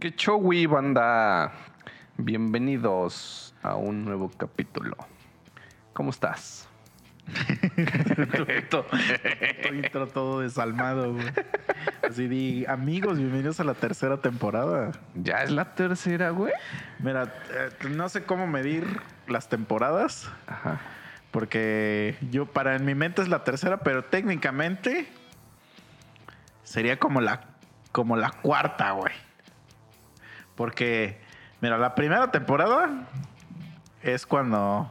¿Qué show, banda? Bienvenidos a un nuevo capítulo. ¿Cómo estás? todo, intro todo desalmado, güey. Así di, amigos, bienvenidos a la tercera temporada. Ya es la tercera, güey. Mira, eh, no sé cómo medir las temporadas. Ajá. Porque yo, para en mi mente es la tercera, pero técnicamente sería como la, como la cuarta, güey. Porque, mira, la primera temporada es cuando,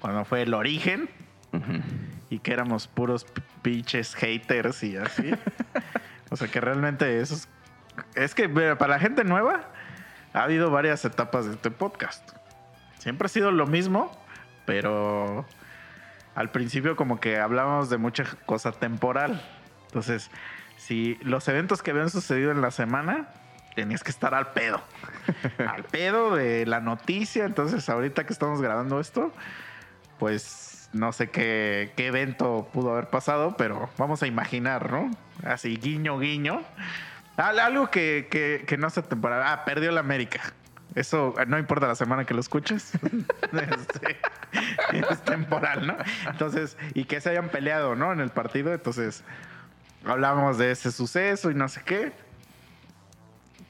cuando fue el origen y que éramos puros pinches haters y así. o sea que realmente eso es, es que para la gente nueva ha habido varias etapas de este podcast. Siempre ha sido lo mismo, pero al principio como que hablábamos de mucha cosa temporal. Entonces, si los eventos que habían sucedido en la semana, tenías que estar al pedo. al pedo de la noticia. Entonces, ahorita que estamos grabando esto, pues no sé qué, evento pudo haber pasado, pero vamos a imaginar, ¿no? Así, guiño, guiño. Algo que, no hace temporada. Ah, perdió la América. Eso no importa la semana que lo escuches. Este, es temporal, ¿no? Entonces, y que se hayan peleado, ¿no? En el partido. Entonces, hablamos de ese suceso y no sé qué.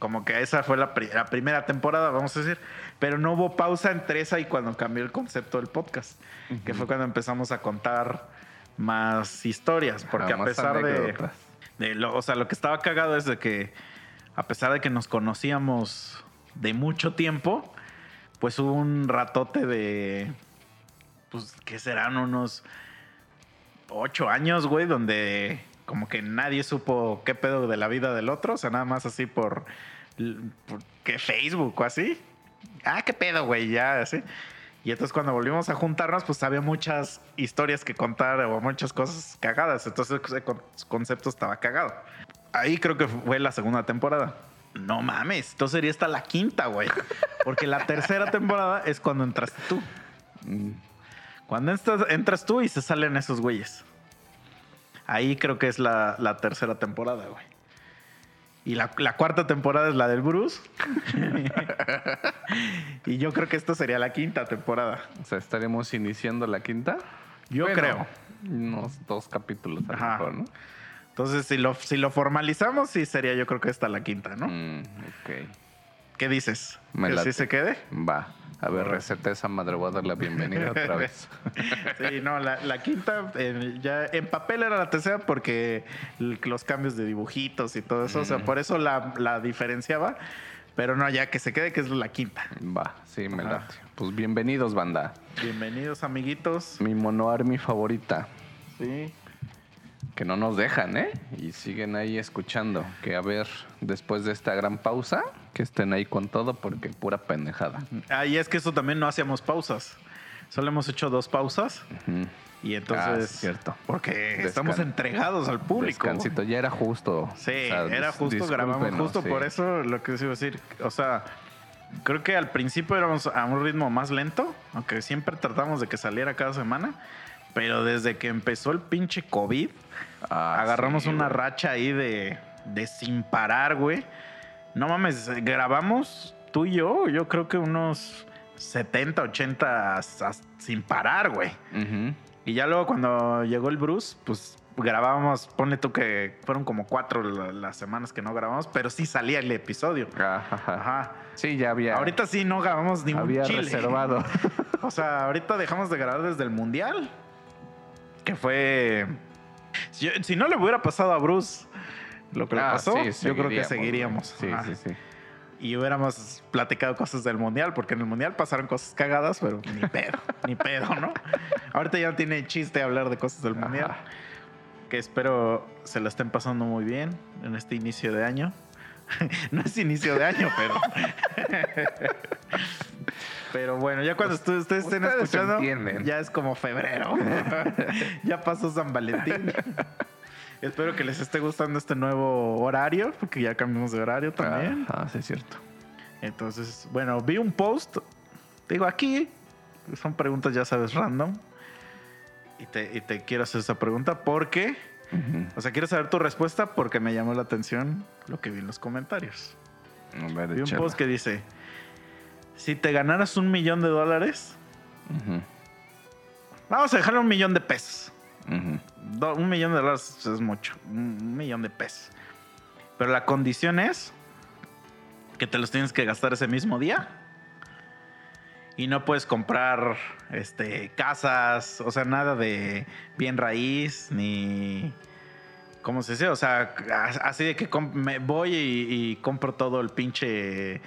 Como que esa fue la, la primera temporada, vamos a decir pero no hubo pausa entre esa y cuando cambió el concepto del podcast, que fue cuando empezamos a contar más historias, porque a pesar de, lo, o sea, lo que estaba cagado es de que a pesar de que nos conocíamos de mucho tiempo, pues hubo un ratote de, pues, ¿qué serán? Unos ocho años, güey, donde como que nadie supo qué pedo de la vida del otro, o sea, nada más así por que Facebook o así ah, qué pedo, güey, ya, así. Y entonces cuando volvimos a juntarnos, pues había muchas historias que contar o muchas cosas cagadas. Entonces ese concepto estaba cagado. Ahí creo que fue la segunda temporada. No mames, entonces sería esta la quinta, güey. Porque la tercera temporada es cuando entras tú. Cuando entras, tú y se salen esos güeyes. Ahí creo que es la tercera temporada, güey. Y la, cuarta temporada es la del Bruce. y yo creo que esta sería la quinta temporada. O sea, estaremos iniciando la quinta. Yo creo. Unos dos capítulos a lo mejor, ¿no? Entonces, si lo, si lo formalizamos, sí sería yo creo que esta la quinta, ¿no? Mm, ok. ¿Qué dices? ¿Que sí se quede? Va. A ver, receta esa madre, voy a dar la bienvenida otra vez. sí, no, la, quinta, ya en papel era la tercera porque los cambios de dibujitos y todo eso, o sea, por eso la, diferenciaba. Pero no, ya que se quede que es la quinta. Va, sí, me la. Pues bienvenidos, banda. Bienvenidos, amiguitos. Mi mono army favorita. Sí que no nos dejan, ¿eh? Y siguen ahí escuchando. Que a ver, después de esta gran pausa, que estén ahí con todo porque pura pendejada. Ah, y es que eso también no hacíamos pausas. Solo hemos hecho dos pausas. Y entonces. Ah, cierto. Porque estamos entregados al público. Descansito, ya era justo. Sí, era justo, grabamos justo por eso lo que les iba a decir. O sea, creo que al principio éramos a un ritmo más lento, aunque siempre tratamos de que saliera cada semana. Pero desde que empezó el pinche COVID, ah, agarramos una racha ahí de, de sin parar, güey. No mames, grabamos tú y yo, yo creo que unos 70, 80 sin parar, güey. Y ya luego cuando llegó el Bruce, pues grabábamos, ponle tú que fueron como cuatro las semanas que no grabamos, pero sí salía el episodio. Ajá. Sí, ya había. Ahorita sí no grabamos ni había reservado. o sea, ahorita dejamos de grabar desde el mundial que fue. Si, no le hubiera pasado a Bruce lo que le ah, pasó, yo creo que seguiríamos. Sí, sí, sí. Y hubiéramos platicado cosas del mundial, porque en el mundial pasaron cosas cagadas, pero ni pedo, ni pedo, ¿no? Ahorita ya no tiene chiste hablar de cosas del mundial. Que espero se lo estén pasando muy bien en este inicio de año. no es inicio de año, pero. Pero bueno, ya cuando ustedes estén escuchando, ya es como febrero. ya pasó San Valentín. Espero que les esté gustando este nuevo horario, porque ya cambiamos de horario también. Ah, sí, es cierto. Entonces, bueno, vi un post. digo, aquí son preguntas, ya sabes, random. Y te, quiero hacer esa pregunta porque, o sea, quiero saber tu respuesta porque me llamó la atención lo que vi en los comentarios. Ver, Vi un post que dice: Si te ganaras un millón de dólares, vamos a dejarle un millón de pesos. Do- un millón de dólares es mucho. Un millón de pesos. Pero la condición es que te los tienes que gastar ese mismo día. Y no puedes comprar este, casas, o sea, nada de bien raíz, ni. ¿Cómo se dice? O sea, así de que me voy y, y compro todo el pinche.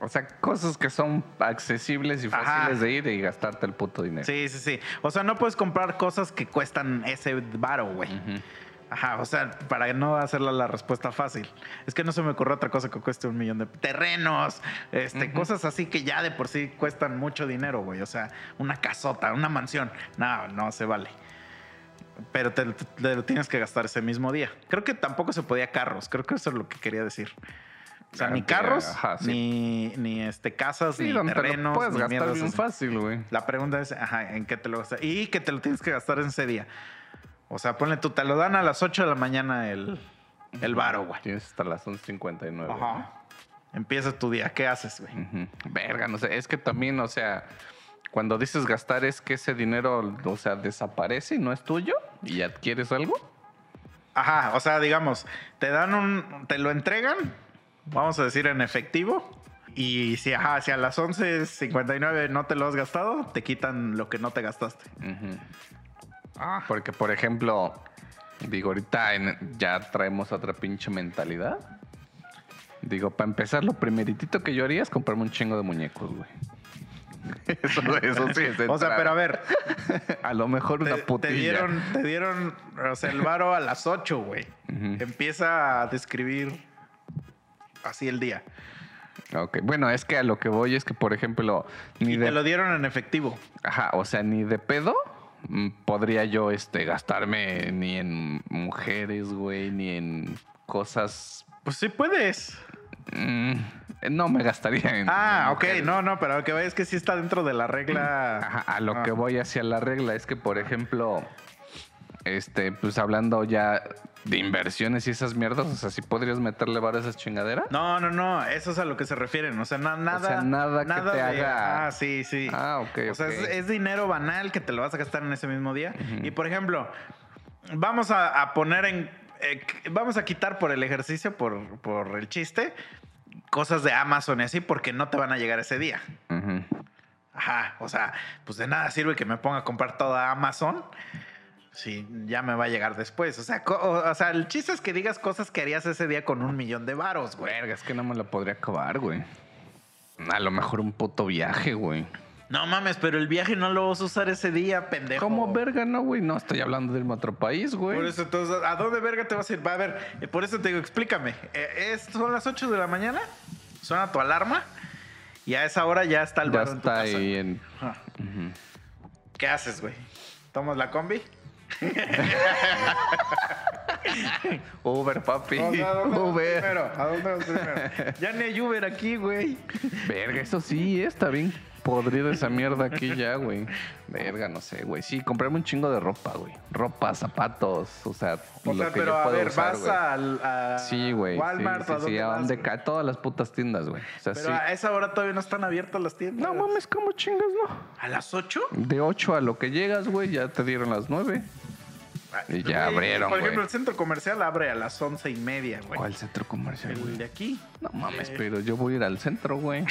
O sea, cosas que son accesibles y Ajá. fáciles de ir y gastarte el puto dinero. Sí, sí, sí. O sea, no puedes comprar cosas que cuestan ese varo, güey. Ujú. Ajá, o sea, para no hacerla la respuesta fácil. Es que no se me ocurre otra cosa que cueste un millón de terrenos, este, cosas así que ya de por sí cuestan mucho dinero, güey. O sea, una casota, una mansión. No, no se vale. Pero te, te- te lo tienes que gastar ese mismo día. Creo que tampoco se podía carros. Creo que eso es lo que quería decir. O sea, Ah, ni carros, ajá, sí. ni, ni este, casas, Sí, ni donde te lo terrenos. puedes ni gastar bien fácil, güey. La pregunta es, ajá, ¿en qué te lo gastas? Y que te lo tienes que gastar en ese día. O sea, ponle tú, te lo dan a las 8 de la mañana el, el varo, güey. Tienes hasta las 11.59. Ajá. Empieza tu día. ¿Qué haces, güey? Ujú. Verga, no sé. Es que también, o sea, cuando dices gastar es que ese dinero, o sea, desaparece y no es tuyo y adquieres algo. Ajá, o sea, digamos, te dan un, te lo entregan, vamos a decir en efectivo. Y si, ajá, si a las 11.59 no te lo has gastado, te quitan lo que no te gastaste. Ujú. Ah, porque, por ejemplo, digo, ahorita en- ya traemos otra pinche mentalidad. Digo, para empezar, lo primeritito que yo haría es comprarme un chingo de muñecos, güey. Eso, eso sí es O sea, pero a ver, A lo mejor te, una te putilla. dieron, te dieron, o sea, el varo a las 8, güey. Empieza a describir así el día. Ok, bueno, es que a lo que voy es que, por ejemplo, ni Y de te lo dieron en efectivo. Ajá, o sea, ni de pedo podría yo este, gastarme ni en mujeres, güey, ni en cosas. Pues sí puedes. mm, no me gastaría en. Ah, en ok, mujeres. no, no, pero lo que vaya es que sí está dentro de la regla. Ajá, a lo Ah. que voy hacia la regla es que, por ejemplo, este, pues hablando ya de inversiones y esas mierdas, o sea, si podrías meterle varo a esas chingaderas. No, no, no, eso es a lo que se refieren. O sea, na- nada. sea, nada que te de- haga- Ah, sí, sí. Ah, ok, O sea, es, es dinero banal que te lo vas a gastar en ese mismo día. Y por ejemplo, vamos a, a poner en. eh, vamos a quitar por el ejercicio, por, por el chiste, cosas de Amazon y así, porque no te van a llegar ese día. Ajá, o sea, pues de nada sirve que me ponga a comprar toda Amazon si ya me va a llegar después. O sea, o, o sea, el chiste es que digas cosas que harías ese día con un millón de varos, güey. Verga, es que no me lo podría acabar, güey. A lo mejor un puto viaje, güey. No mames, pero el viaje no lo vas a usar ese día, pendejo. ¿Cómo verga, no, güey? No estoy hablando de irme a otro país, güey. Por eso, entonces, ¿a dónde verga te vas a ir? Va a ver, eh, por eso te digo, explícame. Eh, es- son las 8 de la mañana, suena tu alarma y a esa hora ya está el varo en tu está casa. ahí en. ¿Qué haces, güey? ¿Tomas la combi? Uber, papi. O sea, ¿a dónde vas Uber. primero? ¿A dónde vas primero? Ya ni hay Uber aquí, güey. Verga, eso sí, está bien podrido esa mierda aquí ya, güey. Verga, no sé, güey. Sí, comprarme un chingo de ropa, güey. Ropa, zapatos, o sea, O lo sea, que pero yo a puedo ver, usar, vas güey. al, a Sí, güey. Walmart sí, a sí, sí, a vas, donde cae todas las putas tiendas, güey. O sea, Pero sí. a esa hora todavía no están abiertas las tiendas. No mames, ¿cómo chingas, no? ¿A las 8? De 8 a lo que llegas, güey, ya te dieron las 9. Y ya abrieron, Por güey. ejemplo, el centro comercial abre a las once y media, güey. ¿Cuál centro comercial, El güey? de aquí. No mames, Eh, pero yo voy a ir al centro, güey.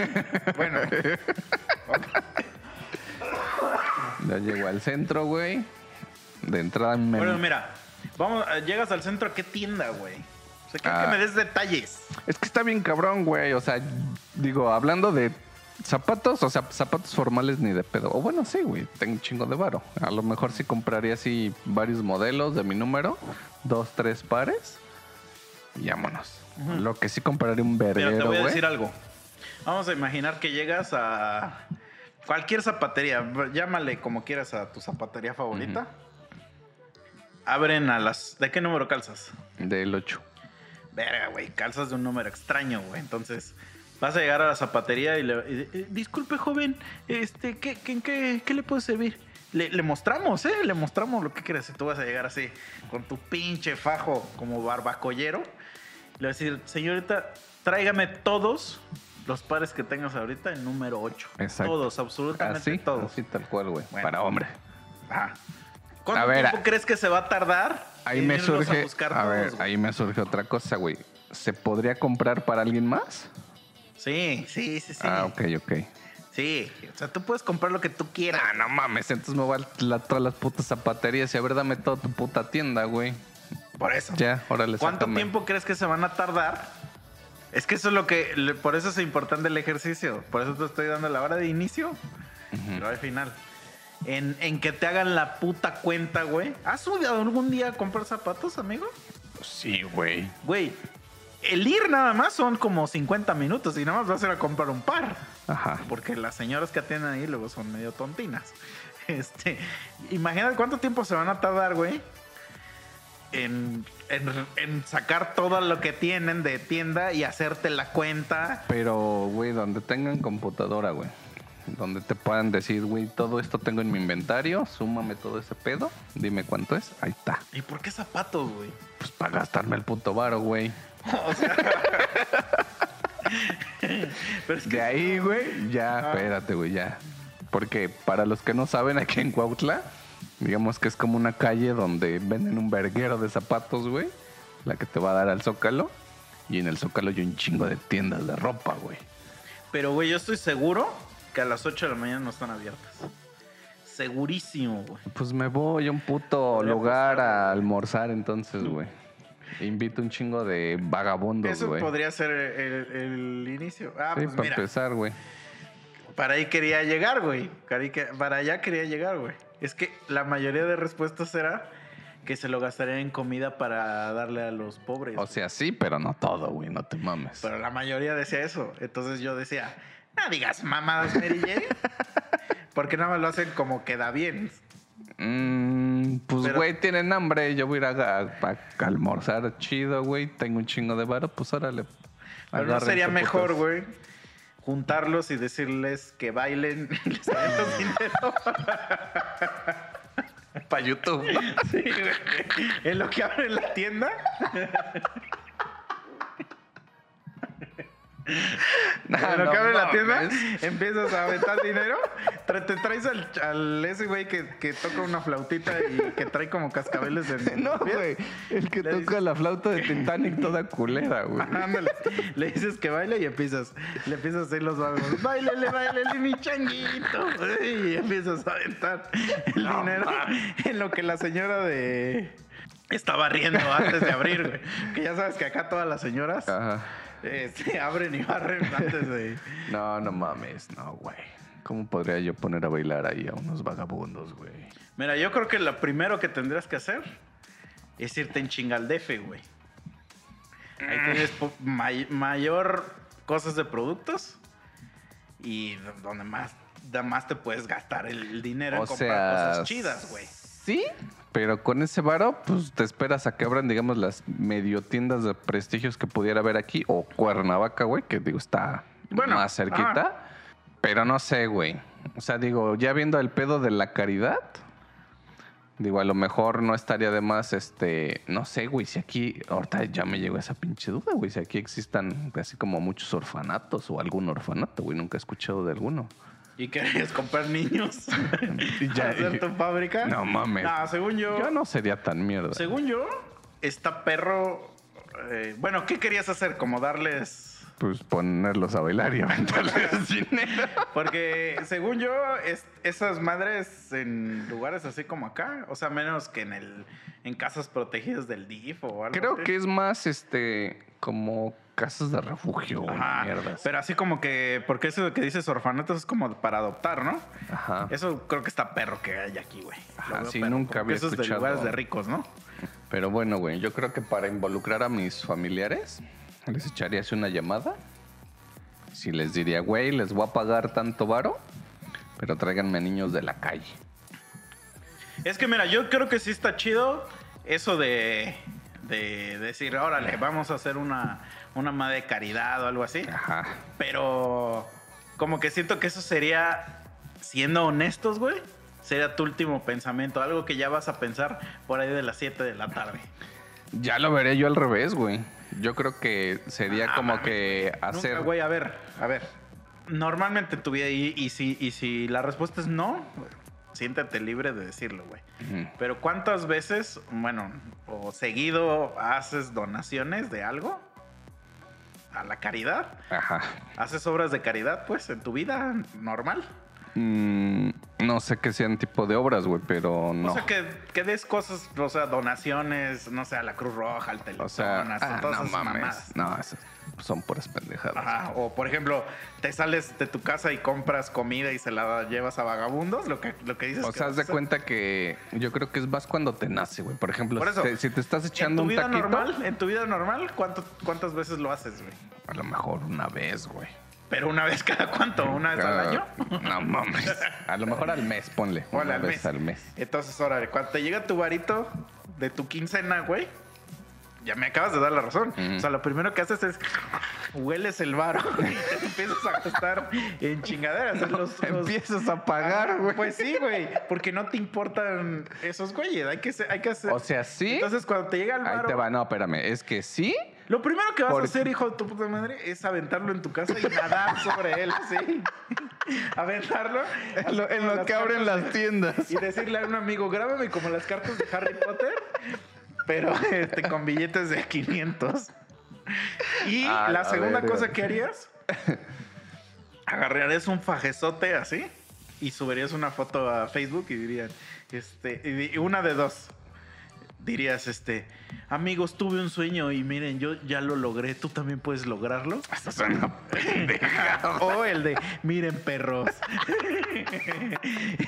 Bueno, Ya llego al centro, güey. De entrada me... bueno, mira, vamos, eh, llegas al centro, ¿a qué tienda, güey? O sea, quiero Ah. que me des detalles. Es que está bien cabrón, güey. O sea, digo, hablando de zapatos, o sea, zapatos formales ni de pedo. O bueno, sí, güey, tengo un chingo de varo. A lo mejor sí compraría así varios modelos de mi número, dos, tres pares. Y vámonos. Lo que sí compraría un Mira, te verguero, voy a decir algo. Vamos a imaginar que llegas a cualquier zapatería, llámale como quieras a tu zapatería favorita. Abren a las... ¿De qué número calzas? Del 8. Verga, güey, calzas de un número extraño, güey. Entonces, vas a llegar a la zapatería y le... y- disculpe, joven, este, ¿qué, qué, qué, qué le puedo servir? Le, le mostramos, ¿eh? Le mostramos lo que quieres. Y tú vas a llegar así, con tu pinche fajo como barbacollero. Le voy a decir, señorita, tráigame todos los pares que tengas ahorita en número 8. Exacto. Todos, absolutamente Así, todos. así tal cual, güey. Bueno. Para hombre. ¿Cuánto A ver, tiempo a- crees que se va a tardar? Ahí me surge. A buscar A, todos, ver, ahí me surge otra cosa, güey. ¿Se podría comprar para alguien más? Sí, sí, sí, sí. Ah, ok, ok. Sí, o sea, tú puedes comprar lo que tú quieras. Ah, no mames, entonces me voy a la- todas las putas zapaterías y a ver, dame toda tu puta tienda, güey. Por eso. Ya, órale, ¿Cuánto sácame. tiempo crees que se van a tardar? Es que eso es lo que. Por eso es importante el ejercicio. Por eso te estoy dando la hora de inicio y la hora de final. En, en que te hagan la puta cuenta, güey. ¿Has subido algún día a comprar zapatos, amigo? Sí, güey. Güey, el ir nada más son como 50 minutos y nada más vas a ir a comprar un par. Ajá. Porque las señoras que atienden ahí luego son medio tontinas. Este, imagínate cuánto tiempo se van a tardar, güey. En, en- en sacar todo lo que tienen de tienda y hacerte la cuenta. Pero, güey, donde tengan computadora, güey. Donde te puedan decir, güey, todo esto tengo en mi inventario, súmame todo ese pedo, dime cuánto es, ahí está. ¿Y por qué zapatos, güey? Pues para gastarme el puto varo, güey. Pero es que De ahí, güey, ya, Ah. espérate, güey, ya. Porque para los que no saben, aquí en Cuautla, digamos que es como una calle donde venden un verguero de zapatos, güey. La que te va a dar al Zócalo. Y en el Zócalo hay un chingo de tiendas de ropa, güey. Pero, güey, yo estoy seguro que a las 8 de la mañana no están abiertas. Segurísimo, güey. Pues me voy a un puto lugar a almorzar entonces, güey. Invito un chingo de vagabundos, Eso güey. podría ser el, el inicio. Ah, Sí, pues para mira. empezar, güey. Para ahí quería llegar, güey. Para allá quería llegar, güey. Es que la mayoría de respuestas era que se lo gastaría en comida para darle a los pobres. O sea, sí, pero no todo, güey, no te mames. Pero la mayoría decía eso. Entonces yo decía, no digas mamadas, Mary Jane. Porque nada más lo hacen como queda bien. Mm, pues, Pero- güey, tienen hambre. Yo voy a ir a, a- a almorzar chido, güey. Tengo un chingo de varo, pues órale. Pero no sería mejor, güey, juntarlos y decirles que bailen y les den los dinero. Para YouTube. Sí, güey. En lo que abren la tienda. En lo que abre la tienda, empiezas a aventar dinero. tra- Te traes al, al ese güey que, que toca una flautita y que trae como cascabeles en No, güey. El que Le toca dices- la flauta de Titanic toda culera, güey. Ándale. Le dices que baile y empiezas. Le empiezas a hacer los vagos. Bailele, bailele, mi changuito. Y empiezas a aventar el No dinero en lo que la señora de. Estaba riendo antes de abrir, güey. Que ya sabes que acá todas las señoras Ajá. Se abren y barren antes de. No, no mames, no, güey. ¿Cómo podría yo poner a bailar ahí a unos vagabundos, güey? Mira, yo creo que lo primero que tendrías que hacer es irte en chingaldefe, güey. Ahí tienes may- mayor cosas de productos y donde más, da- más te puedes gastar el, dinero en O comprar sea, cosas chidas, güey. Sí, pero con ese varo, pues te esperas a que abran, digamos, las medio tiendas de prestigios que pudiera haber aquí, o Cuernavaca, güey, que digo, está Bueno, más cerquita. Pero no sé, güey. O sea, digo, ya viendo el pedo de la caridad, digo, a lo mejor no estaría de más, este, no sé, güey, si aquí, ahorita ya me llegó esa pinche duda, güey, si aquí existan así como muchos orfanatos o algún orfanato, güey, nunca he escuchado de alguno. ¿Y querías comprar niños? Y ya- ¿Hacer tu fábrica? No mames. No, según yo... Yo no sería tan mierda. Según yo, está perro... eh, bueno, ¿qué querías hacer? Como darles... Pues ponerlos a bailar y aventarles dinero. Porque según yo, es- esas madres en lugares así como acá, o sea, menos que en el en casas protegidas del DIF o algo Creo así. que es más este como casas de refugio Ajá, mierdas. pero así como que, porque eso que dices orfanatos es como para adoptar, ¿no? Ajá. Eso creo que está perro que hay aquí, güey. Ajá, veo sí, perro, nunca había eso es de escuchado. lugares de ricos, ¿no? Pero bueno, güey, yo creo que para involucrar a mis familiares les echaría así una llamada. Si les diría, güey, les voy a pagar tanto varo, pero tráiganme niños de la calle. Es que mira, yo creo que sí está chido eso de, de decir, órale, vamos a hacer una, una madre de caridad o algo así. Ajá. Pero como que siento que eso sería, siendo honestos, güey, sería tu último pensamiento. Algo que ya vas a pensar por ahí de las 7 de la tarde. Ya lo veré yo al revés, güey. Yo creo que sería como que hacer. Nunca, güey, a ver, a ver. Normalmente en tu vida, y, y si, y si la respuesta es no, siéntate libre de decirlo, güey. Pero ¿cuántas veces, bueno, o seguido haces donaciones de algo? A la caridad. Ajá. ¿Haces obras de caridad, pues, en tu vida normal? Mm, no sé qué sean tipo de obras, güey, pero no. O sea, que, que des cosas, o sea, donaciones, no sé, a la Cruz Roja, al Teletón, O sea, a ah, no mames. mamadas. No, esas son puras pendejadas. Ajá, o por ejemplo, te sales de tu casa y compras comida y se la llevas a vagabundos, lo que, lo que dices. O sea, haz vas de hacer. cuenta que yo creo que es más cuando te nace, güey. Por ejemplo, Por eso, si, te, si te estás echando en un vida taquito, normal, en tu vida normal, ¿cuánto, ¿cuántas veces lo haces, güey? a lo mejor una vez, güey. Pero una vez cada cuánto, una vez al año. No mames. A lo mejor al mes, ponle. Ponle una al vez mes. al mes. Entonces, órale, cuando te llega tu varito de tu quincena, güey, ya me acabas de dar la razón. O sea, lo primero que haces es hueles el varo y te empiezas a gastar en chingaderas. en los- los- Empiezas a pagar, güey. Pues sí, güey, porque no te importan esos güeyes. Hay que, ser- hay que hacer. O sea, sí. Entonces, cuando te llega el Ahí varo, te va. No, espérame. Es que sí. lo primero que vas Porque- a hacer, hijo de tu puta madre, es aventarlo en tu casa y nadar sobre él, ¿sí? Aventarlo. En lo, en lo que abren las tiendas. y decirle a un amigo, grábame como las cartas de Harry Potter, pero este, con billetes de 500. Y la segunda cosa que harías, agarrarías un fajezote así y subirías una foto a Facebook y dirían, este, una de dos. Dirías, este, amigos, tuve un sueño y miren, yo ya lo logré, tú también puedes lograrlo. Esto suena. O el de, miren perros.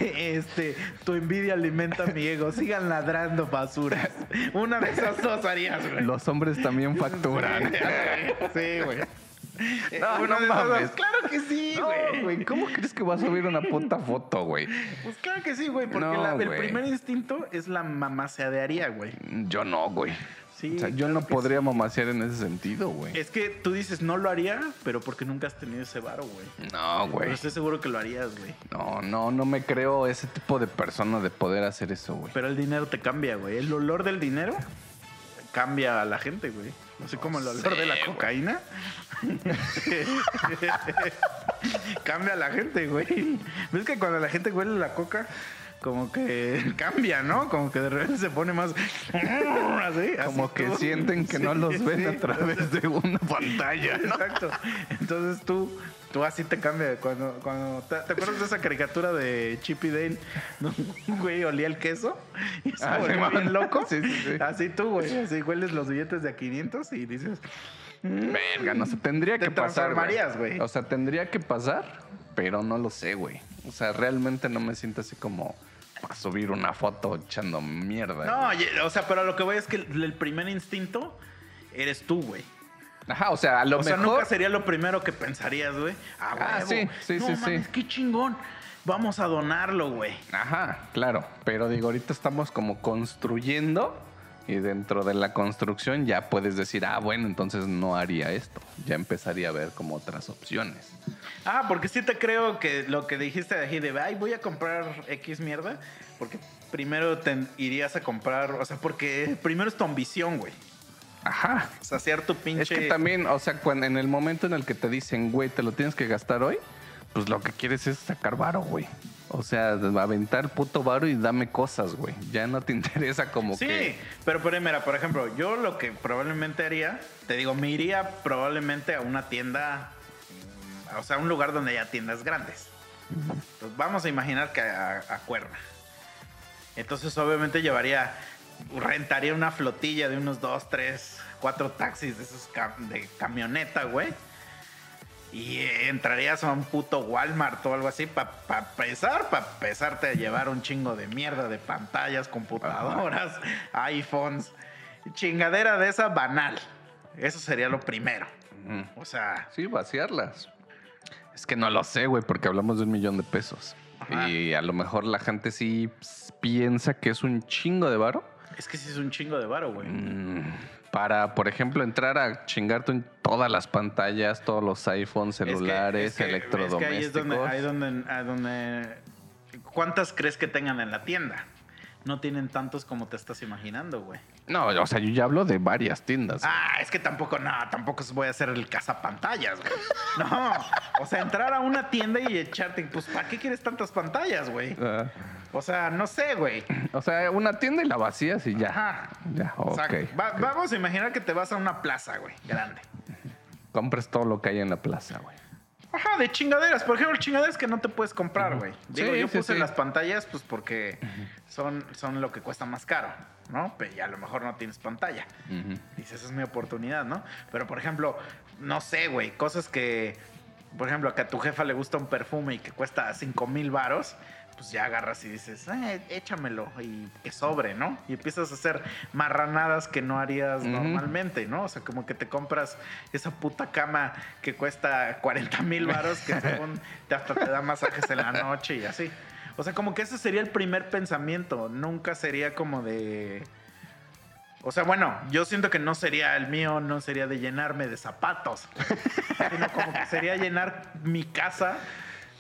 Este, tu envidia alimenta mi ego. Sigan ladrando basuras. Una de esas dos harías, güey. Los hombres también facturan. Sí, güey. No, Una no mames. Claro que sí, güey. güey, ¿cómo crees que vas a subir una puta foto, güey? Pues claro que sí, güey. Porque No, la- el güey. primer instinto es la mamaseadearía, güey. Yo no, güey. Sí, o sea, yo claro no que podría mamasear en ese sentido, güey. Es que tú dices, no lo haría, pero porque nunca has tenido ese varo, güey. No, Pero güey. estoy seguro que lo harías, güey. No, no, no me creo ese tipo de persona de poder hacer eso, güey. Pero el dinero te cambia, güey. El olor del dinero cambia a la gente, güey. Así como el olor sé, de la cocaína. cambia a la gente, güey. ¿Ves que cuando la gente huele la coca, como que cambia, ¿no? Como que de repente se pone más... así, Como así que sienten que no los ven sí. a través de una pantalla, ¿no? Exacto. Entonces tú, tú así te cambia. Cuando, cuando ¿te, te acuerdas de esa caricatura de Chip y Dale? Un güey olía el queso y se Ah, volvió sí, bien loco. Sí, sí, sí. Así tú, güey. Así hueles los billetes de a 500 y dices... Verga, no sé, tendría Te que pasar. transformarías, güey. O sea, tendría que pasar, pero no lo sé, güey. O sea, realmente no me siento así como para subir una foto echando mierda. No, güey. o sea, pero lo que voy es que el primer instinto eres tú, güey. Ajá, o sea, a lo O sea, nunca sería lo primero que pensarías, güey. Ah, Ah, huevo. sí, sí, no, sí, sí. mames, qué chingón. Vamos a donarlo, güey. Ajá, claro. Pero digo, ahorita estamos como construyendo y dentro de la construcción ya puedes decir, ah, bueno, entonces no haría esto. Ya empezaría a ver como otras opciones. Ah, porque sí te creo que lo que dijiste de ahí de, ay, voy a comprar X mierda, porque primero te irías a comprar, o sea, porque primero es tu ambición, güey. Ajá. Saciar tu pinche... Es que también, o sea, cuando, en el momento en el que te dicen, güey, te lo tienes que gastar hoy, pues lo que quieres es sacar varo, güey. O sea, aventar puto varo y dame cosas, güey. Ya no te interesa como Sí, que... pero, pero mira, por ejemplo, yo lo que probablemente haría, te digo, me iría probablemente a una tienda, o sea, a un lugar donde haya tiendas grandes. Pues vamos a imaginar que a, a Cuerna. Entonces, obviamente llevaría, rentaría una flotilla de unos dos, tres, cuatro taxis de esos cam- de camioneta, güey. Y entrarías a un puto Walmart o algo así para empezar, para empezarte a llevar un chingo de mierda de pantallas, computadoras, iPhones, chingadera de esa banal. Eso sería lo primero. O sea, Sí, vaciarlas. Es que no lo sé, güey, porque hablamos de un millón de pesos. Ajá. Y a lo mejor la gente sí ps, piensa que es un chingo de varo. Es que sí es un chingo de varo, güey. Mm, Para, por ejemplo, entrar a chingarte en todas las pantallas, todos los iPhones, Es que- celulares, es que- electrodomésticos. Es que ahí es donde, ahí donde, a donde- ¿Cuántas crees que tengan en la tienda? No tienen tantos como te estás imaginando, güey. No, o sea, yo ya hablo de varias tiendas. Ah, es que tampoco, no, tampoco voy a hacer el cazapantallas, güey. No, o sea, entrar a una tienda y echarte, pues, ¿para qué quieres tantas pantallas, güey? Ah, O sea, no sé, güey. o sea, una tienda y la vacías y ya. Ajá. Ya, O sea, vamos a imaginar que te vas a una plaza, güey, grande. Compres todo lo que hay en la plaza, güey. Ajá, de chingaderas. Por ejemplo, chingaderas que no te puedes comprar, güey. Digo, Sí, yo sí, puse sí. las pantallas, pues porque son, son lo que cuesta más caro, ¿no? Pero ya a lo mejor no tienes pantalla. Ujú. Dices, esa es mi oportunidad, ¿no? Pero, por ejemplo, no sé, güey, cosas que, por ejemplo, que a tu jefa le gusta un perfume y que cuesta 5 mil varos, pues ya agarras y dices, eh, échamelo y que sobre, ¿no? Y empiezas a hacer marranadas que no harías normalmente, ¿no? O sea, como que te compras esa puta cama que cuesta 40 mil varos que según te hasta te da masajes en la noche y así. O sea, como que ese sería el primer pensamiento. Nunca sería como de... O sea, bueno, yo siento que no sería el mío, no sería de llenarme de zapatos, sino como que sería llenar mi casa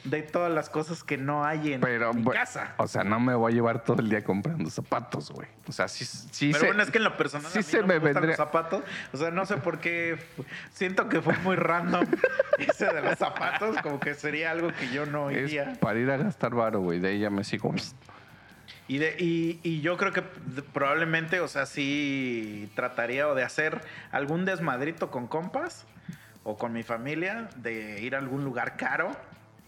de todas las cosas que no hay en Pero, mi bu- casa. o sea, no me voy a llevar todo el día comprando zapatos, güey. O sea, sí, sí Pero se- bueno, es que en lo personal sí a mí se no me me, vendría- los zapatos. O sea, no sé por qué. Siento que fue muy random ese de los zapatos. Como que sería algo que yo no es iría. para ir a gastar varo, güey. De ahí ya me sigo. Y, de, y, y yo creo que probablemente, o sea, sí trataría o de hacer algún desmadrito con compas o con mi familia, de ir a algún lugar caro,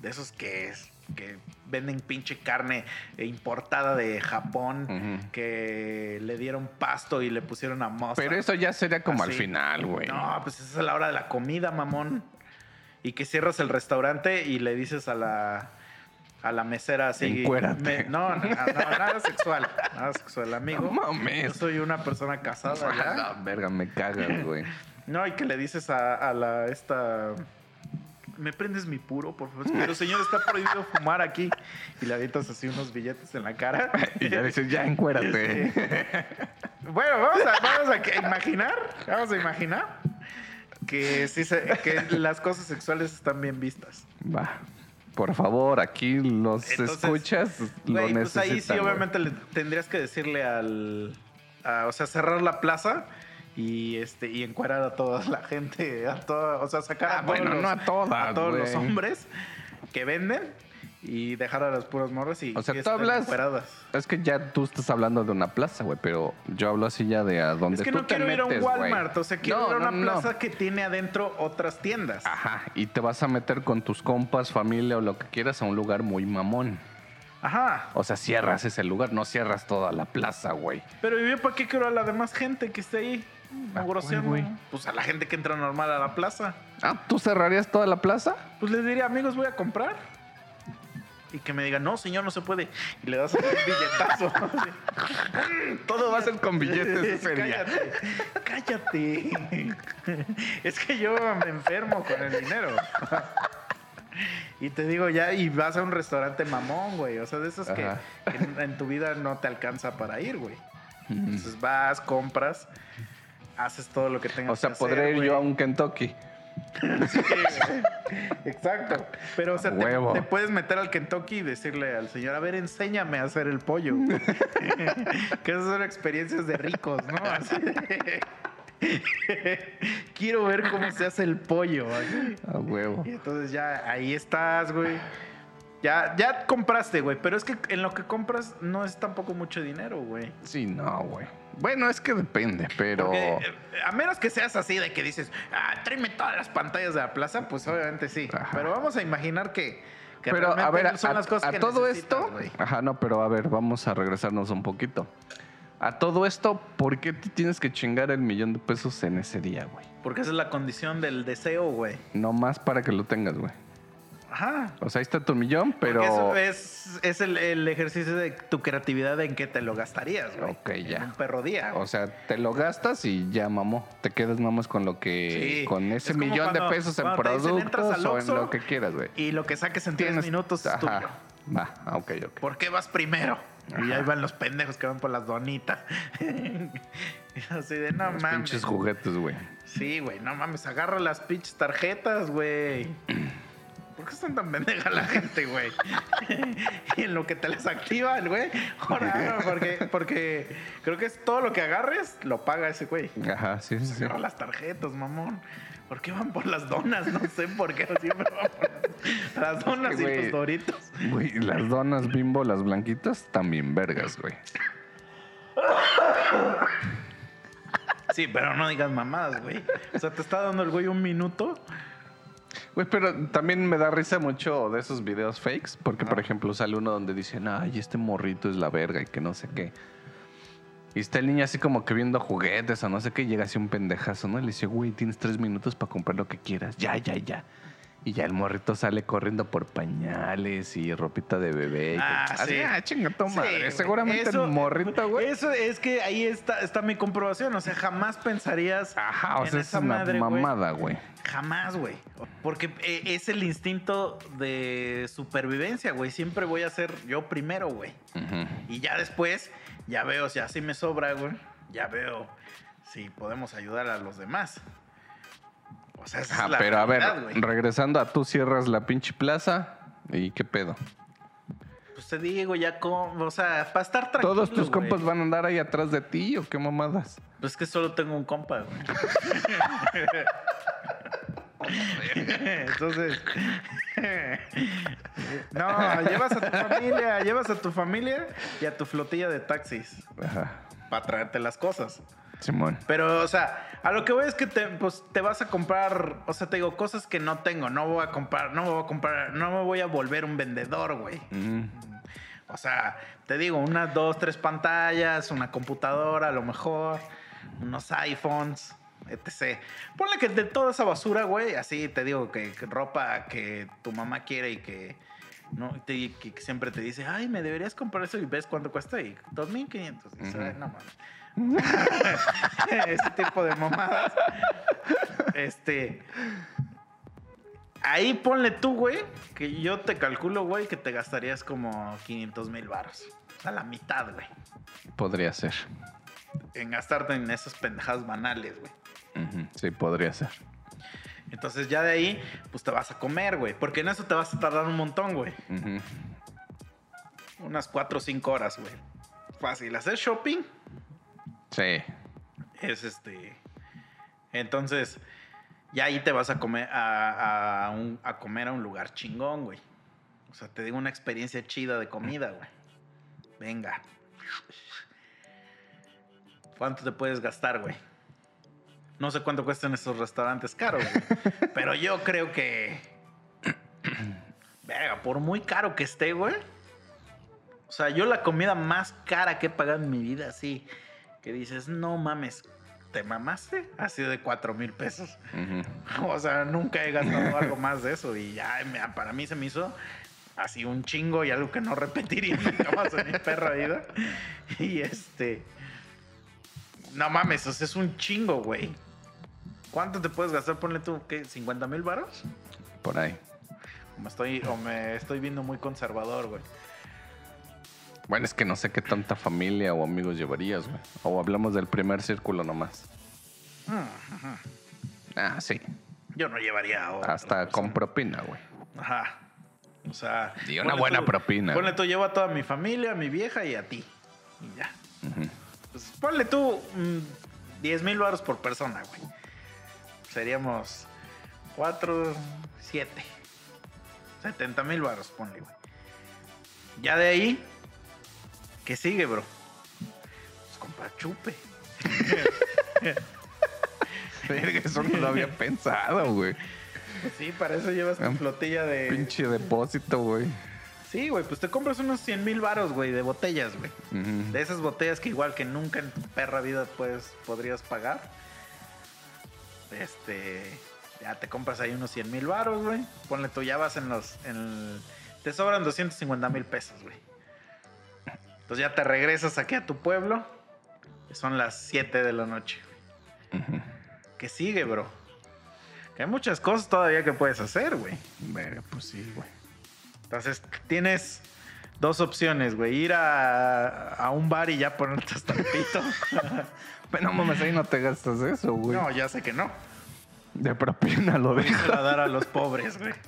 de esos que, que venden pinche carne importada de Japón, que le dieron pasto y le pusieron a moza. Pero eso ya sería como al final, güey. No, pues esa es la hora de la comida, mamón. Y que cierras el restaurante y le dices a la, a la mesera así. Me- no, no, no, nada sexual. Nada sexual, amigo. No mames. Yo soy una persona casada ya. la verga, me cagas, güey. No, y que le dices a, a la esta. ¿Me prendes mi puro, por favor? Pero señor, está prohibido fumar aquí. Y le avientas así unos billetes en la cara. Y ya dices, ya encuérate. Bueno, vamos a, vamos a imaginar, vamos a imaginar que, sí se- que las cosas sexuales están bien vistas. Va. Por favor, aquí los Entonces, escuchas, lo Güey, pues ahí sí, obviamente le tendrías que decirle al, a- o sea, cerrar la plaza y este y encuerar a toda la gente, a toda, o sea, sacar Ah, a bueno, los, no a todas, a todos los hombres que venden y dejar a las puras morras y O sea, tú hablas-. Es que ya tú estás hablando de una plaza, güey, pero yo hablo así ya de a donde Es que tú no te quiero ir a metes, un. Walmart, o sea, quiero No, ir a una no, no. plaza que tiene adentro otras tiendas. Ajá, y te vas a meter con tus compas, familia o lo que quieras a un lugar muy mamón. Ajá. O sea, cierras ese lugar, no cierras toda la plaza, güey. Pero yo para qué quiero a la demás gente que esté ahí ¿A groseando? cuál, güey? Pues a la gente que entra normal a la plaza. Ah, ¿tú cerrarías toda la plaza? Pues les diría, amigos, voy a comprar. Y que me digan, no, señor, no se puede. Y le das un billetazo. Todo va a ser con billetes ese día. cállate, cállate. Es que yo me enfermo con el dinero. Y te digo ya, y vas a un restaurante mamón, güey. O sea, de esos que, en, en tu vida no te alcanza para ir, güey. Entonces vas, compras, haces todo lo que tengas O sea, que hacer, podré ir yo a un Kentucky. Sí. Exacto. Pero, o sea, te, puedes meter al Kentucky y decirle al señor, a ver, enséñame a hacer el pollo. que esas son experiencias de ricos, ¿no? Así de- Quiero ver cómo se hace el pollo. así. A huevo. Y entonces ya ahí estás, güey. Ya, ya compraste, güey. Pero es que en lo que compras no es tampoco mucho dinero, güey. Sí, no, güey. Bueno, es que depende, pero... Porque, eh, a menos que seas así de que dices, ah, tráeme todas las pantallas de la plaza, pues obviamente sí. Ajá. Pero vamos a imaginar que, que Pero a ver, son a, las cosas a que todo esto... Ajá, no, pero a ver, vamos a regresarnos un poquito. A todo esto, ¿por qué te tienes que chingar el millón de pesos en ese día, güey? Porque esa es la condición del deseo, güey. No más para que lo tengas, güey. Ajá. O sea, ahí está tu millón, pero... Eso es, es el, el ejercicio de tu creatividad en que te lo gastarías, güey. Ok, ya. En un perro día. O sea, te lo gastas y ya, mamó. Te quedas nomás con lo que... Sí. Con ese Es millón cuando- de pesos en dicen, productos o en lo que quieras, güey. y lo que saques en tres minutos es tuyo. Va, ah, ok, ok. ¿Por qué vas primero? Y ahí van los pendejos que van por las donitas. Así de, no Los mames. pinches juguetes, güey. Sí, güey, no mames, agarra las pinches tarjetas, güey. ¿Por qué están tan pendeja la gente, güey? y en lo que te las activa el güey. Ahora, porque, porque creo que es todo lo que agarres, lo paga ese güey. Ajá, sí, sí. Cierra las tarjetas, mamón. ¿Por qué van por las donas? No sé por qué siempre van por las, las donas y güey. los doritos. Güey, las donas bimbo, las blanquitas, también vergas, güey. Sí, pero no digas mamadas, güey. O sea, te está dando el güey un minuto. Güey, pero también me da risa mucho de esos videos fakes, porque, por ejemplo, sale uno donde dicen, ay, este morrito es la verga y que no sé qué. Y está el niño así como que viendo juguetes o no sé qué, y llega así un pendejazo, ¿no? Y le dice, güey, tienes tres minutos para comprar lo que quieras. Ya, ya, ya. Y ya el morrito sale corriendo por pañales y ropita de bebé. y Ah, sí. ah, chinga Sí, güey. Seguramente Eso- el morrito, güey. Eso es que ahí está, está mi comprobación. O sea, jamás pensarías. Ajá, o en sea, es una madre, mamada, güey. Jamás, güey. Porque eh, es el instinto de supervivencia, güey. Siempre voy a ser yo primero, güey. Y ya después, ya veo si así me sobra, güey. Ya veo si podemos ayudar a los demás. O sea, esa es la pero a ver, regresando a tú cierras la pinche plaza y qué pedo. Pues te digo, ya como, o sea, para estar tranquilo. ¿Todos tus compas van a andar ahí atrás de ti o qué mamadas? Pues que solo tengo un compa, güey. Entonces, no, llevas a tu familia, llevas a tu familia y a tu flotilla de taxis Ajá. para traerte las cosas. Simón. Pero, o sea, a lo que voy es que te, pues, te vas a comprar, o sea, te digo, cosas que no tengo, no voy a comprar, no me voy a comprar, no me voy a volver un vendedor, güey. O sea, te digo, unas dos, tres pantallas, una computadora a lo mejor, unos iPhones, etc. Ponle que de toda esa basura, güey, así te digo que, que ropa que tu mamá quiere y que, no, te- que siempre te dice, ay, me deberías comprar eso y ves cuánto cuesta y 2.500. Y dices, Ujú. "Ay, no mames. Ese tipo de mamadas. Este. Ahí ponle tú, güey, que yo te calculo, güey, que te gastarías como 500 mil baros. O sea, la mitad, güey. Podría ser. En gastarte en esas pendejadas banales, güey. Sí, podría ser. Entonces ya de ahí, pues te vas a comer, güey. Porque en eso te vas a tardar un montón, güey. Unas 4 o 5 horas, güey. Fácil. Hacer shopping Sí. es este. Entonces, ya ahí te vas a comer a, a un- a comer a un lugar chingón, güey. O sea, te digo una experiencia chida de comida, güey. Venga. ¿Cuánto te puedes gastar, güey? No sé cuánto cuestan esos restaurantes caros, güey. pero yo creo que. Venga, por muy caro que esté, güey. O sea, yo la comida más cara que he pagado en mi vida, así. Que dices, no mames, ¿te mamaste? Ha sido de 4 mil pesos. O sea, nunca he gastado algo más de eso. Y ya para mí se me hizo así un chingo y algo que no repetiría nunca más en mi perra vida. Y este. No mames, o sea, es un chingo, güey. ¿Cuánto te puedes gastar? Ponle tú, ¿qué? ¿50 mil varos? Por ahí. O me estoy, o me estoy viendo muy conservador, güey. Bueno, es que no sé qué tanta familia o amigos llevarías, güey. O hablamos del primer círculo nomás. Ah, sí. Yo no llevaría a otra Hasta persona. con propina, güey. Ajá. O sea. Y una buena tú- propina. Ponle tú, llevo a toda mi familia, a mi vieja y a ti. Y ya. Pues ponle tú mm, 10 mil baros por persona, güey. Seríamos 4, 7. 70 mil baros, ponle, güey. Ya de ahí, ¿qué sigue, bro? Pues comprar chupe. Eso no lo había pensado, güey. Pues sí, para eso llevas tu flotilla de... Pinche depósito, güey. Sí, güey, pues te compras unos 100 mil baros, güey, de botellas, güey. De esas botellas que igual que nunca en tu perra vida puedes, podrías pagar. Este. Ya te compras ahí unos 100 mil baros, güey. Ponle tú, ya vas en los. En el- te sobran 250 mil pesos, güey. Entonces ya te regresas aquí a tu pueblo. que son las 7 de la noche. Ujú. ¿Qué sigue, bro? Que hay muchas cosas todavía que puedes hacer, güey. Verga, pues sí, güey. Entonces tienes dos opciones, güey. Ir a, a un bar y ya ponerte hasta el pito. Pero no mames, ahí no te gastas eso, güey. no, ya sé que no. De propina lo Se deja. va a dar a los pobres, güey.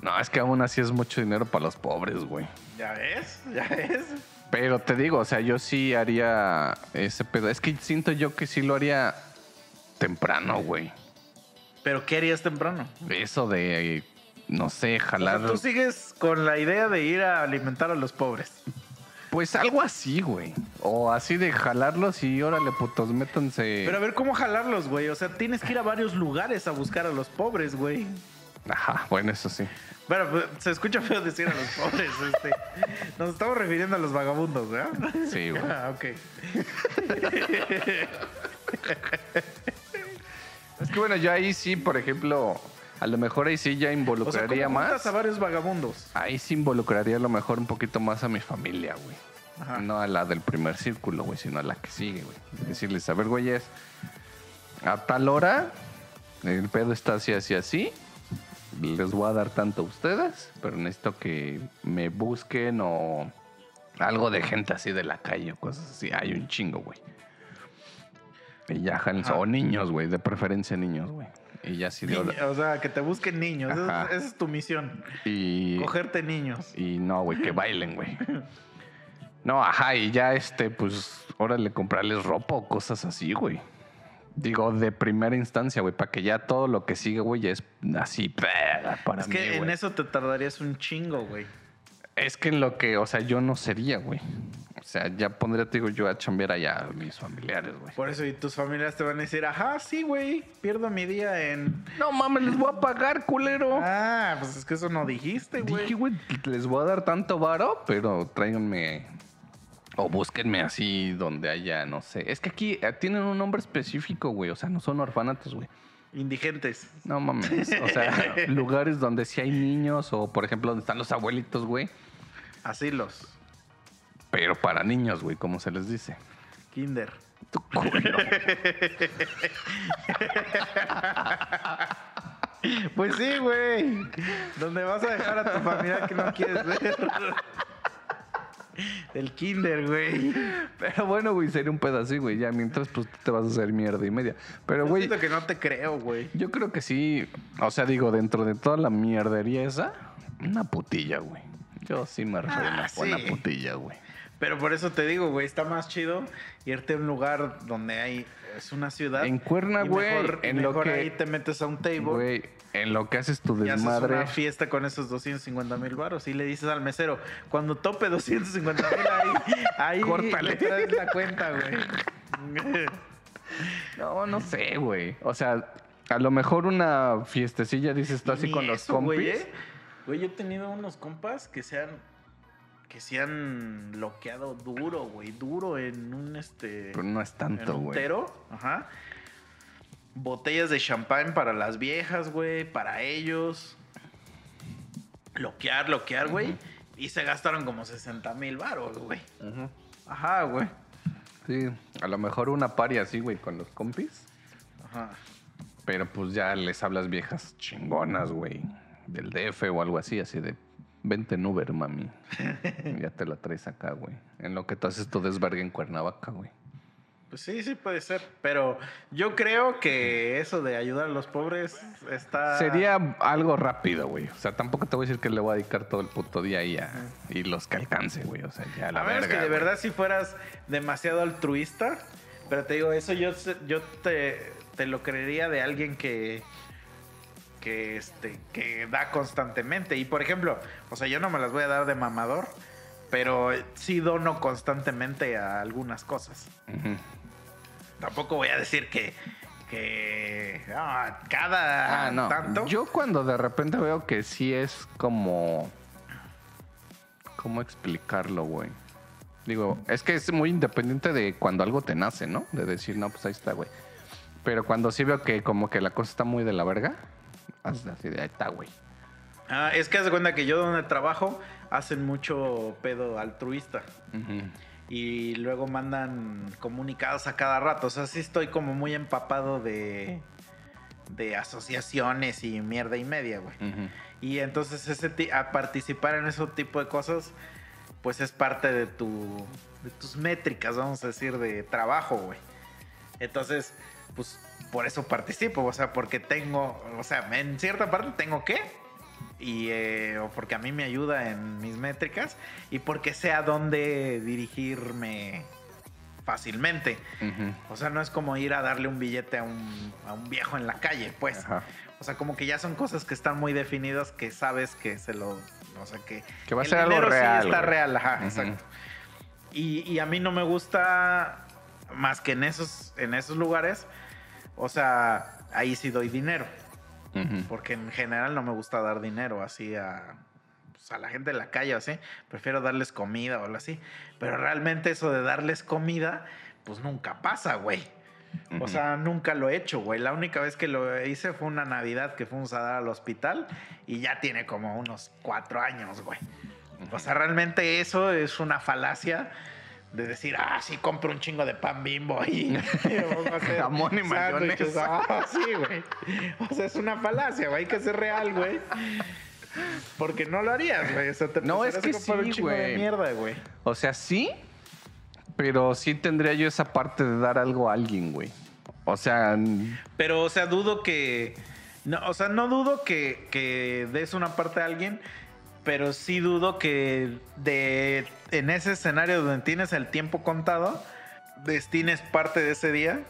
No, es que aún así es mucho dinero para los pobres, güey. ¿Ya ves? ¿Ya ves? Pero te digo, o sea, yo sí haría ese pedo. Es que siento yo que sí lo haría temprano, güey. ¿Pero qué harías temprano? Eso de, no sé, O sea, jalar. tú sigues con la idea de ir a alimentar a los pobres. Pues algo así, güey. O así de jalarlos y órale, putos, métanse. Pero a ver, ¿cómo jalarlos, güey? O sea, tienes que ir a varios lugares a buscar a los pobres, güey. Ajá, bueno, eso sí. Bueno, pues, se escucha feo decir a los pobres, este. Nos estamos refiriendo a los vagabundos, ¿verdad? Sí, güey. Ah, ok. Es que bueno, yo ahí sí, por ejemplo, a lo mejor ahí sí ya O sea, involucraría ¿cómo juntas más. a varios vagabundos? Ahí sí involucraría a lo mejor un poquito más a mi familia, güey. Ajá. No a la del primer círculo, güey, sino a la que sigue, güey. Decirles, a ver, güeyes, a tal hora, el pedo está así, así, así. Les voy a dar tanto a ustedes, pero necesito que me busquen o algo de gente así de la calle o cosas así. Hay un chingo, güey. Y ya. Ajá. o niños, güey, de preferencia niños, güey. Y ya hora- Niño- o sea, que te busquen niños. Esa es, esa es tu misión. Y, Cogerte niños. y no, güey, que bailen, güey. No, ajá, y ya este, pues, órale, comprarles ropa o cosas así, güey. Digo, de primera instancia, güey, para que ya todo lo que sigue, güey, es así, para Es mí, que en eso te tardarías un chingo, güey. Es que en lo que, o sea, yo no sería, güey. O sea, ya pondría, te digo, yo a chambear allá a mis familiares, güey. Por eso, y tus familiares te van a decir, ajá, sí, güey, pierdo mi día en. No mames, les voy a pagar, culero. Ah, pues es que eso no dijiste, güey. Dije, güey, les voy a dar tanto varo, pero tráiganme o búsquenme así donde haya, no sé. Es que aquí eh, tienen un nombre específico, güey. O sea, no son orfanatos, güey. Indigentes. No mames. O sea, lugares donde sí hay niños o, por ejemplo, donde están los abuelitos, güey. Asilos. Pero para niños, güey, como se les dice. Kinder. Tu culo. Pues sí, güey. Donde vas a dejar a tu familia que no quieres ver. El kinder, güey. Pero bueno, güey, sería un pedacito, güey. Ya mientras, pues tú te vas a hacer mierda y media. Pero, Yo güey, siento que no te creo, güey. yo creo que sí. O sea, digo, dentro de toda la mierdería esa, una putilla, güey. Yo sí me refiero a Ah, una sí. putilla, güey. Pero por eso te digo, güey, está más chido irte a un lugar donde hay. Es una ciudad. En Cuerna, güey, mejor- en lo mejor que- ahí te metes a un table. Güey, en lo que haces tu Y haces desmadre. una fiesta con esos 250 mil baros y le dices al mesero, cuando tope 250 mil ahí, ahí Córtale. traes la cuenta, güey. No, no sé, güey. O sea, a lo mejor una fiestecilla, dices tú así con los compis. Güey, ¿eh? Güey, yo he tenido unos compas que se han que se han bloqueado duro, güey, duro en un este Pero no es tanto, güey. ajá. Botellas de champán para las viejas, güey, para ellos. Loquear, loquear, güey. Y se gastaron como 60 mil baros, güey. Ujú. Ajá, güey. Sí, a lo mejor una pari así, güey, con los compis. Ajá. Pero pues ya les hablas viejas chingonas, güey. Del DF o algo así, así de. Vente en Uber, mami. ya te la traes acá, güey. En lo que tú haces tu desvergue en Cuernavaca, güey. Pues sí, sí puede ser. Pero yo creo que eso de ayudar a los pobres está. Sería algo rápido, güey. O sea, tampoco te voy a decir que le voy a dedicar todo el puto día ahí a, y los que alcance, güey. O sea, ya a la A menos verga. que de güey. verdad si fueras demasiado altruista. Pero te digo, eso yo, yo te, te lo creería de alguien que. Que, este, que da constantemente. Y por ejemplo, o sea, yo no me las voy a dar de mamador. Pero sí dono constantemente a algunas cosas. Tampoco voy a decir que. que ah, cada Ah, no. tanto. Yo cuando de repente veo que sí es como. ¿Cómo explicarlo, güey? Digo, es que es muy independiente de cuando algo te nace, ¿no? De decir, no, pues ahí está, güey. Pero cuando sí veo que como que la cosa está muy de la verga, así de ahí está, güey. Ah, es que haz de cuenta que yo donde trabajo hacen mucho pedo altruista. Y luego mandan comunicados a cada rato. O sea, sí estoy como muy empapado de, de asociaciones y mierda y media, güey. Y entonces ese a participar en ese tipo de cosas, pues es parte de tu de tus métricas, vamos a decir, de trabajo, güey. Entonces, pues por eso participo, o sea, porque tengo, o sea, en cierta parte tengo que y eh, o porque a mí me ayuda en mis métricas y porque sé a dónde dirigirme fácilmente. Ujú. O sea, no es como ir a darle un billete a un, a un viejo en la calle, pues. Ajá. O sea, como que ya son cosas que están muy definidas que sabes que se lo. O sea, que. Que va a ser algo dinero sí real, está real, ajá, Ujú. exacto. Y, y a mí no me gusta más que en esos, en esos lugares. O sea, ahí sí doy dinero. Porque en general no me gusta dar dinero así a, pues, a la gente de la calle o así. Prefiero darles comida o algo así. Pero realmente eso de darles comida, pues nunca pasa, güey. O sea, nunca lo he hecho, güey. La única vez que lo hice fue una Navidad que fuimos a dar al hospital y ya tiene como unos cuatro años, güey. O sea, realmente eso es una falacia de decir, ah, sí, compro un chingo de pan bimbo y, Jamón y sándwiches". mayonesa. Ah, sí, güey. O sea, es una falacia, güey. Hay que ser real, güey. Porque no lo harías, güey. O sea, te No, es que sí, un chingo de güey. mierda, güey. O sea, sí, pero sí tendría yo esa parte de dar algo a alguien, güey. O sea, Pero, o sea, dudo que. No, o sea, no dudo que, que des una parte a alguien, pero sí dudo que de en ese escenario donde tienes el tiempo contado, destines parte de ese día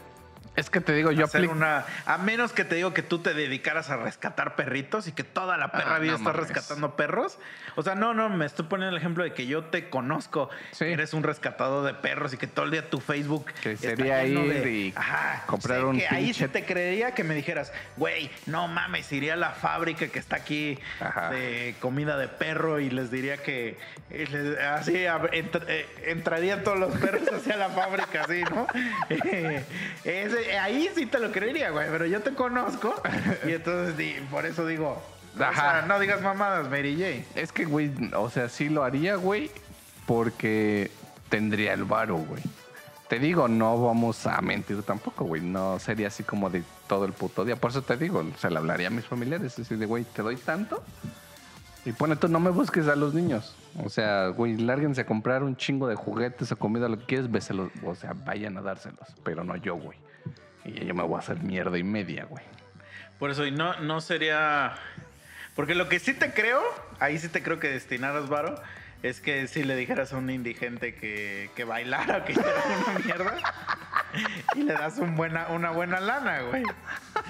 es que te digo, yo a hacer aplico. una. A menos que te digo que tú te dedicaras a rescatar perritos y que toda la perra Ah, vida no estás rescatando perros. O sea, no, no, me estoy poniendo el ejemplo de que yo te conozco. Sí. que Eres un rescatador de perros y que todo el día tu Facebook. Que sería ir de- y Ajá, comprar sé un que Ahí sí pinche- te creería que me dijeras, güey, no mames, iría a la fábrica que está aquí Ajá. de comida de perro y les diría que les- así eh, entrarían todos los perros hacia la fábrica, así, ¿no? Ese- ahí sí te lo creería, güey, pero yo te conozco y entonces di- por eso digo, o sea, Ajá. no digas mamadas, Mary J. Es que, güey, o sea, sí lo haría, güey, porque tendría el varo, güey. Te digo, no vamos a mentir tampoco, güey. No sería así como de todo el puto día. Por eso te digo, se le hablaría a mis familiares. Así de, güey, te doy tanto. Y pone tú, no me busques a los niños. O sea, güey, lárguense a comprar un chingo de juguetes o comida, lo que quieres, béselos. O sea, vayan a dárselos. Pero no yo, güey. Y yo me voy a hacer mierda y media, güey. Por eso, y no, no sería. Porque lo que sí te creo, ahí sí te creo que destinaras varo, es que si le dijeras a un indigente que, que bailara que hiciera una mierda, y le das una buena lana, güey.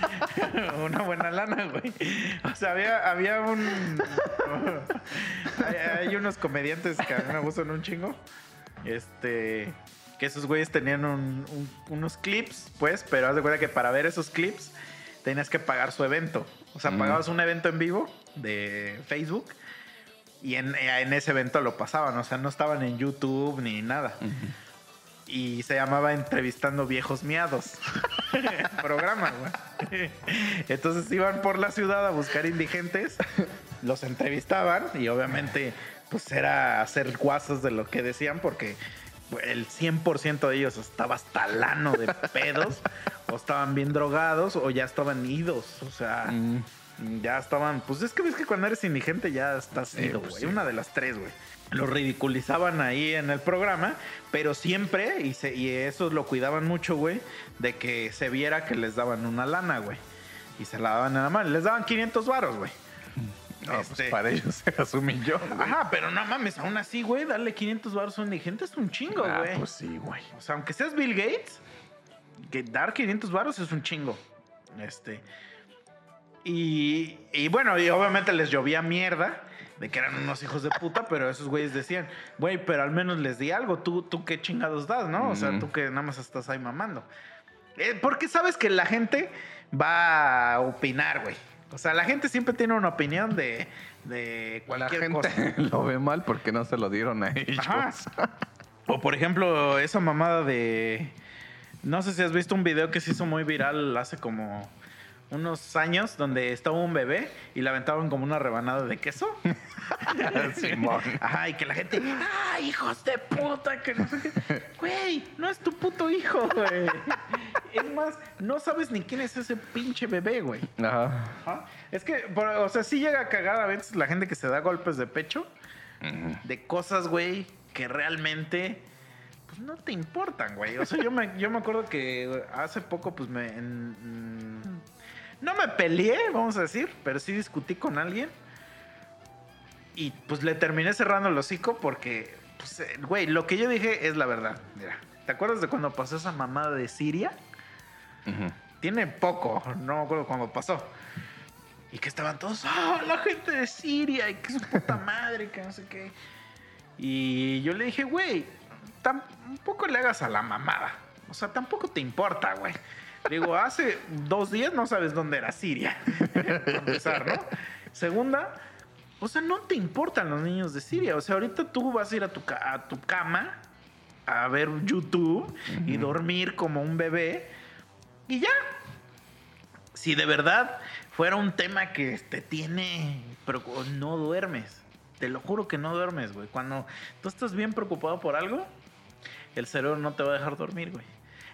una buena lana, güey. O sea, había, había un. hay, hay unos comediantes que a mí me gustan un chingo. Este. Que esos güeyes tenían un- un- unos clips, pues, pero haz de cuenta que para ver esos clips tenías que pagar su evento. O sea, Mm. pagabas un evento en vivo de Facebook y en, en ese evento lo pasaban. O sea, no estaban en YouTube ni nada. Y se llamaba Entrevistando Viejos Miados. Programa, güey. Entonces iban por la ciudad a buscar indigentes, los entrevistaban y obviamente pues era hacer guasas de lo que decían porque el 100% de ellos estaba hasta lano de pedos o estaban bien drogados o ya estaban idos, o sea, Mm. ya estaban, pues es que ves que cuando eres indigente ya estás Eh, ido, pues güey, sí. una de las tres, güey. Lo ridiculizaban ahí en el programa, pero siempre, y, se, y eso lo cuidaban mucho, güey, de que se viera que les daban una lana, güey. Y se la daban nada más. Les daban 500 varos, güey. No, Este- pues para ellos era su millón. güey. Ajá, pero no mames, aún así, güey, darle 500 varos a un indigente es un chingo, Ah, güey. pues sí, güey. O sea, aunque seas Bill Gates, que dar 500 varos es un chingo. Este. Y, y bueno, y obviamente les llovía mierda de que eran unos hijos de puta, pero esos güeyes decían, güey, pero al menos les di algo. Tú, tú qué chingados das, ¿no? O sea, tú que nada más estás ahí mamando. Eh, porque sabes que la gente va a opinar, güey. O sea, la gente siempre tiene una opinión de, de La cualquier gente cosa. lo ve mal porque no se lo dieron a ellos. Ajá. O por ejemplo, esa mamada de. No sé si has visto un video que se hizo muy viral hace como unos años donde estaba un bebé y le aventaban como una rebanada de queso. Simón. Ajá, y que la gente, ¡ah, hijos de puta! Que no sé qué. Güey, no es tu puto hijo, güey. Es más, no sabes ni quién es ese pinche bebé, güey. Ajá. Ajá. Es que, o sea, sí llega a cagar a veces la gente que se da golpes de pecho de cosas, güey, que realmente pues no te importan, güey. O sea, yo me, yo me acuerdo que hace poco, pues me. en- no me peleé, vamos a decir, pero sí discutí con alguien. Y pues le terminé cerrando el hocico porque, pues, eh, güey, lo que yo dije es la verdad. Mira, ¿te acuerdas de cuando pasó esa mamada de Siria? Tiene poco, no me acuerdo cuándo pasó. Y que estaban todos, ah, la gente de Siria, y que su puta madre, que no sé qué. Y yo le dije, güey, tampoco le hagas a la mamada. O sea, tampoco te importa, güey. Digo, hace dos días no sabes dónde era Siria. Para empezar, ¿no? Segunda, o sea, no te importan los niños de Siria. O sea, ahorita tú vas a ir a tu, a tu cama a ver YouTube y dormir como un bebé y ya. Si de verdad fuera un tema que te tiene, pero no duermes. Te lo juro que no duermes, güey. Cuando tú estás bien preocupado por algo, el cerebro no te va a dejar dormir, güey.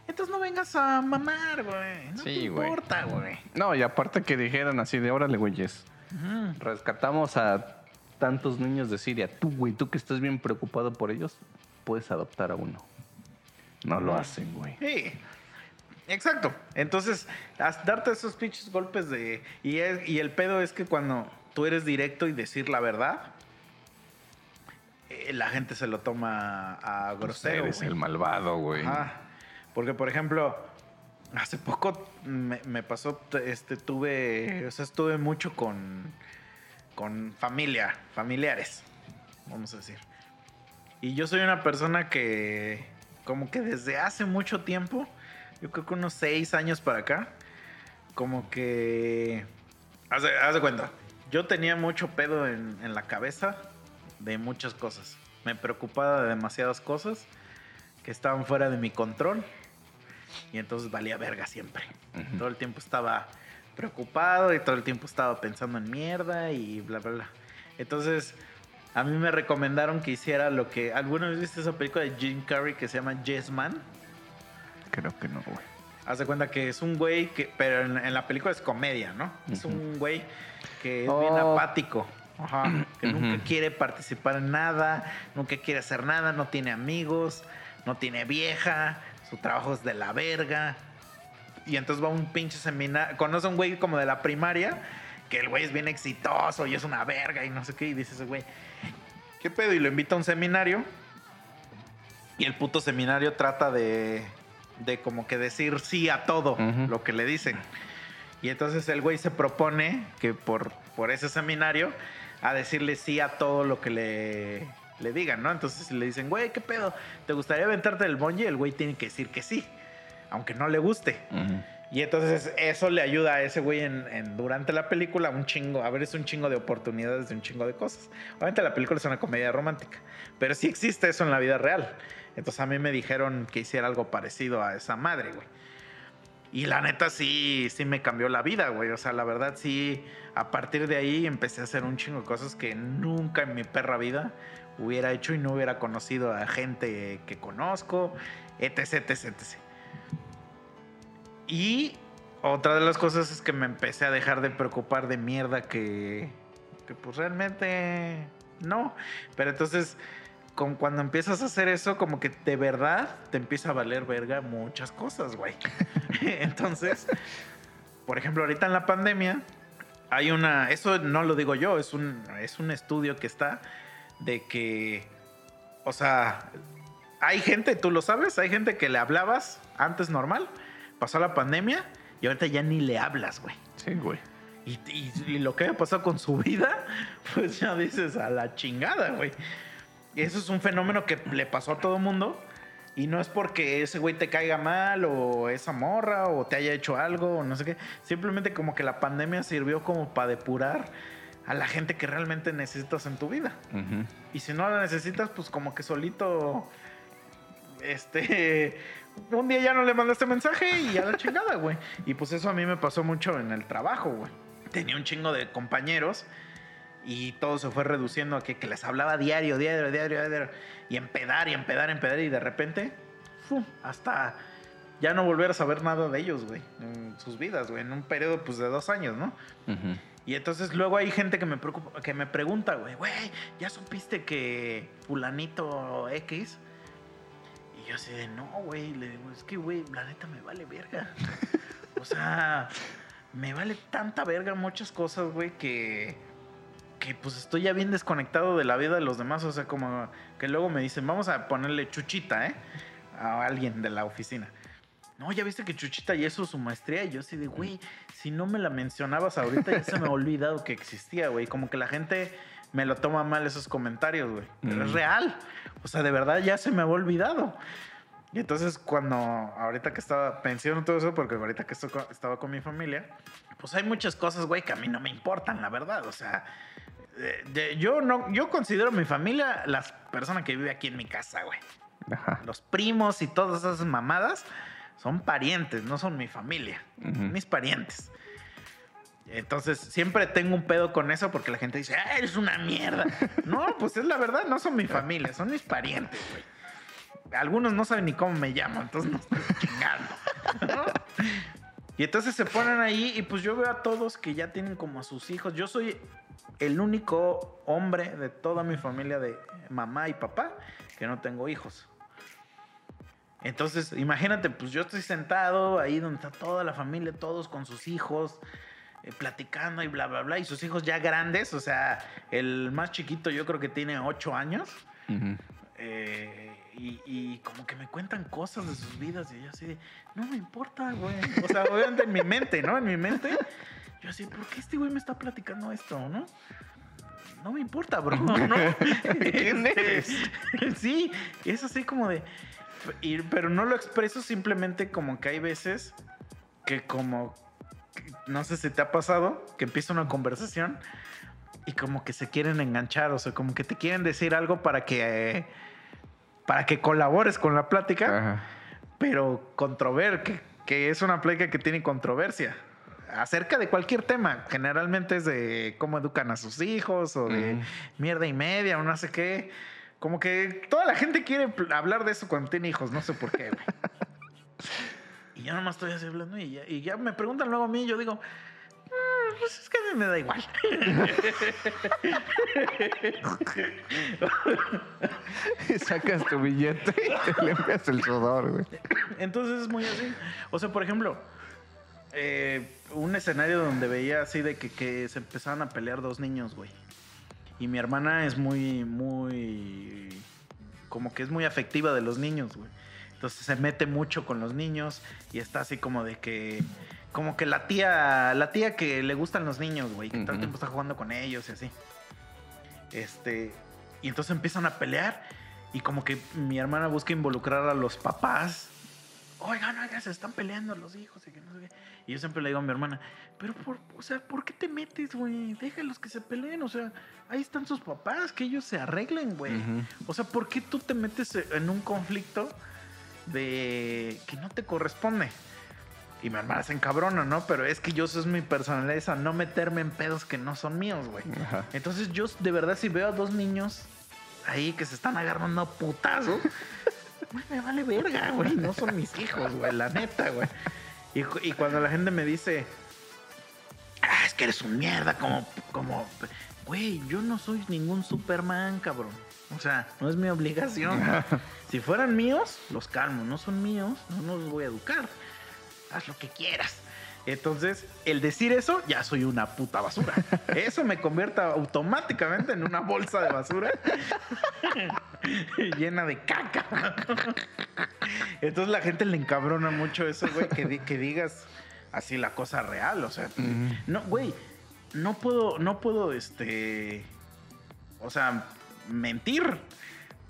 Entonces no vengas a mamar, güey. No Sí, te importa, güey. No, y aparte que dijeran así de órale, güeyes. Ujú. Rescatamos a tantos niños de Siria. Tú, güey, tú que estás bien preocupado por ellos, puedes adoptar a uno. No lo hacen, güey. Sí. Exacto. Entonces, darte esos pinches golpes de. Y, es- y el pedo es que cuando tú eres directo y decir la verdad, eh, la gente se lo toma a grosero. Eres güey. el malvado, güey. Ajá. Porque, por ejemplo, hace poco me, pasó, este, tuve, o sea, estuve mucho con, con familia, familiares, vamos a decir. Y yo soy una persona que, como que desde hace mucho tiempo, yo creo que unos seis años para acá, como que, haz de, cuenta, yo tenía mucho pedo en la cabeza de muchas cosas. Me preocupaba de demasiadas cosas que estaban fuera de mi control. Y entonces valía verga siempre. Ujú. Todo el tiempo estaba preocupado y todo el tiempo estaba pensando en mierda y bla, bla, bla. Entonces, a mí me recomendaron que hiciera lo que... ¿Alguna vez viste esa película de Jim Carrey que se llama Yes Man? Creo que no, güey. Haz de cuenta que es un güey que... Pero en, en la película es comedia, ¿no? Es Ujú. un güey que es Oh. bien apático. Ajá. Que nunca Ujú. quiere participar en nada, nunca quiere hacer nada, no tiene amigos, no tiene vieja, su trabajo es de la verga. Y entonces va a un pinche seminario. Conoce a un güey como de la primaria, que el güey es bien exitoso y es una verga y no sé qué. Y dice ese güey, ¿qué pedo? Y lo invita a un seminario. Y el puto seminario trata de, de como que decir sí a todo lo que le dicen. Y entonces el güey se propone que por, por ese seminario a decirle sí a todo lo que le, le digan, ¿no? Entonces le dicen, güey, ¿qué pedo? ¿Te gustaría aventarte del bungee? El güey tiene que decir que sí, aunque no le guste. Y entonces eso le ayuda a ese güey en, en- durante la película un chingo, a ver, es un chingo de oportunidades de un chingo de cosas. Obviamente la película es una comedia romántica, pero sí existe eso en la vida real. Entonces a mí me dijeron que hiciera algo parecido a esa madre, güey. Y la neta sí, sí me cambió la vida, güey. O sea, la verdad sí, a partir de ahí empecé a hacer un chingo de cosas que nunca en mi perra vida hubiera hecho y no hubiera conocido a gente que conozco, etc, etc, etc. Y otra de las cosas es que me empecé a dejar de preocupar de mierda que, que pues realmente no. Pero entonces, con, cuando empiezas a hacer eso, como que de verdad te empieza a valer verga muchas cosas, güey. entonces, por ejemplo, ahorita en la pandemia, hay una, eso no lo digo yo, es un, es un estudio que está de que, o sea, hay gente, tú lo sabes, hay gente que le hablabas antes normal, pasó la pandemia y ahorita ya ni le hablas, güey. Sí, güey. Y, y- y lo que haya pasado con su vida, pues ya dices a la chingada, güey. Eso es un fenómeno que le pasó a todo el mundo. Y no es porque ese güey te caiga mal o esa morra o te haya hecho algo o no sé qué. Simplemente como que la pandemia sirvió como para depurar a la gente que realmente necesitas en tu vida. Y si no la necesitas, pues como que solito. Este. Un día ya no le mandaste mensaje y a la chingada, güey. Y pues eso a mí me pasó mucho en el trabajo, güey. Tenía un chingo de compañeros y todo se fue reduciendo a que, que les hablaba diario, diario, diario, diario. Y empedar, y empedar, empedar. Y de repente, ¡fum! hasta ya no volver a saber nada de ellos, güey. En sus vidas, güey. En un periodo, pues, de dos años, ¿no? Ujú. Y entonces luego hay gente que me preocupa, que me pregunta, güey, güey, ¿ya supiste que fulanito X? Y yo así de, no, güey, le digo, es que, güey, la neta me vale verga. o sea, me vale tanta verga muchas cosas, güey, que, que pues estoy ya bien desconectado de la vida de los demás. O sea, como que luego me dicen, vamos a ponerle chuchita, ¿eh? A alguien de la oficina. No, ya viste que Chuchita y eso su maestría. Y yo así de, güey, si no me la mencionabas ahorita, ya se me ha olvidado que existía, güey. Como que la gente me lo toma mal esos comentarios, güey. Pero es Mm. real. O sea, de verdad ya se me había olvidado. Y entonces cuando, ahorita que estaba pensando todo eso, porque ahorita que estaba con mi familia, pues hay muchas cosas, güey, que a mí no me importan, la verdad. O sea, eh, de- yo no, yo considero mi familia las personas que vive aquí en mi casa, güey. Ajá. Los primos y todas esas mamadas son parientes, no son mi familia, son mis parientes. Entonces, siempre tengo un pedo con eso porque la gente dice, ah, eres una mierda. No, pues es la verdad, no son mi familia, son mis parientes, güey. Algunos no saben ni cómo me llamo, entonces no estoy chingando. ¿no? Y entonces se ponen ahí y pues yo veo a todos que ya tienen como a sus hijos. Yo soy el único hombre de toda mi familia de mamá y papá que no tengo hijos. Entonces, imagínate, pues yo estoy sentado ahí donde está toda la familia, todos con sus hijos, eh, platicando y bla, bla, bla, y sus hijos ya grandes, o sea, el más chiquito yo creo que tiene ocho años, Ujú. eh, y, y como que me cuentan cosas de sus vidas, y yo así de, no me importa, güey. O sea, obviamente en mi mente, ¿no? En mi mente, yo así, ¿por qué este güey me está platicando esto, no? No me importa, bro, ¿no? ¿Quién Este, eres? Sí, es así como de. Y- pero no lo expreso simplemente como que hay veces que como. No sé si te ha pasado que empieza una conversación y como que se quieren enganchar, o sea, como que te quieren decir algo para que. para que colabores con la plática, Ajá. pero controver, que, que es una plática que tiene controversia. Acerca de cualquier tema. Generalmente es de cómo educan a sus hijos o de Ujú. mierda y media o no sé qué. Como que toda la gente quiere hablar de eso cuando tiene hijos, no sé por qué, güey. Y yo nomás estoy así hablando y ya, y ya me preguntan luego a mí y yo digo, "Mm, pues es que a mí me da igual. Y sacas tu billete y te limpias el sudor, güey. Entonces es muy así. O sea, por ejemplo, eh, un escenario donde veía así de que, que se empezaban a pelear dos niños, güey. Y mi hermana es muy, muy. Como que es muy afectiva de los niños, güey. Entonces se mete mucho con los niños y está así como de que. Como que la tía. La tía que le gustan los niños, güey. Que todo el tiempo está jugando con ellos y así. Este. Y entonces empiezan a pelear. Y como que mi hermana busca involucrar a los papás. Oigan, oigan, se están peleando los hijos y que no sé qué. Y yo siempre le digo a mi hermana, pero por, o sea, ¿por qué te metes, güey? Déjalos que se peleen, o sea, ahí están sus papás, que ellos se arreglen, güey. O sea, ¿por qué tú te metes en un conflicto de que no te corresponde? Y mi hermana se encabrona, ¿no? Pero es que yo, eso es mi personalidad, esa, no meterme en pedos que no son míos, güey. Entonces yo de verdad si veo a dos niños ahí que se están agarrando a putazos, güey, me vale verga, güey. No son mis hijos, güey, la neta, güey. Y, y cuando la gente me dice, ah, es que eres un mierda, como, como, güey, yo no soy ningún Superman, cabrón. O sea, no es mi obligación. Si fueran míos, los calmo. No son míos, no los voy a educar. Haz lo que quieras. Entonces, el decir eso, ya soy una puta basura. Eso me convierte automáticamente en una bolsa de basura llena de caca. Entonces, la gente le encabrona mucho eso, güey, que, di- que digas así la cosa real. O sea, no, güey, no puedo, no puedo, este, o sea, mentir.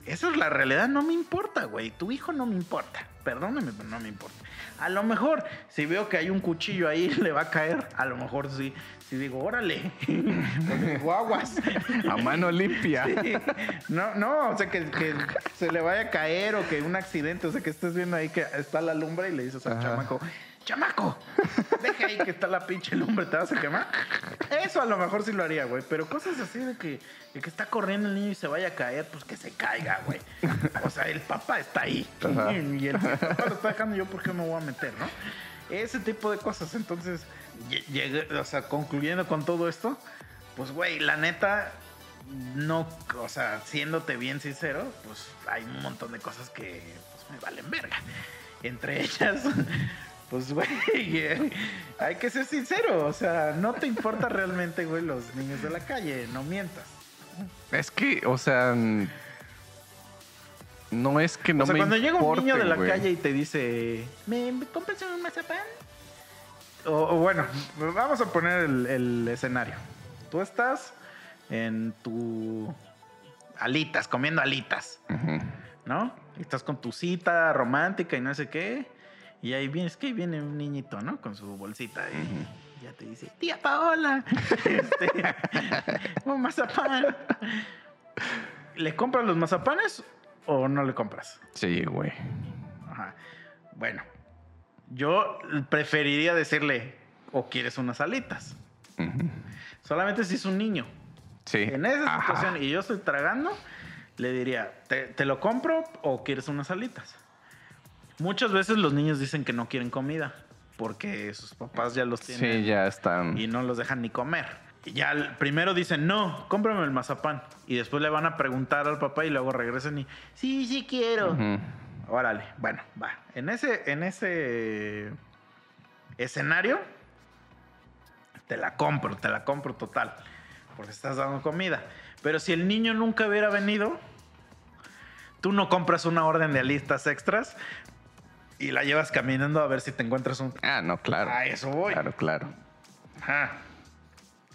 Esa es la realidad, no me importa, güey. Tu hijo no me importa. Perdóname, pero no me importa. A lo mejor, si veo que hay un cuchillo ahí, le va a caer. A lo mejor sí. Si digo, órale, pues digo, aguas. A mano limpia. Sí. No, no, o sea, que, que se le vaya a caer o que un accidente, o sea, que estés viendo ahí que está la lumbre y le dices al Ajá. chamaco, chamaco, deja ahí que está la pinche lumbre, te vas a quemar. Eso a lo mejor sí lo haría, güey, pero cosas así de que, de que está corriendo el niño y se vaya a caer, pues que se caiga, güey. O sea, el papá está ahí Ajá. y el papá lo está dejando, yo por qué me voy a meter, ¿no? Ese tipo de cosas, entonces, lle- llegué, o sea, concluyendo con todo esto, pues, güey, la neta, no, o sea, siéndote bien sincero, pues hay un montón de cosas que pues, me valen verga. Entre ellas, Pues, güey, eh, hay que ser sincero. O sea, no te importa realmente, güey, los niños de la calle. No mientas. Es que, o sea. No es que no o sea, me cuando llega un niño de la calle y te dice, ¿me, compras un mazapán? O, o bueno, vamos a poner el, el escenario. Tú estás en tu alitas, comiendo alitas, Ujú. ¿no? Y estás con tu cita romántica y no sé qué. Y ahí viene, es que ahí viene un niñito, ¿no? Con su bolsita. Y ya te dice, tía Paola, este, un mazapán. ¿Le compras los mazapanes o no le compras? Sí, güey. Ajá. Bueno, yo preferiría decirle, o quieres unas alitas. Solamente si es un niño. Sí. En esa Ajá. situación y yo estoy tragando, le diría, ¿te, te lo compro o quieres unas alitas? Muchas veces los niños dicen que no quieren comida porque sus papás ya los tienen Sí, ya están. y no los dejan ni comer. Y ya primero dicen, no, cómprame el mazapán. Y después le van a preguntar al papá y luego regresan y, sí, sí quiero. Ujú. Órale, bueno, va. En ese, en ese escenario, te la compro, te la compro total. Porque estás dando comida. Pero si el niño nunca hubiera venido, tú no compras una orden de alistas extras y la llevas caminando a ver si te encuentras un. Ah, no, claro. A eso voy. Claro, claro. Ajá.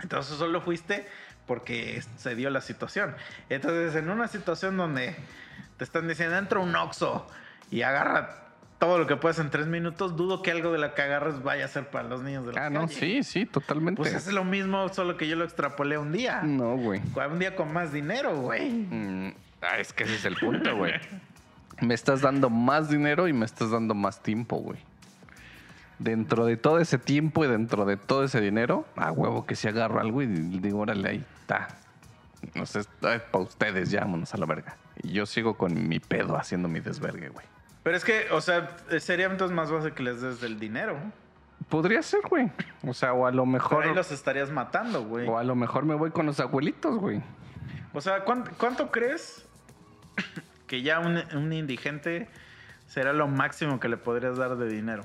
Entonces solo fuiste porque se dio la situación. Entonces, en una situación donde te están diciendo, entra un Oxxo y agarra todo lo que puedas en tres minutos, dudo que algo de lo que agarres vaya a ser para los niños de la Ah, no, calle. sí, sí, totalmente. Pues es lo mismo, solo que yo lo extrapolé un día. No, güey. Un día con más dinero, güey. Mm, ah, es que ese es el punto, güey. Me estás dando más dinero y me estás dando más tiempo, güey. Dentro de todo ese tiempo y dentro de todo ese dinero, a huevo que si agarro algo y digo, órale, ahí está. No sé, para ustedes, ya, vámonos a la verga. Y yo sigo con mi pedo haciendo mi desvergue, güey. Pero es que, o sea, sería entonces más fácil que les des el dinero. Podría ser, güey. O sea, o a lo Pero mejor. ahí los estarías matando, güey. O a lo mejor me voy con los abuelitos, güey. O sea, ¿cuánto, cuánto crees que ya un, un indigente será lo máximo que le podrías dar de dinero?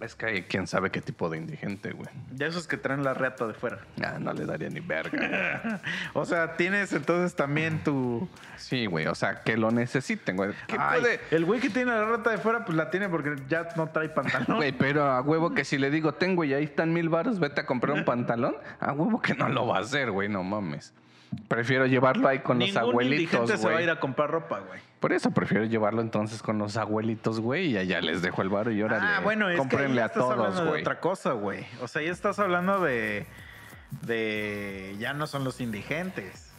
Es que hay quién sabe qué tipo de indigente, güey. De esos que traen la reata de fuera. Ah, no le daría ni verga. O sea, tienes entonces también tu... Sí, güey. O sea, que lo necesiten, güey. ¿Qué Ay, puede? El güey que tiene la reata de fuera, pues la tiene porque ya no trae pantalón. Güey, pero a huevo que si le digo, tengo y ahí están mil baros, vete a comprar un pantalón, a huevo que no lo va a hacer, güey, no mames. Prefiero llevarlo ahí con los abuelitos, indigente se va a güey. ir a comprar ropa, güey. Por eso prefiero llevarlo entonces con los abuelitos, güey, y allá les dejo el baro y órale. ah, bueno, es que cómprenle a estás todos, hablando de güey. otra cosa, güey. O sea, ya estás hablando de... De... Ya no son los indigentes.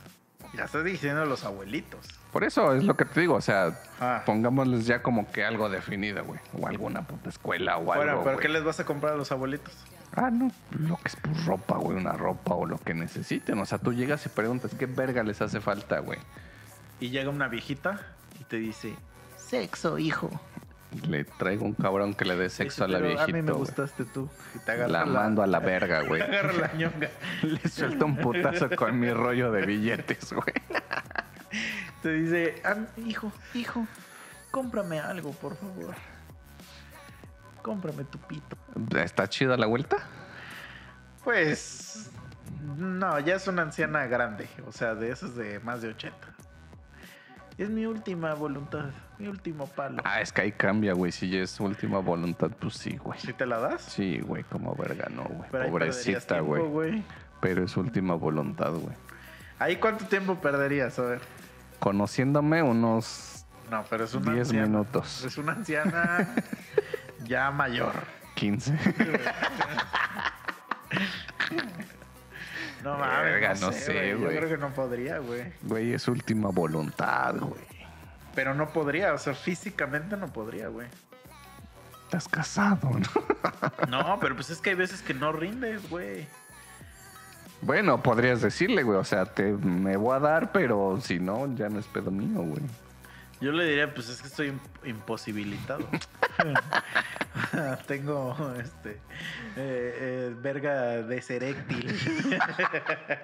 Ya estás diciendo los abuelitos. Por eso es lo que te digo, o sea, Ah. pongámosles ya como que algo definido, güey. O alguna puta escuela o Bueno, algo, pero güey. ¿qué les vas a comprar a los abuelitos? Ah, no, lo que es pues, ropa, güey, una ropa o lo que necesiten. O sea, tú llegas y preguntas, ¿qué verga les hace falta, güey? Y llega una viejita y te dice, sexo, hijo. Le traigo un cabrón que le dé sexo a la Pero viejita. A mí me gustaste tú. Y te agarra La mando a la verga, güey. Te agarra la ñonga. Le suelto un putazo con mi rollo de billetes, güey. Te dice, "Ah, hijo, hijo, cómprame algo, por favor. Cómprame tu pito. ¿Está chida la vuelta? Pues, no, ya es una anciana grande. O sea, de esas de más de 80. Es mi última voluntad, mi último palo. Ah, es que ahí cambia, güey. Si ya es su última voluntad, pues sí, güey. ¿Sí te la das? Sí, güey, como verga, no, güey. Pobrecita, güey. Pero es última voluntad, güey. ¿Ahí cuánto tiempo perderías? A ver. Conociéndome unos No, pero es una 10 anciana. minutos. Es una anciana ya mayor. 15. No mames, Verga, no, no sé, güey. Yo creo que no podría, güey. Güey, es última voluntad, güey. Pero no podría, o sea, físicamente no podría, güey. Estás casado, ¿no? No, pero pues es que hay veces que no rindes, güey. Bueno, podrías decirle, güey, o sea, te me voy a dar, pero si no, ya no es pedo mío, güey. Yo le diría, pues es que estoy imp- imposibilitado. Tengo, este, eh, eh, verga deseréctil.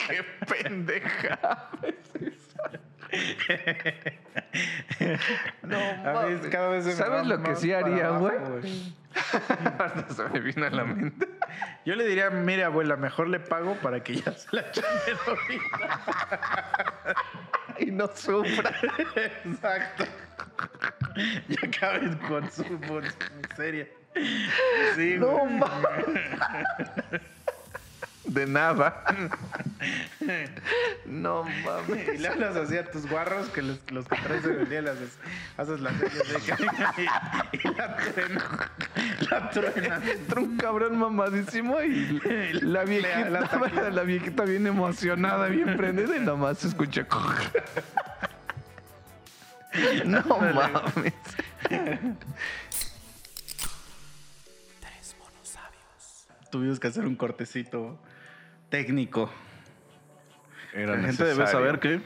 Qué pendeja. no A mí cada vez se me ¿Sabes va lo que más sí para haría, abajo, güey? Hasta se me vino a la mente. Yo le diría, mire, abuela, mejor le pago para que ya se la chinguen ahorita. Y no sufra. Exacto. Ya acaben con su, con su miseria. Sí, No mames. De nada. No mames. Y le hablas así a tus guarros que los, los que traes en el día les haces, haces las señas de que y, y la truenan. La. Entra un cabrón mamadísimo y la viejita, la taclea. la viejita bien emocionada, bien prendida y nomás se escucha. No mames. Tuvimos que hacer un cortecito técnico. Era la gente debe saber que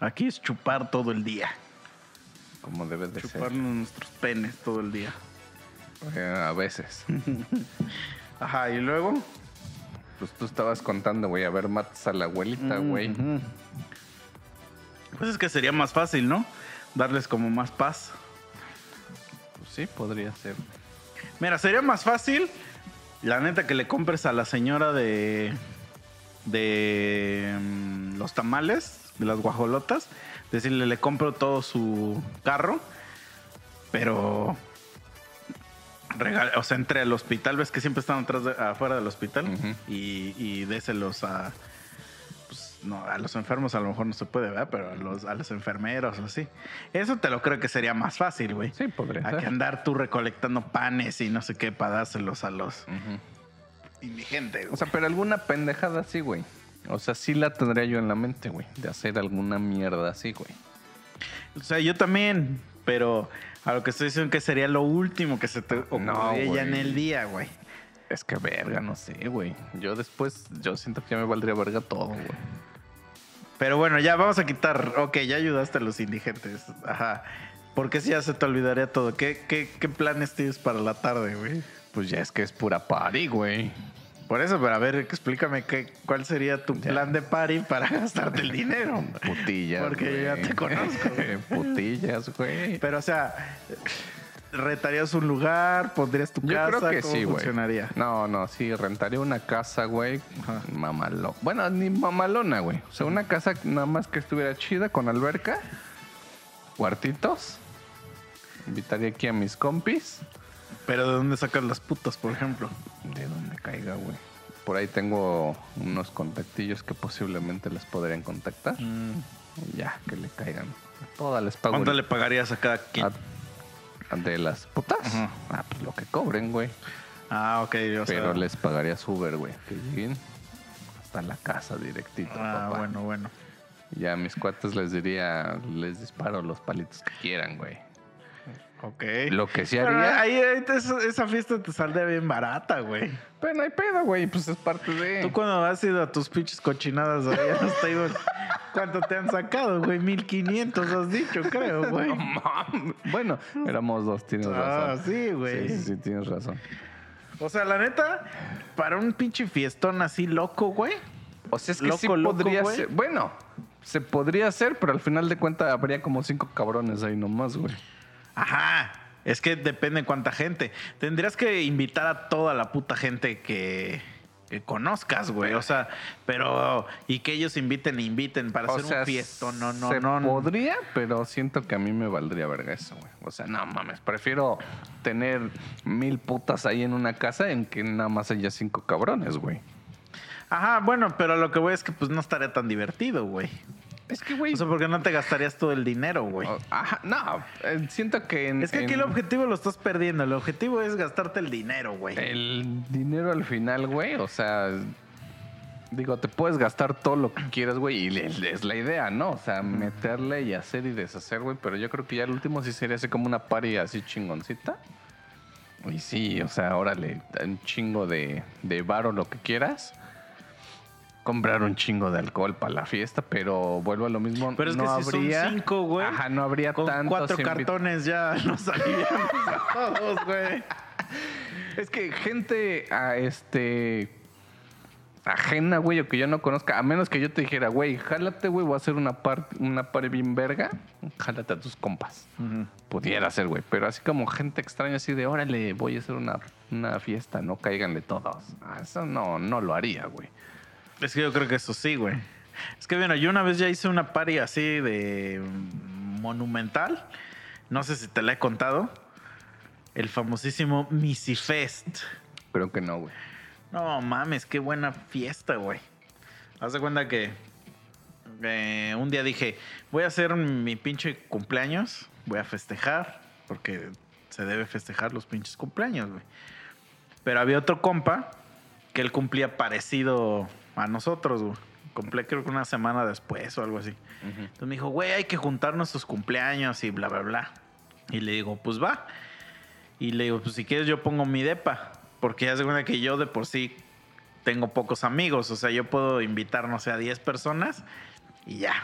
aquí es chupar todo el día. Como debe de Chuparnos nuestros penes todo el día. ser. Eh, a veces. Ajá, y luego. Pues tú estabas contando, güey, a ver, matas a la abuelita, güey. Pues es que sería más fácil, ¿no? Darles como más paz. Pues sí, podría ser. Mira, sería más fácil, la neta, que le compres a la señora de. De. mm, los tamales, de las guajolotas. Decirle, le compro todo su carro, pero. o sea, entre al hospital, ves que siempre están atrás de- afuera del hospital y, y déselos a. pues, no, a los enfermos a lo mejor no se puede, ¿verdad? Pero a los, a los enfermeros o así. Eso te lo creo que sería más fácil, güey. Sí, podría A que andar tú recolectando panes y no sé qué para dárselos a los. Indigentes. O sea, pero alguna pendejada así, güey. O sea, sí la tendría yo en la mente, güey. De hacer alguna mierda así, güey. O sea, yo también, pero a lo que estoy diciendo que sería lo último que se te ocurriría ya en el día, güey. Es que verga, no sé, güey. Yo después, yo siento que ya me valdría verga todo, güey. Pero bueno, ya vamos a quitar. Ok, ya ayudaste a los indigentes. Ajá. Porque si ya se te olvidaría todo. ¿Qué, qué, qué planes tienes para la tarde, güey? Pues ya es que es pura party, güey. Por eso, pero a ver, explícame qué, cuál sería tu Ya. plan de party para gastarte el dinero. Putillas. Porque yo ya güey. te conozco, güey. Putillas, güey. Pero, o sea, ¿rentarías un lugar? ¿Pondrías tu Yo casa? creo que ¿Cómo sí, güey. funcionaría? No, no, sí, rentaría una casa, güey. Mamalona. Bueno, ni mamalona, güey. O sea, una casa nada más que estuviera chida con alberca, cuartitos. Invitaría aquí a mis compis. Pero ¿de dónde sacas las putas, por ejemplo? De donde caiga, güey. Por ahí tengo unos contactillos que posiblemente les podrían contactar. Y Ya, que le caigan. Todas les pago. ¿Cuánto le pagarías a cada quien? a- de las putas? Ah, pues lo que cobren, güey. Ah, ok. O sea, Pero les pagaría su Uber, güey. Que lleguen hasta la casa directito, Ah, papá. bueno, bueno. Ya a mis cuates les diría, les disparo los palitos que quieran, güey. Ok. Lo que sí Pero haría. ahí, ahí te- esa, fiesta te saldría bien barata, güey. Pero no hay pedo, güey. Pues es parte de. Tú cuando has ido a tus pinches cochinadas los tables, ¿cuánto te han sacado, güey? 1500 has dicho, creo, güey. No mames. Bueno, éramos dos, tienes Ah, razón. sí, güey. Sí, sí, sí, tienes razón. O sea, la neta, para un pinche fiestón así loco, güey. O sea, es que Loco, sí loco, podría güey. ser. Bueno, se podría hacer, pero al final de cuentas habría como cinco cabrones ahí nomás, güey. Ajá. Es que depende cuánta gente. Tendrías que invitar a toda la puta gente que, que conozcas, güey. O sea, pero. Y que ellos inviten e inviten para O hacer sea, un fiestón. No, no, se no. no. podría, pero siento que a mí me valdría verga eso, güey. O sea, no mames, prefiero tener mil putas ahí en una casa en que nada más haya cinco cabrones, güey. Ajá, bueno, pero lo que voy es que pues no estaría tan divertido, güey. Es que, güey. O sea, porque no te gastarías todo el dinero, güey. Ajá, no, eh, siento que en, Es que aquí en- el objetivo lo estás perdiendo. El objetivo es gastarte el dinero, güey. El dinero al final, güey, o sea, digo, te puedes gastar todo lo que quieras, güey, y es la idea, ¿no? O sea, meterle y hacer y deshacer, güey, pero yo creo que ya el último sí sería así como una party así chingoncita. Y sí, o sea, órale, un chingo de, de bar o lo que quieras. Comprar un chingo de alcohol para la fiesta, pero vuelvo a lo mismo. Pero es no que si habría, son cinco, güey. Ajá, no habría Con tantos cuatro cartones ya nos aliviamos a todos, güey. Es que gente a este ajena, güey, o que yo no conozca, a menos que yo te dijera, güey, jálate, güey, voy a hacer una par, una par bien verga, jálate a tus compas. Pudiera ser, güey, pero así como gente extraña, así de, órale, voy a hacer una, una fiesta, no cáiganle todos. Ah, Eso no, no lo haría, güey. Es que yo creo que eso sí, güey. Es que, bueno, yo una vez ya hice una party así de monumental. No sé si te la he contado. El famosísimo Missy Fest. Creo que no, güey. No mames, qué buena fiesta, güey. Haz de cuenta que eh, un día dije, voy a hacer mi pinche cumpleaños, voy a festejar, porque se debe festejar los pinches cumpleaños, güey. Pero había otro compa que él cumplía parecido a nosotros, güey. Cumplía creo que una semana después o algo así. Entonces me dijo, güey, hay que juntar nuestros cumpleaños y bla, bla, bla. Y le digo, pues va. Y le digo, pues si quieres yo pongo mi depa. Porque ya se cuenta que yo de por sí tengo pocos amigos. O sea, yo puedo invitar, no sé, a 10 personas y ya.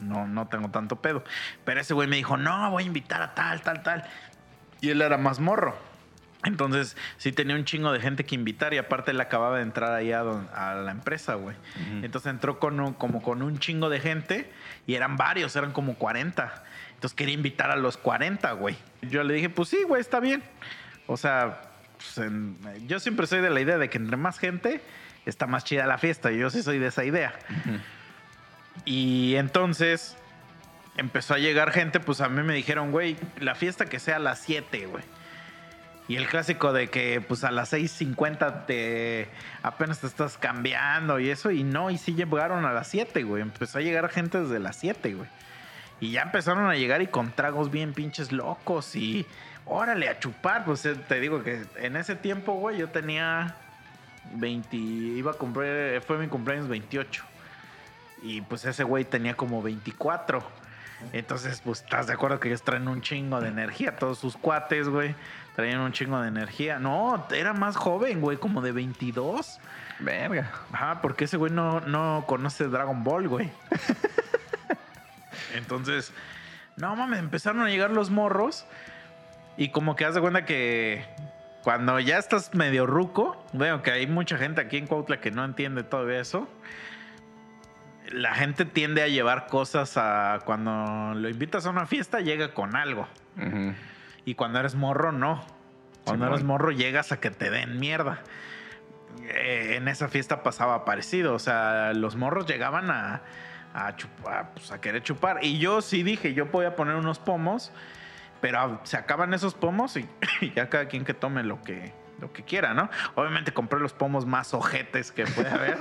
No, no tengo tanto pedo. Pero ese güey me dijo, no, voy a invitar a tal, tal, tal. Y él era más morro. Entonces, sí tenía un chingo de gente que invitar y aparte él acababa de entrar ahí a, don- a la empresa, güey. Entonces entró con un- como con un chingo de gente y eran varios, eran como 40. Entonces quería invitar a los 40, güey. Yo le dije, pues sí, güey, está bien. O sea, pues, en- yo siempre soy de la idea de que entre más gente está más chida la fiesta. Y yo sí soy de esa idea. Y entonces empezó a llegar gente, pues a mí me dijeron, güey, la fiesta que sea a las 7, güey. Y el clásico de que pues a las 6.50 te apenas te estás cambiando y eso, y no, y sí llegaron a las 7, güey. Empezó a llegar gente desde las 7, güey. Y ya empezaron a llegar y con tragos bien pinches locos y órale a chupar. Pues eh, te digo que en ese tiempo, güey, yo tenía 20, iba a cumplir, fue mi cumpleaños 28. Y pues ese güey tenía como 24. Entonces, pues estás de acuerdo que ellos traen un chingo de energía. Todos sus cuates, güey, traían un chingo de energía. No, era más joven, güey, como de 22. Verga. Ajá, porque ese güey no, no conoce Dragon Ball, güey. Entonces, no mames, empezaron a llegar los morros. Y como que haz de cuenta que cuando ya estás medio ruco, veo que hay mucha gente aquí en Cuautla que no entiende todo eso. La gente tiende a llevar cosas a. Cuando lo invitas a una fiesta, llega con algo. Ujú. Y cuando eres morro, no. Cuando eres morro, llegas a que te den mierda. Eh, en esa fiesta pasaba parecido. O sea, los morros llegaban a, a, chupar, pues, a querer chupar. Y yo sí dije, yo voy a poner unos pomos. Pero se acaban esos pomos y, y ya cada quien que tome lo que, lo que quiera, ¿no? Obviamente compré los pomos más ojetes que puede haber.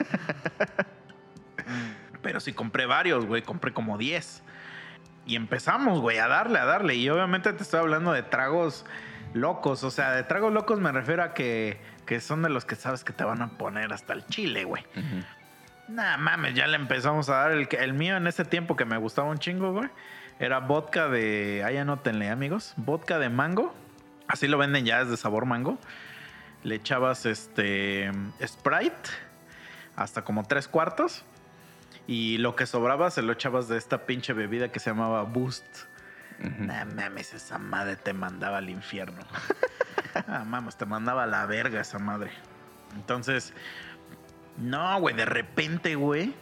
Pero sí compré varios, güey. Compré como 10. Y empezamos, güey, a darle, a darle. Y obviamente te estoy hablando de tragos locos. O sea, de tragos locos me refiero a que, que son de los que sabes que te van a poner hasta el chile, güey. Nah, mames, ya le empezamos a dar el, el mío en ese tiempo que me gustaba un chingo, güey. Era vodka de. Ahí anótenle, amigos. Vodka de mango. Así lo venden ya, es de sabor mango. Le echabas este. Sprite. Hasta como tres cuartos. Y lo que sobraba se lo echabas de esta pinche bebida que se llamaba Boost. Nah, mames, esa madre te mandaba al infierno. ah, mames, te mandaba a la verga esa madre. Entonces, no, güey, de repente, güey.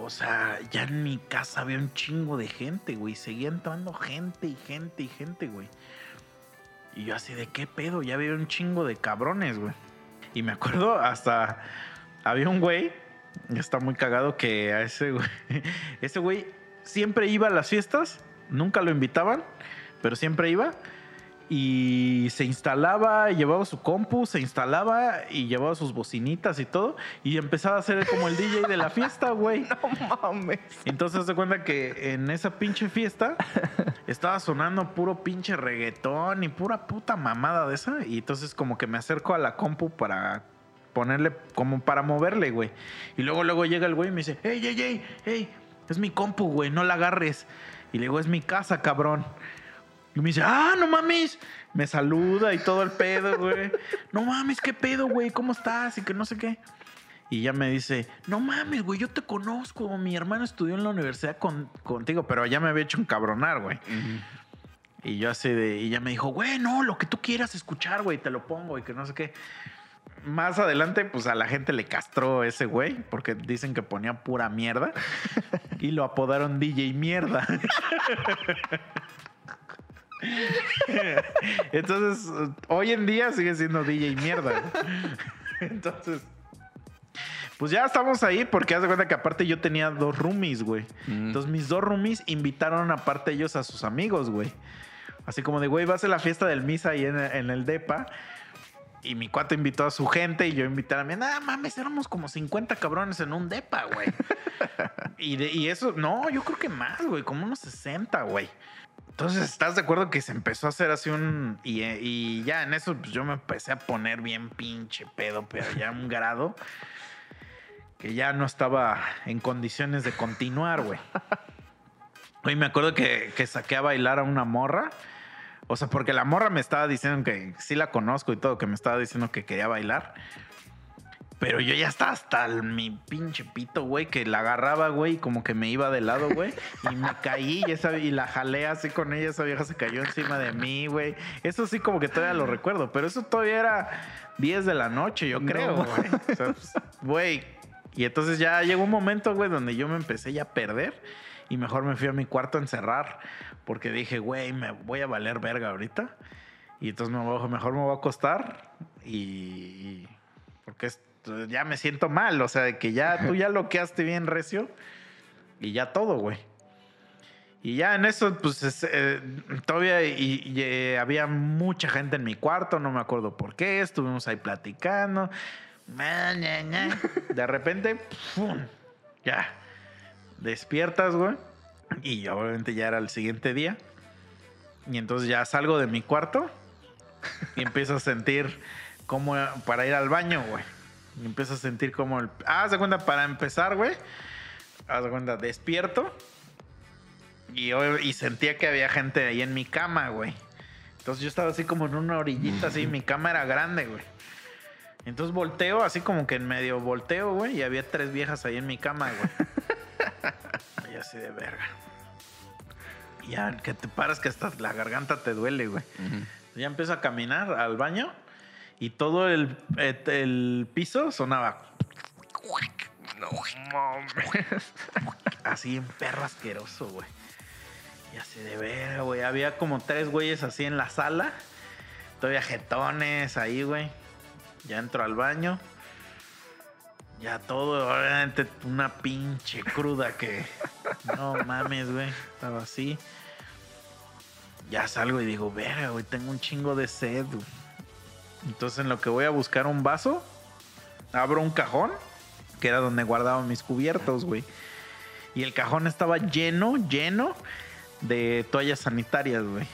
O sea, ya en mi casa había un chingo de gente, güey. Seguía entrando gente y gente y gente, güey. Y yo así de qué pedo, ya había un chingo de cabrones, güey. Y me acuerdo hasta había un güey, está muy cagado que a ese güey, ese güey siempre iba a las fiestas, nunca lo invitaban, pero siempre iba y se instalaba, llevaba su compu, se instalaba y llevaba sus bocinitas y todo y empezaba a ser como el DJ de la fiesta, güey. No mames. Entonces se cuenta que en esa pinche fiesta estaba sonando puro pinche reggaetón y pura puta mamada de esa. Y entonces como que me acerco a la compu para ponerle, como para moverle, güey. Y luego, luego llega el güey y me dice, hey, hey, hey, hey, es mi compu, güey, no la agarres. Y le digo, es mi casa, cabrón. Y me dice, ah, no mames. Me saluda y todo el pedo, güey. No mames, qué pedo, güey, ¿cómo estás? Y que no sé qué. Y ya me dice, no mames, güey, yo te conozco. Mi hermano estudió en la universidad con- contigo, pero ya me había hecho encabronar, güey. Y yo así de, y ya me dijo, güey, no, lo que tú quieras escuchar, güey, te lo pongo y que no sé qué. Más adelante, pues a la gente le castró ese güey, porque dicen que ponía pura mierda. Y lo apodaron DJ Mierda. Entonces, hoy en día sigue siendo DJ Mierda. Entonces, pues ya estamos ahí porque haz de cuenta que aparte yo tenía dos roomies, güey. Mm. Entonces mis dos roomies invitaron aparte ellos a sus amigos, güey. Así como de, güey, vas a la fiesta del misa ahí en, en el DEPA. Y mi cuate invitó a su gente y yo invité a la mía. Nada mames, éramos como 50 cabrones en un DEPA, güey. y, de- y eso, no, yo creo que más, güey, como unos 60, güey. Entonces, ¿estás de acuerdo que se empezó a hacer así un... Y, y ya en eso pues, yo me empecé a poner bien pinche pedo, pero ya un grado que ya no estaba en condiciones de continuar, güey. Hoy me acuerdo que, que saqué a bailar a una morra. O sea, porque la morra me estaba diciendo que sí la conozco y todo, que me estaba diciendo que quería bailar. Pero yo ya estaba hasta el- mi pinche pito, güey, que la agarraba, güey, y como que me iba de lado, güey. Y me caí y, esa, y la jalé así con ella. Esa vieja se cayó encima de mí, güey. Eso sí como que todavía lo recuerdo. Pero eso todavía era 10 de la noche, yo creo, güey. O sea, pues, güey. Y entonces ya llegó un momento, güey, donde yo me empecé ya a perder. Y mejor me fui a mi cuarto a encerrar. Porque dije, güey, me voy a valer verga ahorita. Y entonces me voy- mejor me voy a acostar. Y. Porque ya me siento mal. O sea, que ya tú ya loqueaste bien recio. Y ya todo, güey. Y ya en eso, pues es, eh, todavía y, eh, había mucha gente en mi cuarto, no me acuerdo por qué, estuvimos ahí platicando. De repente, ¡pum! ya, despiertas, güey. Y obviamente ya era el siguiente día. Y entonces ya salgo de mi cuarto y empiezo a sentir como para ir al baño, güey. Y empiezo a sentir como el... Ah, haz de cuenta, para empezar, güey. Haz de cuenta, despierto. Y, yo- y sentía que había gente ahí en mi cama, güey. Entonces yo estaba así como en una orillita, así. Mi cama era grande, güey. Entonces volteo, así como que en medio volteo, güey. Y había tres viejas ahí en mi cama, güey. Y así de verga. Y ya que te paras que hasta la garganta te duele, güey. Ya empiezo a caminar al baño y todo el, el- piso sonaba No así en perro asqueroso, güey. Y así de ver, güey. Había como tres güeyes así en la sala. Todavía jetones ahí, güey. Ya entro al baño. Ya todo, obviamente, una pinche cruda que. No mames, güey. Estaba así. Ya salgo y digo, verga, güey, tengo un chingo de sed. güey". Entonces, en lo que voy a buscar un vaso, abro un cajón, que era donde guardaba mis cubiertos, güey. Y el cajón estaba lleno, lleno de toallas sanitarias, güey.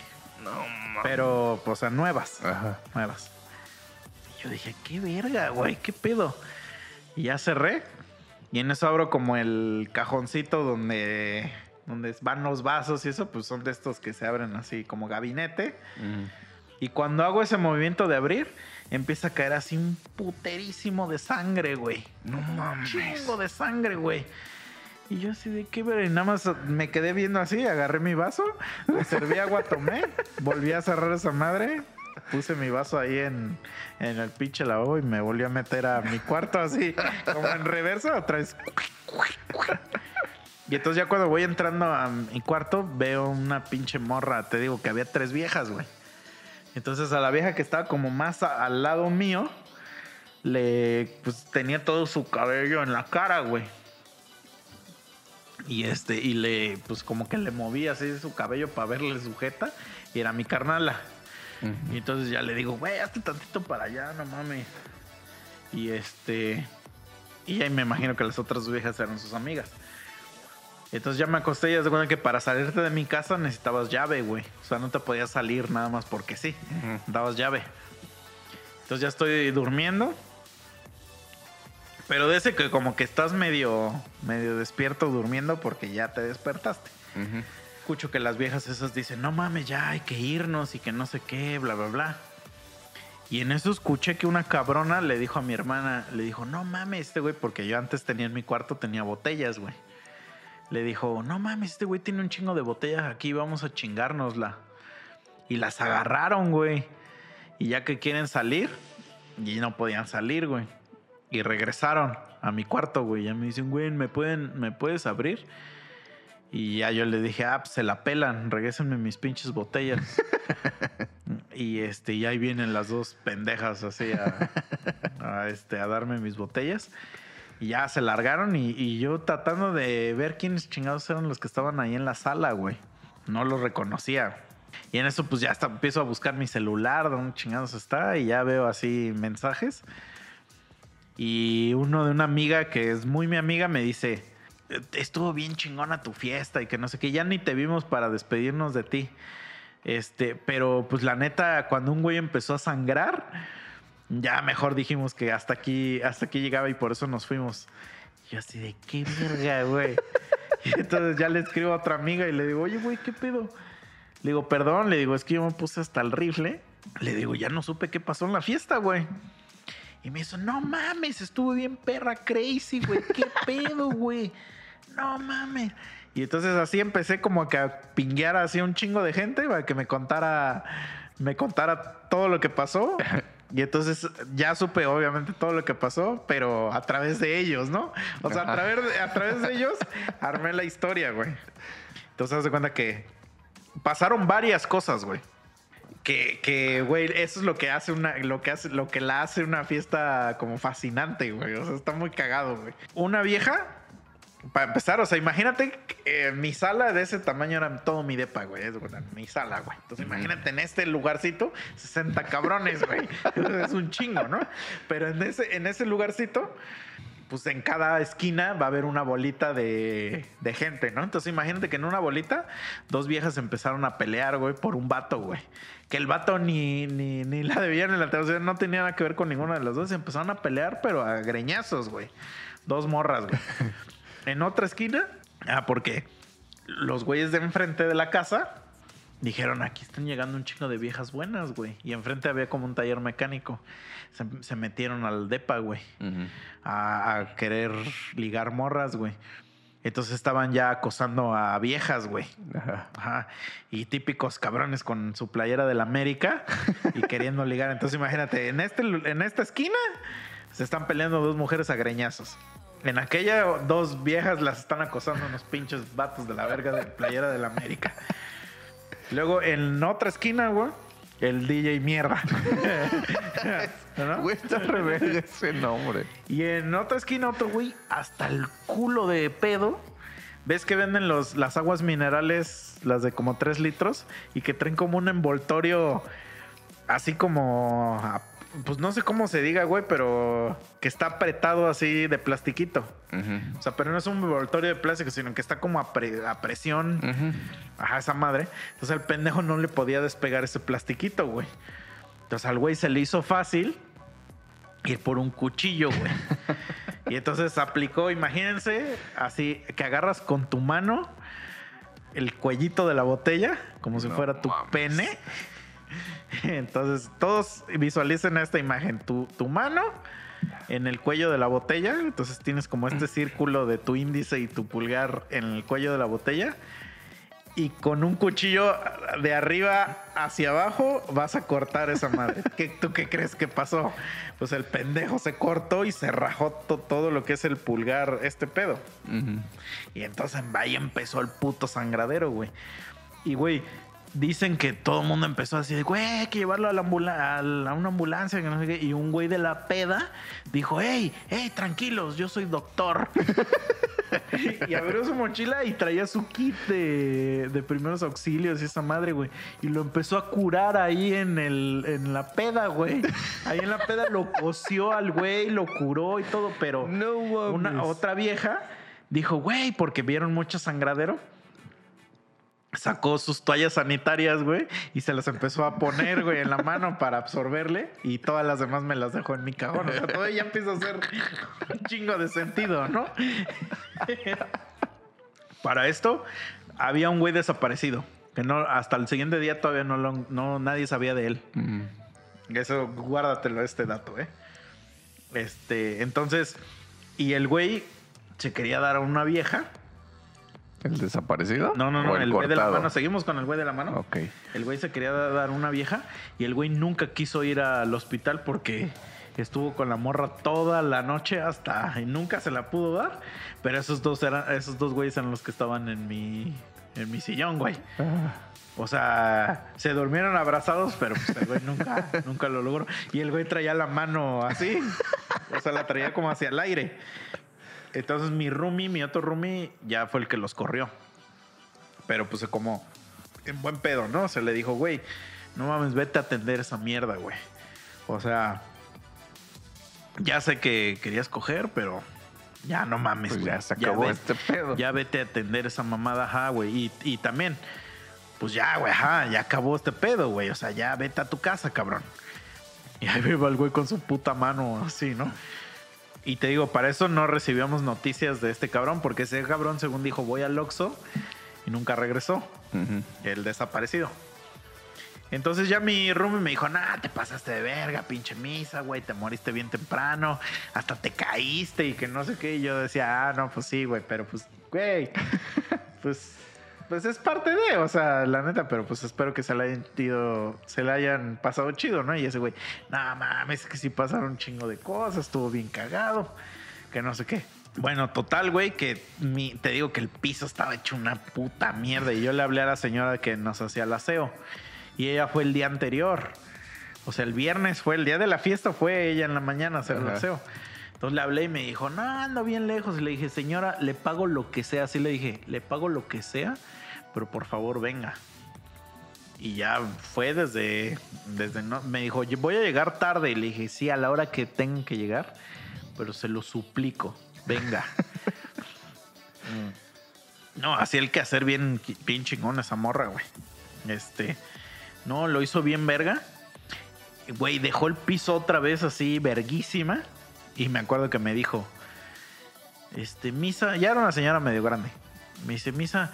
No mames. Pero, pues, o sea, nuevas. Ajá. Nuevas. Y yo dije, qué verga, güey, qué pedo. Y ya cerré. Y en eso abro como el cajoncito donde, donde van los vasos y eso, pues son de estos que se abren así como gabinete. Y cuando hago ese movimiento de abrir, empieza a caer así un puterísimo de sangre, güey. No mames. Chingo de sangre, güey. Y yo así de qué ver, y nada más me quedé viendo así, agarré mi vaso, me serví agua, tomé, volví a cerrar esa madre, puse mi vaso ahí en, en el pinche lavabo y me volví a meter a mi cuarto así, como en reversa, otra vez. Y entonces ya cuando voy entrando a mi cuarto, veo una pinche morra, te digo que había tres viejas, güey. Entonces a la vieja que estaba como más al lado mío, le pues tenía todo su cabello en la cara, güey. Y este, y le, pues como que le movía así su cabello para verle sujeta. Y era mi carnala. Y entonces ya le digo, güey, hazte tantito para allá, no mames. Y este. Y ahí me imagino que las otras viejas eran sus amigas. Entonces ya me acosté y de cuenta que para salirte de mi casa necesitabas llave, güey. O sea, no te podías salir nada más porque sí. Ujú. Dabas llave. Entonces ya estoy durmiendo. Pero de ese que como que estás medio, medio despierto durmiendo porque ya te despertaste. Ujú. Escucho que las viejas esas dicen, no mames, ya hay que irnos y que no sé qué, bla, bla, bla. Y en eso escuché que una cabrona le dijo a mi hermana, le dijo, no mames, este güey, porque yo antes tenía en mi cuarto, tenía botellas, güey. Le dijo, no mames, este güey tiene un chingo de botellas aquí, vamos a chingárnosla. Y las agarraron, güey. Y ya que quieren salir, Y no podían salir, güey. Y regresaron a mi cuarto, güey. Ya me dicen, güey, ¿me, pueden, ¿me puedes abrir? Y ya yo le dije, ah, pues se la pelan, regrésenme mis pinches botellas. y este, y ahí vienen las dos pendejas así a, a, este, a darme mis botellas. Y ya se largaron y, y yo tratando de ver quiénes chingados eran los que estaban ahí en la sala, güey. No los reconocía. Y en eso pues ya hasta empiezo a buscar mi celular, dónde chingados está, y ya veo así mensajes. Y uno de una amiga que es muy mi amiga me dice, estuvo bien chingona tu fiesta y que no sé qué, ya ni te vimos para despedirnos de ti. Este, pero pues la neta, cuando un güey empezó a sangrar, ya mejor dijimos que hasta aquí, hasta aquí llegaba y por eso nos fuimos. Y yo así de qué verga, güey. y entonces ya le escribo a otra amiga y le digo, oye, güey, ¿qué pedo? Le digo, perdón, le digo, es que yo me puse hasta el rifle. Le digo, ya no supe qué pasó en la fiesta, güey. Y me dijo, no mames, estuvo bien perra crazy, güey. ¿Qué pedo, güey? No mames. Y entonces así empecé como que a pinguear así un chingo de gente para que me contara, me contara todo lo que pasó. Y entonces ya supe obviamente todo lo que pasó, pero a través de ellos, ¿no? O sea, a través de, a través de ellos armé la historia, güey. Entonces haz de cuenta que pasaron varias cosas, güey. Que, que, güey, eso es lo que hace una, lo que hace, lo que la hace una fiesta como fascinante, güey. O sea, está muy cagado, güey. Una vieja, para empezar, o sea, imagínate eh, mi sala de ese tamaño era todo mi depa, güey. Es mi sala, güey. Entonces, imagínate en este lugarcito, 60 cabrones, güey. es un chingo, ¿no? Pero en ese, en ese lugarcito, pues en cada esquina va a haber una bolita de, de, gente, ¿no? Entonces imagínate que en una bolita dos viejas empezaron a pelear, güey, por un vato, güey. Que el vato ni, ni, ni la debían en la televisión, no tenía nada que ver con ninguna de las dos. Empezaron a pelear, pero a greñazos, güey. Dos morras, güey. en otra esquina, ah, porque los güeyes de enfrente de la casa dijeron, aquí están llegando un chingo de viejas buenas, güey. Y enfrente había como un taller mecánico. Se, se metieron al DEPA, güey. Uh -huh. a, a, querer ligar morras, güey. Entonces estaban ya acosando a viejas, güey. Ajá. Ajá. Y típicos cabrones con su playera del América y queriendo ligar. Entonces imagínate, en, este, en esta esquina se están peleando dos mujeres a greñazos. En aquella, dos viejas las están acosando unos pinches vatos de la verga de playera del América. Luego en otra esquina, güey, el DJ mierda. ¿No? Güey, está rebelde ese nombre. Y en otra esquina, otro güey, hasta el culo de pedo. ¿Ves que venden los, las aguas minerales, las de como 3 litros? Y que traen como un envoltorio así como. Pues no sé cómo se diga, güey, pero que está apretado así de plastiquito. Uh -huh. O sea, pero no es un envoltorio de plástico, sino que está como a, pre, a presión. Uh -huh. Ajá, esa madre. Entonces el pendejo no le podía despegar ese plastiquito, güey. Entonces al güey se le hizo fácil ir por un cuchillo, güey. y entonces aplicó, imagínense, así que agarras con tu mano el cuellito de la botella, como si no, fuera tu mames. pene. Entonces, todos visualicen esta imagen. Tu, tu, mano en el cuello de la botella. Entonces tienes como este círculo de tu índice y tu pulgar en el cuello de la botella y con un cuchillo de arriba hacia abajo vas a cortar esa madre. ¿Qué, ¿Tú qué crees que pasó? Pues el pendejo se cortó y se rajó to, todo lo que es el pulgar, este pedo. Uh -huh. Y entonces ahí empezó el puto sangradero, güey. Y, güey, dicen que todo el mundo empezó así de, güey, hay que llevarlo a, la ambula a, la, a una ambulancia. Que no sé qué. Y un güey de la peda dijo, hey, hey, tranquilos, yo soy doctor. y abrió su mochila y traía su kit de, de, primeros auxilios y esa madre, güey. Y lo empezó a curar ahí en, el, en la peda, güey. Ahí en la peda lo cosió al güey, lo curó y todo, pero no, una otra vieja dijo, güey, porque vieron mucho sangradero sacó sus toallas sanitarias, güey, y se las empezó a poner, güey, en la mano para absorberle y todas las demás me las dejó en mi cajón. O sea, todo ya empieza a hacer un chingo de sentido, ¿no? para esto, había un güey desaparecido, que no, hasta el siguiente día todavía no, lo, no nadie sabía de él. Mm. Eso, guárdatelo este dato, ¿eh? Este, entonces, y el güey se quería dar a una vieja ¿El desaparecido? No, no, no, el, el güey de la mano. Seguimos con el güey de la mano. Ok. El güey se quería dar una vieja y el güey nunca quiso ir al hospital porque Estuvo con la morra toda la noche hasta y nunca se la pudo dar. Pero esos dos eran, esos dos güeyes eran los que estaban en mi, en mi sillón, güey. O sea, se durmieron abrazados, pero pues el güey nunca, nunca lo logró. Y el güey traía la mano así. O sea, la traía como hacia el aire. Entonces mi roomie, mi otro roomie, ya fue el que los corrió. Pero pues como en buen pedo, ¿no? Se le dijo, güey, no mames, vete a atender esa mierda, güey. O sea, ya sé que querías coger, pero ya no mames, Pues güey. ya se acabó este pedo. Ya vete a atender esa mamada, ajá, güey. Y, y también, pues ya, güey, ajá, ya acabó este pedo, güey. O sea, ya vete a tu casa, cabrón. Y ahí va el güey con su puta mano así, ¿no? Y te digo, para eso no recibíamos noticias de este cabrón, porque ese cabrón, según dijo, voy al Oxxo y nunca regresó, el desaparecido. Entonces ya mi roomie me dijo, nah, te pasaste de verga, pinche misa, güey, te moriste bien temprano, hasta te caíste y que no sé qué. Y yo decía, ah, no, pues sí, güey, pero pues, güey, pues, pues es parte de, o sea, la neta, pero pues espero que se le hayan ido, se le hayan pasado chido, ¿no? Y ese güey, no mames, es que sí pasaron un chingo de cosas, estuvo bien cagado, que no sé qué. Bueno, total, güey, que mi- te digo que el piso estaba hecho una puta mierda. Y yo le hablé a la señora que nos hacía el aseo. Y ella fue el día anterior. O sea, el viernes fue el día de la fiesta, fue ella en la mañana a hacer el aseo. Entonces le hablé y me dijo, no, ando bien lejos. Y le dije, señora, le pago lo que sea. Así le dije, le pago lo que sea, pero por favor venga. Y ya fue desde, desde no, me dijo, "Yo voy a llegar tarde. Y le dije, sí, a la hora que tengan que llegar, pero se lo suplico, venga. Mm. no, así el que hacer bien, bien chingón esa morra, güey. Este, no, lo hizo bien verga. Güey, dejó el piso otra vez así, verguísima. Y me acuerdo que me dijo, este, Misa, ya era una señora medio grande. Me dice, Misa,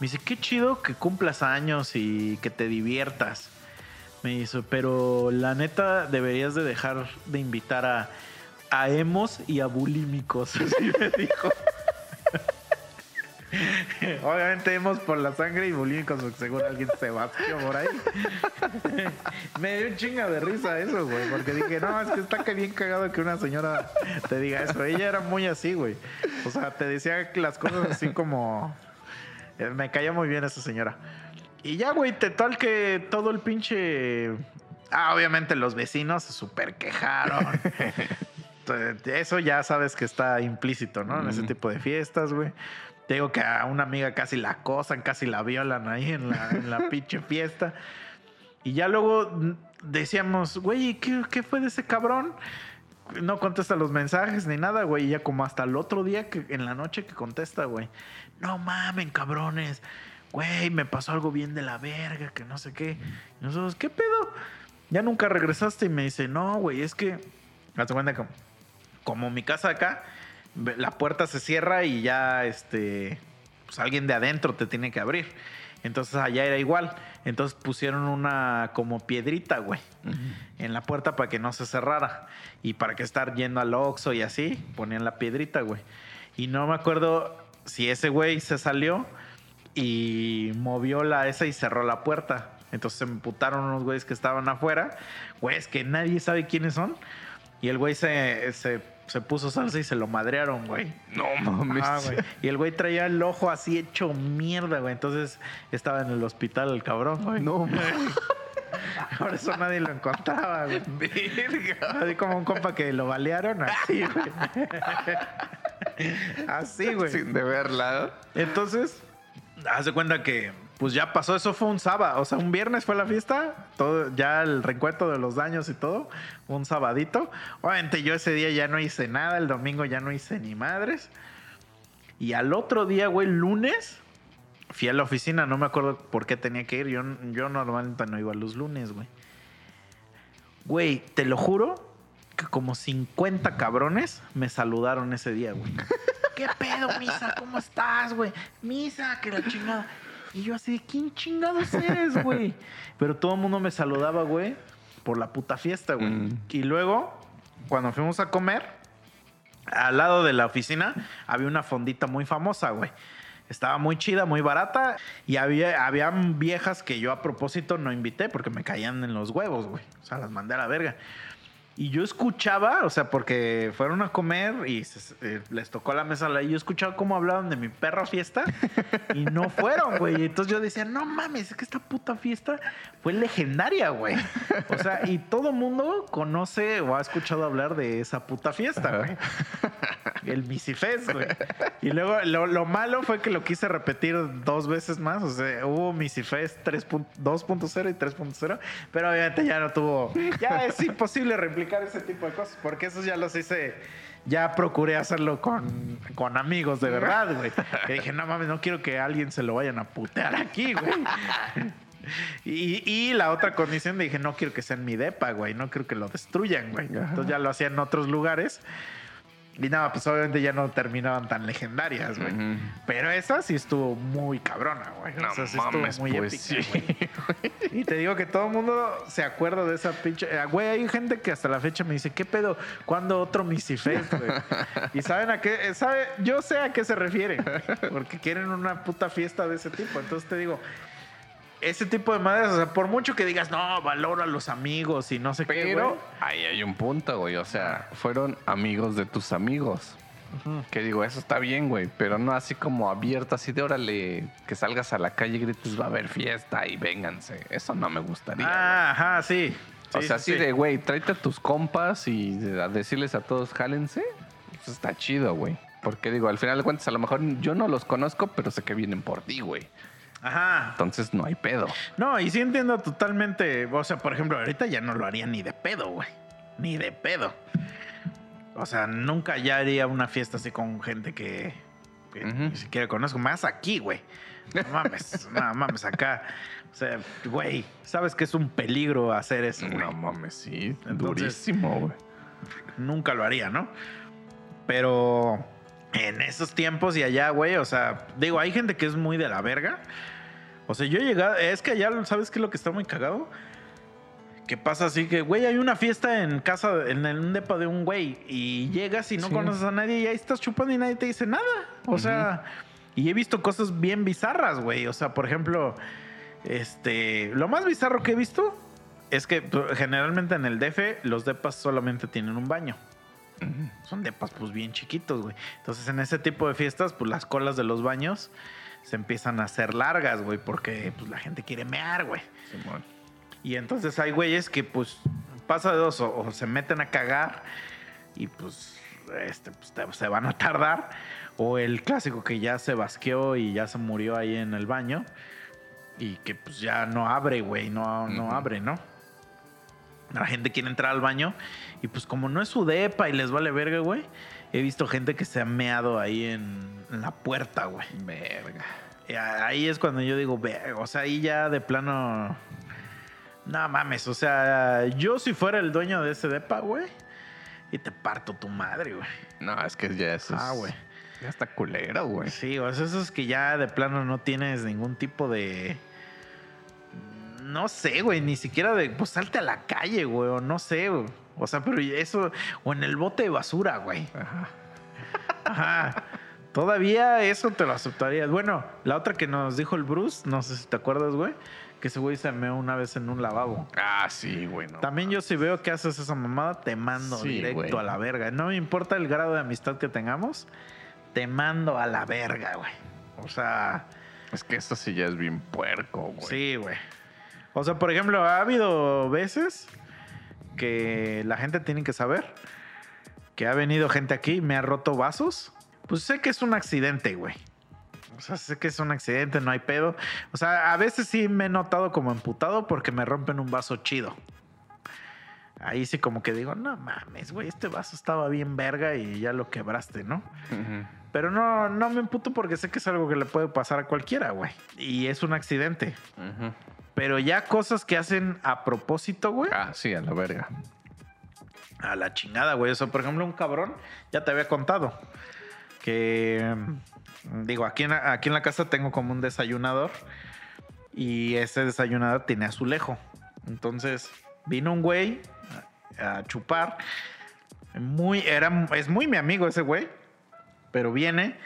me dice, qué chido que cumplas años y que te diviertas. Me dice, pero la neta deberías de dejar de invitar a, a emos y a bulímicos. Así me dijo. Obviamente hemos por la sangre y bulímicos porque seguro alguien se batió por ahí. me dio un chinga de risa eso, güey, porque dije, no, es que está que bien cagado que una señora te diga eso. Ella era muy así, güey. O sea, te decía las cosas así como... Eh, Me caía muy bien esa señora. Y ya, güey, te- tal que todo el pinche... Ah, obviamente los vecinos se super quejaron. Eso ya sabes que está implícito, ¿no? En ese tipo de fiestas, güey. Te digo que a una amiga casi la acosan, casi la violan ahí en la, en la pinche fiesta. Y ya luego decíamos, güey, ¿qué, ¿qué fue de ese cabrón? No contesta los mensajes ni nada, güey. Y ya como hasta el otro día que en la noche que contesta, güey. No mamen, cabrones. Güey, me pasó algo bien de la verga, que no sé qué. Y nosotros, ¿qué pedo? Ya nunca regresaste y me dice, no, güey, es que... Hazte cuenta que como mi casa acá, la puerta se cierra y ya, este, pues alguien de adentro te tiene que abrir. Entonces allá era igual. Entonces pusieron una como piedrita, güey, en la puerta para que no se cerrara. Y para que estar yendo al Oxxo y así, ponían la piedrita, güey. Y no me acuerdo si ese güey se salió y movió la esa y cerró la puerta. Entonces se me putaron unos güeyes que estaban afuera. Güeyes que nadie sabe quiénes son. Y el güey se, se, se puso salsa y se lo madrearon, güey. No mames. Ah, güey. Y el güey traía el ojo así hecho mierda, güey. Entonces estaba en el hospital el cabrón, güey. No mames. Por eso nadie lo encontraba, güey. Verga. Así como un compa que lo balearon, así, güey. Así, güey. Sin de verla. Entonces, haz de cuenta que, pues ya pasó, eso fue un sábado, o sea, un viernes fue la fiesta, todo, ya el recuento de los daños y todo, un sabadito. Obviamente yo ese día ya no hice nada, el domingo ya no hice ni madres. Y al otro día, güey, lunes, fui a la oficina, no me acuerdo por qué tenía que ir, yo, yo normalmente no iba los lunes, güey. Güey, te lo juro que como 50 cabrones me saludaron ese día, güey. ¿Qué pedo, Misa? ¿Cómo estás, güey? Misa, que la chingada. Y yo así, ¿quién chingados eres, güey? Pero todo el mundo me saludaba, güey, por la puta fiesta, güey. Mm. Y luego, cuando fuimos a comer, al lado de la oficina había una fondita muy famosa, güey. Estaba muy chida, muy barata. Y había, habían viejas que yo a propósito no invité porque me caían en los huevos, güey. O sea, las mandé a la verga. Y yo escuchaba, o sea, porque fueron a comer y se- eh, les tocó la mesa y yo escuchaba cómo hablaban de mi perra fiesta y no fueron, güey. Entonces yo decía, no mames, es que esta puta fiesta fue legendaria, güey. O sea, y todo mundo conoce o ha escuchado hablar de esa puta fiesta, güey. El Misifest, güey. Y luego lo, lo malo fue que lo quise repetir dos veces más. O sea, hubo Misifest 3.0 2.0 y 3.0, pero obviamente ya no tuvo. Ya es imposible replicar ese tipo de cosas, porque eso ya los hice. Ya procuré hacerlo con, con amigos de verdad, güey. Que dije, no mames, no quiero que a alguien se lo vayan a putear aquí, güey. Y, y la otra condición dije, no quiero que sea en mi depa, güey. No quiero que lo destruyan, güey. Entonces ya lo hacía en otros lugares. Y nada, pues obviamente ya no terminaban tan legendarias, güey. Pero esa sí estuvo muy cabrona, güey. No o sea, sí mames, estuvo muy pues épica, sí. Y te digo que todo el mundo se acuerda de esa pinche. eh, Güey, hay gente que hasta la fecha me dice, ¿qué pedo? ¿Cuándo otro Misifest, güey? Y saben a qué, eh, sabe, yo sé a qué se refieren, porque quieren una puta fiesta de ese tipo. Entonces te digo, ese tipo de madres, o sea, por mucho que digas, no, valoro a los amigos y no sé qué, Pero ahí hay un punto, güey. O sea, fueron amigos de tus amigos. Que digo, eso está bien, güey. Pero no así como abierto, así de órale, que salgas a la calle y grites, va a haber fiesta y vénganse. Eso no me gustaría. Ah, ajá, sí. o sea, sí, así sí. de, güey, tráete a tus compas y a decirles a todos, jálense. Eso está chido, güey. Porque digo, al final de cuentas, a lo mejor yo no los conozco, pero sé que vienen por ti, güey. Ajá. Entonces no hay pedo. No, y sí entiendo totalmente. O sea, por ejemplo, ahorita ya no lo haría ni de pedo, güey. Ni de pedo. O sea, nunca ya haría una fiesta así con gente que, ni siquiera conozco. Más aquí, güey. No mames, no mames, acá. O sea, güey, sabes que es un peligro hacer eso, güey. No mames, sí. Entonces- durísimo, güey. nunca lo haría, ¿no? Pero en esos tiempos y allá, güey, o sea, digo, hay gente que es muy de la verga. O sea, yo he llegado, es que allá, ¿sabes qué es lo que está muy cagado? Que pasa así que, güey, hay una fiesta en casa, en el un depa de un güey, y llegas y no Sí. conoces a nadie y ahí estás chupando y nadie te dice nada. O sea, y he visto cosas bien bizarras, güey. O sea, por ejemplo, este, lo más bizarro que he visto es que pues, generalmente en el DF los depas solamente tienen un baño. Son depas pues bien chiquitos, güey. Entonces en ese tipo de fiestas, pues las colas de los baños se empiezan a hacer largas, güey, porque pues la gente quiere mear, güey. Y entonces hay güeyes que pues pasa de dos, o, o se meten a cagar y pues, este, pues te- se van a tardar, o el clásico que ya se basqueó y ya se murió ahí en el baño y que pues ya no abre, güey, no, abre, ¿no? La gente quiere entrar al baño y pues como no es su depa y les vale verga, güey, he visto gente que se ha meado ahí en, en la puerta, güey. Verga. Y Ahí es cuando yo digo, "Verga", o sea, ahí ya de plano. No mames, o sea, yo si fuera el dueño de ese depa, güey, y te parto tu madre, güey. No, es que ya eso Ah, es- güey. Ya está culero, güey. Sí, o sea, eso es que ya de plano no tienes ningún tipo de. No sé, güey, ni siquiera de. Pues salte a la calle, güey, o no sé, güey. O sea, pero eso. O en el bote de basura, güey. Ajá. Ajá. Todavía eso te lo aceptarías. Bueno, la otra que nos dijo el Bruce, no sé si te acuerdas, güey, que ese güey se meó una vez en un lavabo. Ah, sí, güey. no También yo si veo que haces esa mamada, te mando Sí, directo güey. a la verga. No me importa el grado de amistad que tengamos, te mando a la verga, güey. O sea, Es que esto sí ya es bien puerco, güey. sí, güey. O sea, por ejemplo, ha habido veces que la gente tiene que saber que ha venido gente aquí y me ha roto vasos. Pues sé que es un accidente, güey. O sea, sé que es un accidente, no hay pedo. O sea, a veces sí me he notado como emputado porque me rompen un vaso chido. Ahí sí como que digo, no mames, güey, este vaso estaba bien verga y ya lo quebraste, ¿no? Ujú. Pero no, no me emputo porque sé que es algo que le puede pasar a cualquiera, güey. Y es un accidente. Ujú. Pero ya cosas que hacen a propósito, güey. Ah, sí, a la verga. A la chingada, güey. O sea, por ejemplo, un cabrón, ya te había contado. Que, digo, aquí en, la- aquí en la casa tengo como un desayunador. Y ese desayunador tiene azulejo. Entonces, vino un güey a, a chupar. Muy, era, es muy mi amigo ese güey. Pero viene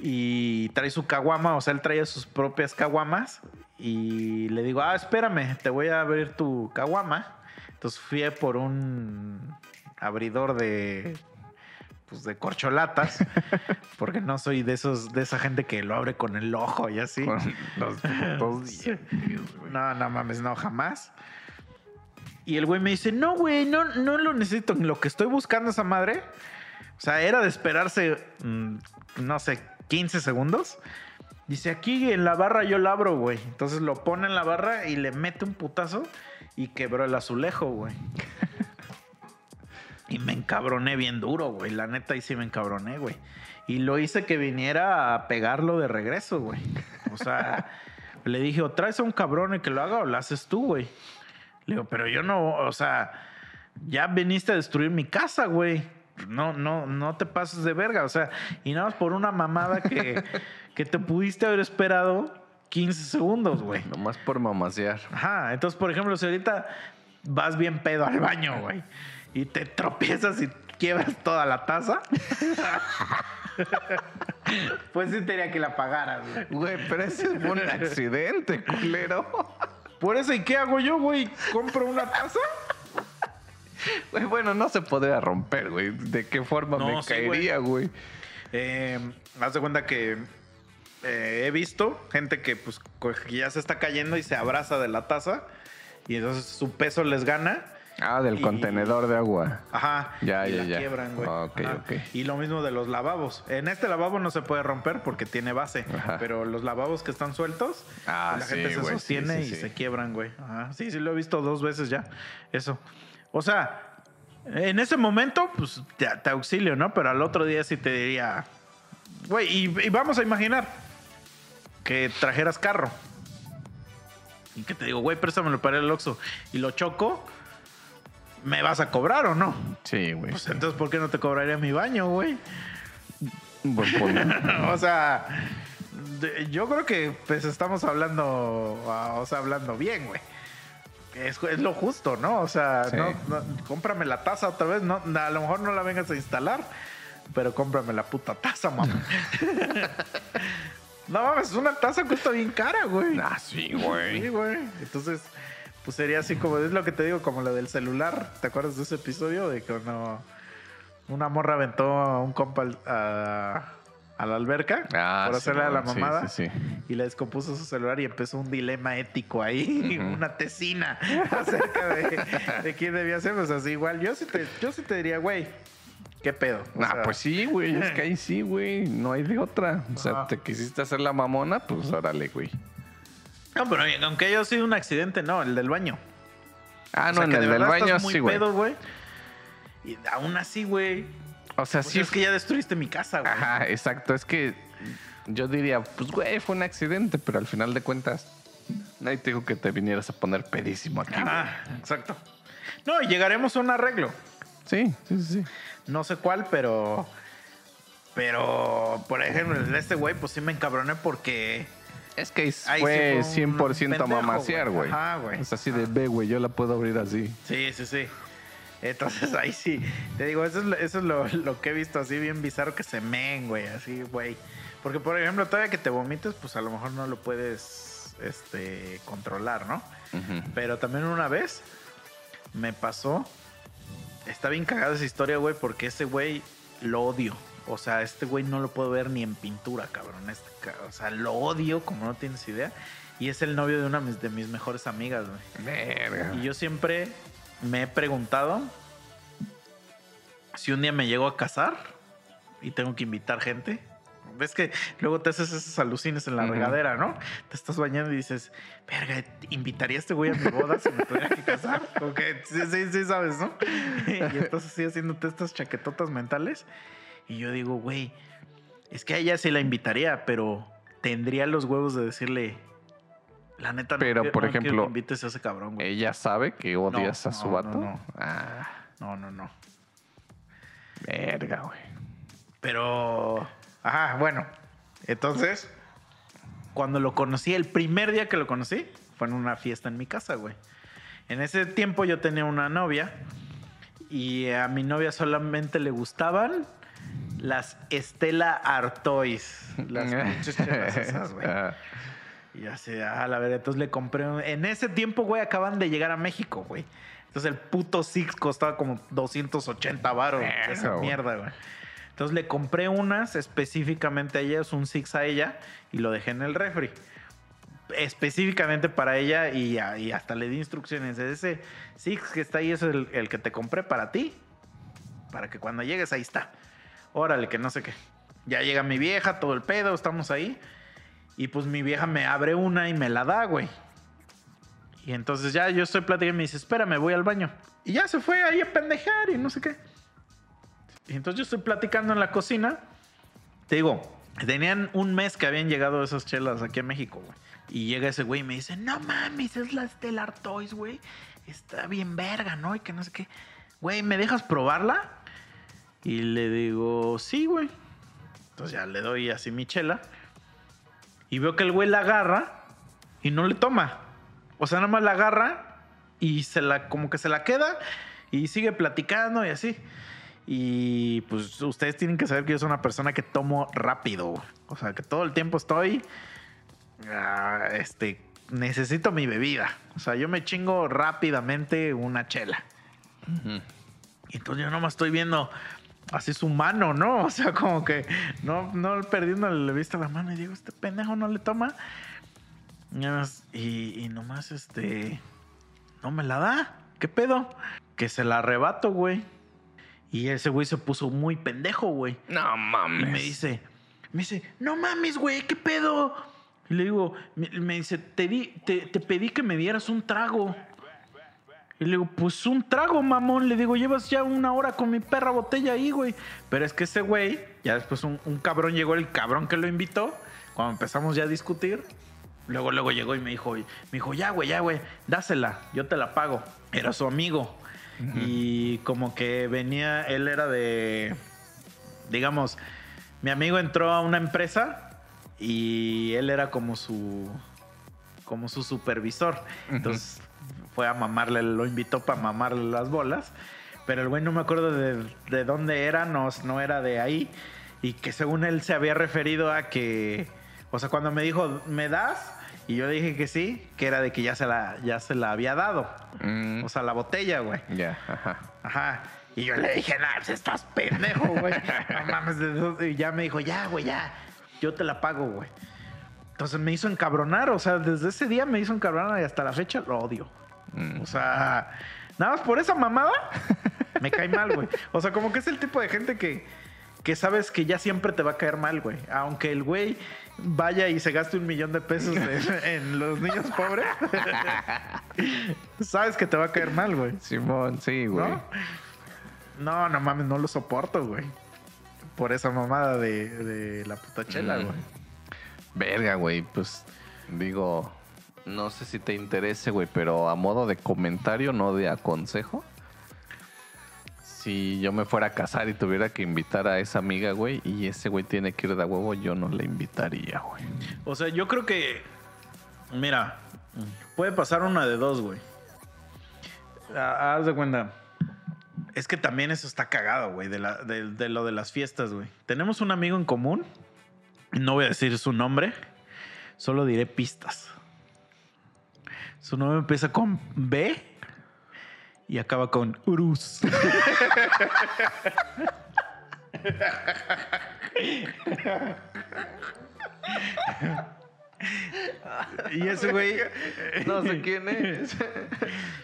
y trae su caguama. O sea, él traía sus propias caguamas. Y le digo, ah, espérame, te voy a abrir tu caguama. Entonces fui por un abridor de pues de corcholatas, porque no soy de esos de esa gente que lo abre con el ojo y así. Los. No, no mames, no, jamás. Y el güey me dice, no, güey, no, no lo necesito. Lo que estoy buscando esa madre, o sea, era de esperarse, mm, no sé, 15 segundos. Dice, aquí en la barra yo la abro, güey. Entonces lo pone en la barra y le mete un putazo y quebró el azulejo, güey. Y me encabroné bien duro, güey. La neta, ahí sí me encabroné, güey. Y lo hice que viniera a pegarlo de regreso, güey. O sea, le dije, o traes a un cabrón y que lo haga o lo haces tú, güey. Le digo, pero yo no, o sea, ya viniste a destruir mi casa, güey. No, no, no te pases de verga. O sea, y nada más por una mamada que, que te pudiste haber esperado 15 segundos, güey. Nomás por mamasear. Ajá, entonces, por ejemplo, si ahorita vas bien pedo al baño, güey, y te tropiezas y quiebras toda la taza, pues sí tenía que la pagaras, güey. Güey, pero ese fue un accidente, culero. Por eso, ¿y qué hago yo, güey? ¿Compro una taza? Güey, bueno, no se podría romper, güey. ¿De qué forma No, me sí, caería, güey? Eh, haz de cuenta que eh, he visto gente que, pues, ya se está cayendo y se abraza de la taza y entonces su peso les gana. Ah, del Y- contenedor de agua. Ajá. Ya, y ya, la ya. quiebran, güey. Y lo mismo de los lavabos. En este lavabo no se puede romper porque tiene base. Ajá. Pero los lavabos que están sueltos, Ah, la sí, gente se sostiene sí, y se quiebran, güey. Ajá. Sí, sí, lo he visto dos veces ya. Eso. O sea, en ese momento, pues te, te auxilio, ¿no? Pero al otro día sí te diría, güey, y, y vamos a imaginar que trajeras carro. Y que te digo, güey, préstamelo para el Oxxo. Y lo choco, ¿me vas a cobrar o no? Sí, güey. Pues sí. entonces, ¿por qué no te cobraría mi baño, güey? Buen punto. o sea, yo creo que pues estamos hablando, ah, o sea, hablando bien, güey. Es, es lo justo, ¿no? O sea, Sí. no, no- cómprame la taza otra vez. No, a lo mejor no la vengas a instalar, pero cómprame la puta taza, mamá. no mames, una taza cuesta bien cara, güey. ah, sí, Sí, güey. güey. Entonces, pues sería así como es lo que te digo, como lo del celular. ¿Te acuerdas de ese episodio de cuando una morra aventó a un compa a, a la alberca Ah, por sí, hacerle a la mamada? Sí, sí. Y le descompuso su celular y empezó un dilema ético ahí, una tesina acerca de, de quién debía ser. Pues así, igual, yo sí te, yo sí te diría, güey, ¿qué pedo? O Ah, sea, pues sí, güey. Es que ahí sí, güey. No hay de otra. O sea, te quisiste hacer la mamona, pues órale, güey. No, pero aunque haya sido un accidente, no, el del baño. Ah, O no, sea, en que el de del baño estás muy sí, güey. pedo, güey. Y aún así, güey. O sea, Pues sí es que ya destruiste mi casa, güey. Ajá, exacto. Es que yo diría, pues, güey, fue un accidente, pero al final de cuentas, nadie te dijo que te vinieras a poner pedísimo aquí. Ah, exacto. No, y llegaremos a un arreglo. Sí, sí, sí. sí. No sé cuál, pero. Pero, por ejemplo, el de este güey, pues sí me encabroné porque. Es que ahí fue sí fue un 100% pendejo, mamasear, güey. güey. Es así de, ve, güey, yo la puedo abrir así. Sí, sí, sí. Entonces ahí sí. Te digo, eso es, lo, eso es lo, lo que he visto así bien bizarro que se men, güey. Así, güey. Porque, por ejemplo, todavía que te vomites, pues a lo mejor no lo puedes este, controlar, ¿no? Pero también una vez me pasó. Está bien cagada esa historia, güey, porque ese güey lo odio. O sea, este güey no lo puedo ver ni en pintura, cabrón. Este, o sea, lo odio como no tienes idea. Y es el novio de una de mis- de mis mejores amigas, güey. Verga. Y yo siempre me he preguntado si un día me llego a casar y tengo que invitar gente. Ves que luego te haces esas alucines en la regadera, ¿no? Te estás bañando y dices, verga, ¿invitaría a este güey a mi boda si me tuviera que casar? Como que sí, sí, sí, sabes, ¿no? y estás así haciéndote estas chaquetotas mentales. Y yo digo, güey, es que a ella sí la invitaría, pero tendría los huevos de decirle, la neta, no Pero, por no quiero ejemplo, que invites a ese cabrón, güey. ¿Ella sabe que odias No, a su vato? no, no. Ah, No, no, no. verga, güey. Pero. Ajá, bueno. Entonces, cuando lo conocí, el primer día que lo conocí, fue en una fiesta en mi casa, güey. En ese tiempo yo tenía una novia y a mi novia solamente le gustaban las Estela Artois. Las pinches esas, güey. Y así, ah, la verdad, entonces le compré. un- En ese tiempo, güey, acaban de llegar a México, güey. Entonces el puto Six costaba como 280 baros. Esa güey. mierda, güey. Entonces le compré unas específicamente a ella, es un Six a ella, y lo dejé en el refri. Específicamente para ella y, y hasta le di instrucciones. Ese Six que está ahí es el, el que te compré para ti. Para que cuando llegues ahí está. Órale, que no sé qué. Ya llega mi vieja, todo el pedo, estamos ahí. Y pues mi vieja me abre una y me la da, güey. Y entonces ya yo estoy platicando y me dice, espérame, voy al baño. Y ya se fue ahí a pendejar y no sé qué. Y entonces yo estoy platicando en la cocina. Te digo, tenían un mes que habían llegado esas chelas aquí a México, güey. Y llega ese güey y me dice, no mames, es la Stellar Toys, güey. Está bien verga, ¿no? Y que no sé qué. Güey, ¿me dejas probarla? Y le digo, sí, güey. Entonces ya le doy así mi chela. Y veo que el güey la agarra y no le toma. O sea, nada más la agarra y se la, como que se la queda y sigue platicando y así. Y pues ustedes tienen que saber que yo soy una persona que tomo rápido. O sea, que todo el tiempo estoy. ah, este. Necesito mi bebida. O sea, yo me chingo rápidamente una chela. Y entonces yo nomás estoy viendo así su mano, ¿no? O sea, como que no, no perdiendo le vista la mano y digo, este pendejo no le toma. Y, y, y nomás este. No me la da. ¿Qué pedo? Que se la arrebato, güey. Y ese güey se puso muy pendejo, güey. No Y mames. me dice, me dice, no mames, güey, ¿qué pedo? Y le digo, me, me dice, te, di, te, te pedí que me dieras un trago. Y le digo, pues un trago, mamón. Le digo, llevas ya una hora con mi perra botella ahí, güey. Pero es que ese güey, ya después un, un cabrón llegó, el cabrón que lo invitó, cuando empezamos ya a discutir. Luego, luego llegó y me dijo, me dijo, ya, güey, ya, güey, dásela, yo te la pago. Era su amigo. Y como que venía, él era de, digamos, mi amigo entró a una empresa y él era como su como su supervisor. Entonces fue a mamarle, lo invitó para mamarle las bolas. Pero el güey no me acuerdo de, de dónde era, no, no era de ahí. Y que según él se había referido a que, o sea, cuando me dijo, ¿me das? Y yo le dije que sí, que era de que ya se la, ya se la había dado. Mm, O sea, la botella, güey. ya, ajá. Ajá. Y yo le dije, nah, pues estás pendejo, güey. No mames. de dónde?". Y ya me dijo, ya, güey, ya. Yo te la pago, güey. Entonces me hizo encabronar. O sea, desde ese día me hizo encabronar y hasta la fecha lo odio. Mm. O sea, nada más por esa mamada me cae mal, güey. O sea, como que es el tipo de gente que, que sabes que ya siempre te va a caer mal, güey. Aunque el güey vaya y se gaste un millón de pesos en, en los niños pobres, sabes que te va a caer mal, güey. Simón, sí, güey. ¿No? No, no mames, no lo soporto, güey. Por esa mamada de, de la puta chela, Mm. güey. Verga, güey, pues digo, no sé si te interese, güey, pero a modo de comentario, no de aconsejo. Si yo me fuera a casar y tuviera que invitar a esa amiga, güey, y ese güey tiene que ir de huevo, yo no le invitaría, güey. O sea, yo creo que. Mira, puede pasar una de dos, güey. Ah, Haz de cuenta. Es que también eso está cagado, güey, de, de- de lo de las fiestas, güey. Tenemos un amigo en común. No voy a decir su nombre. Solo diré pistas. Su nombre empieza con B y acaba con Urus. y ese güey No sé quién es.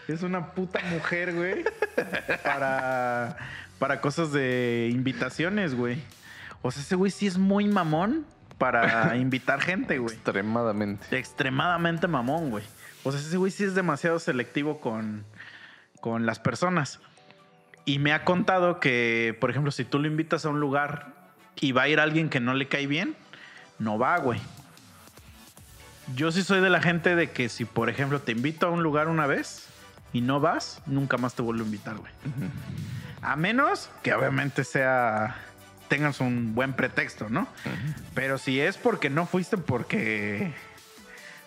es una puta mujer, güey. Para, para cosas de invitaciones, güey. O sea, ese güey sí es muy mamón para invitar gente, güey. Extremadamente. Extremadamente mamón, güey. O sea, ese güey sí es demasiado selectivo con, con las personas. Y me ha contado que, por ejemplo, si tú lo invitas a un lugar y va a ir alguien que no le cae bien, no va, güey. Yo sí soy de la gente de que si, por ejemplo, te invito a un lugar una vez y no vas, nunca más te vuelvo a invitar, güey. A menos que obviamente sea tengas un buen pretexto, ¿no? Pero si es porque no fuiste porque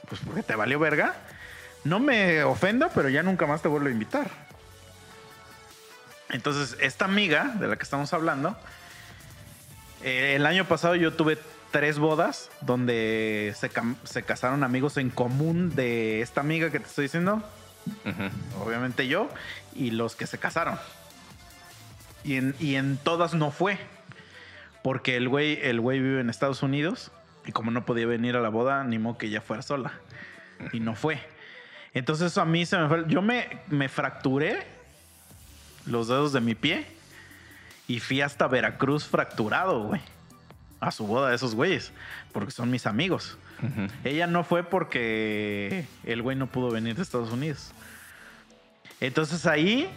pues porque te valió verga, no me ofendo, pero ya nunca más te vuelvo a invitar. Entonces, esta amiga de la que estamos hablando, eh, el año pasado yo tuve tres bodas donde se, casaron amigos en común de esta amiga que te estoy diciendo. Obviamente yo y los que se casaron. Y en, y en todas no fue. Porque el güey, el güey vive en Estados Unidos y como no podía venir a la boda, ni modo que ella fuera sola. Y no fue. Entonces eso a mí se me fue. Yo me, me fracturé los dedos de mi pie y fui hasta Veracruz fracturado, güey. A su boda de esos güeyes. Porque son mis amigos. Ella no fue porque el güey no pudo venir de Estados Unidos. Entonces ahí,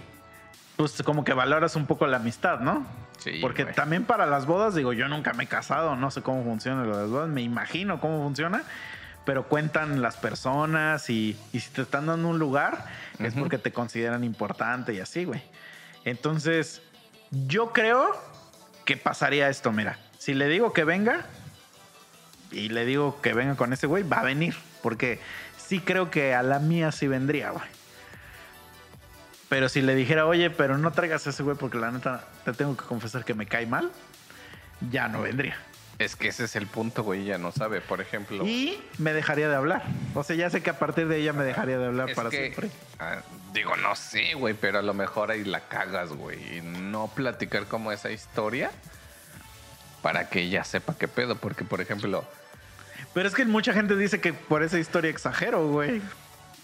pues como que valoras un poco la amistad, ¿no? Sí, Porque güey. también para las bodas, digo, yo nunca me he casado, no sé cómo funciona lo de las bodas, me imagino cómo funciona, pero cuentan las personas y, y si te están dando un lugar, es porque te consideran importante y así, güey. Entonces, yo creo que pasaría esto, mira, si le digo que venga y le digo que venga con ese güey, va a venir, porque sí creo que a la mía sí vendría, güey. Pero si le dijera, oye, pero no traigas a ese güey porque la neta te tengo que confesar que me cae mal, ya no vendría. Es que ese es el punto, güey. Ella no sabe, por ejemplo. Y me dejaría de hablar. O sea, ya sé que a partir de ella me dejaría de hablar Es para que, siempre. ah, digo, no sé, güey, pero a lo mejor ahí la cagas, güey. Y no platicar como esa historia para que ella sepa qué pedo. Porque, por ejemplo, Pero es que mucha gente dice que por esa historia exagero, güey.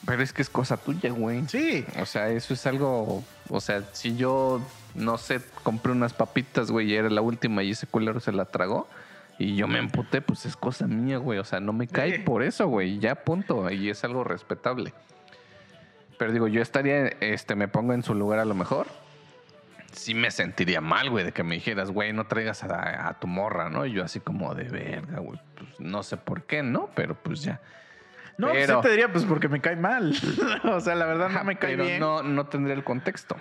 pero es que es cosa tuya, güey. Sí. O sea, eso es algo. O sea, si yo, no sé, compré unas papitas, güey, y era la última y ese culero se la tragó. Y yo me emputé, pues es cosa mía, güey. O sea, no me cae por eso, güey. Ya punto. Y es algo respetable. Pero digo, yo estaría, este, me pongo en su lugar a lo mejor. Sí me sentiría mal, güey, de que me dijeras, güey, no traigas a, a tu morra, ¿no? Y yo así como de verga, güey. Pues no sé por qué, ¿no? Pero pues ya. No, pues Pero- sí te diría, pues porque me cae mal. o sea, la verdad no me cae Pero bien. no, no tendría el contexto.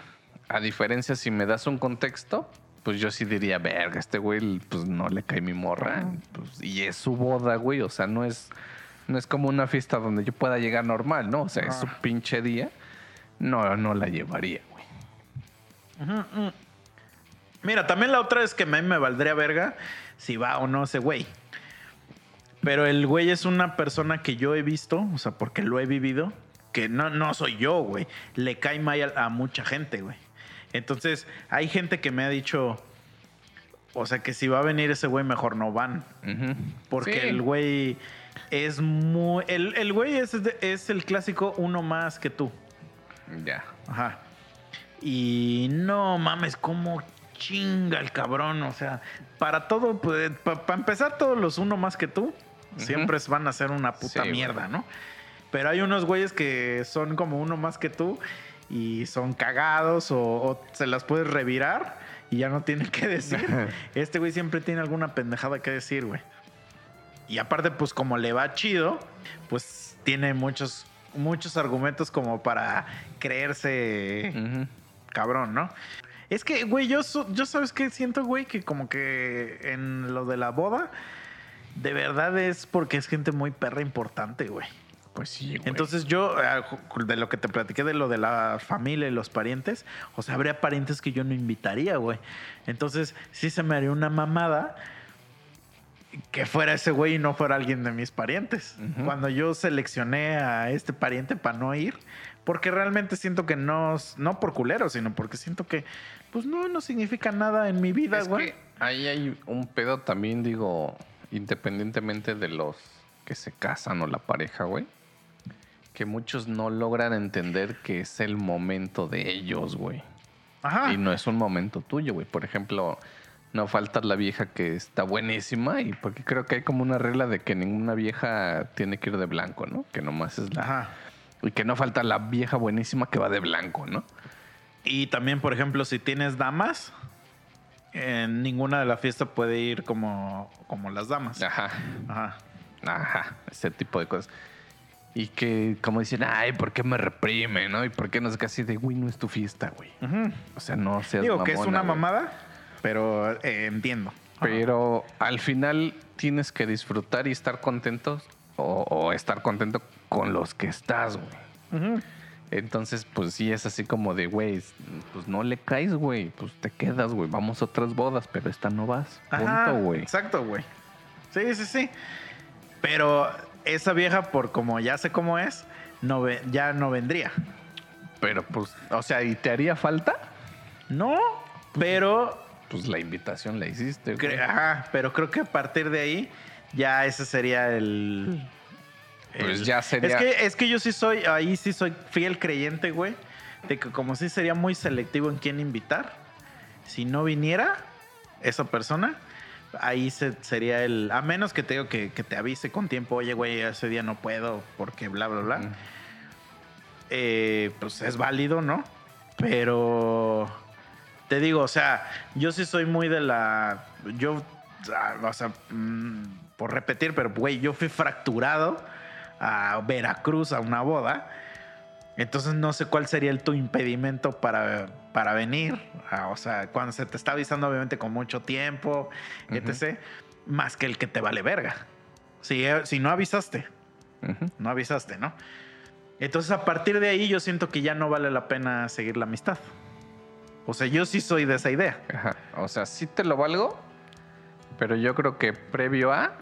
A diferencia, si me das un contexto, pues yo sí diría, verga, este güey, pues no le cae mi morra. Pues, y es su boda, güey. O sea, no es, no es como una fiesta donde yo pueda llegar normal, ¿no? O sea, es su pinche día. No, no la llevaría, güey. Mira, también la otra es que a mí me valdría verga si va o no ese güey. Pero el güey es una persona que yo he visto, o sea, porque lo he vivido, que no, no soy yo, güey. Le cae mal a, a mucha gente, güey. Entonces, hay gente que me ha dicho, o sea, que si va a venir ese güey, mejor no van. Porque Sí. el güey es muy... El, el güey es, es el clásico uno más que tú. Ya. Ajá. Y no mames, cómo chinga el cabrón. O sea, para todo, para empezar, todos los uno más que tú siempre van a ser una puta Sí, mierda, ¿no? Pero hay unos güeyes que son como uno más que tú y son cagados o, o se las puedes revirar y ya no tienen que decir. este güey siempre tiene alguna pendejada que decir, güey. Y aparte, pues como le va chido, pues tiene muchos, muchos argumentos como para creerse cabrón, ¿no? Es que, güey, yo, yo sabes qué siento, güey, que como que en lo de la boda, de verdad es porque es gente muy perra importante, güey. Pues sí, güey. Entonces yo, eh, de lo que te platiqué de lo de la familia y los parientes, o sea, habría parientes que yo no invitaría, güey. Entonces sí se me haría una mamada que fuera ese güey y no fuera alguien de mis parientes. Cuando yo seleccioné a este pariente para no ir, porque realmente siento que no, no por culero, sino porque siento que, pues no, no significa nada en mi vida, Es güey. que ahí hay un pedo también, digo, independientemente de los que se casan o la pareja, güey. Que muchos no logran entender que es el momento de ellos, güey. Ajá. Y no es un momento tuyo, güey. Por ejemplo, no falta la vieja que está buenísima y porque creo que hay como una regla de que ninguna vieja tiene que ir de blanco, ¿no? Que nomás es la... Ajá. Y que no falta la vieja buenísima que va de blanco, ¿no? Y también, por ejemplo, si tienes damas, en ninguna de la fiesta puede ir como, como las damas. Ajá. Ajá. Ajá, ese tipo de cosas. Y que como dicen, ay, ¿por qué me reprime, no? Y por qué no es casi de, güey, no es tu fiesta, güey. O sea, no seas Digo que es mamona, una güey. mamada, pero eh, entiendo. Ajá. Pero al final tienes que disfrutar y estar contentos o, o estar contento con los que estás, güey. Entonces, pues sí es así como de, güey, pues no le caes, güey. Pues te quedas, güey. Vamos a otras bodas, pero esta no vas. Punto, güey. Exacto, güey. Sí, sí, sí. Pero esa vieja, por como ya sé cómo es, no ve- ya no vendría. Pero pues, o sea, ¿y te haría falta? No, pero Pues la invitación la hiciste. güey. Ajá, pero creo que a partir de ahí ya ese sería el. Pues el- ya sería- Es que, es que yo sí soy, ahí sí soy fiel creyente, güey, de que como sí sería muy selectivo en quién invitar, si no viniera esa persona, ahí se- sería el. A menos que te digo que, que te avise con tiempo, oye, güey, ese día no puedo porque bla, bla, bla. Eh, pues es válido, ¿no? Pero te digo, o sea, yo sí soy muy de la. Yo, ah, o sea, mm, por repetir, pero güey, yo fui fracturado a Veracruz a una boda. Entonces no sé cuál sería el tu impedimento para, para venir. Ah, o sea, cuando se te está avisando, obviamente, con mucho tiempo, Ujú. etc. Más que el que te vale verga. Si, eh, si no avisaste, no avisaste, ¿no? Entonces a partir de ahí yo siento que ya no vale la pena seguir la amistad. O sea, yo sí soy de esa idea. Ajá. O sea, sí te lo valgo, pero yo creo que previo a,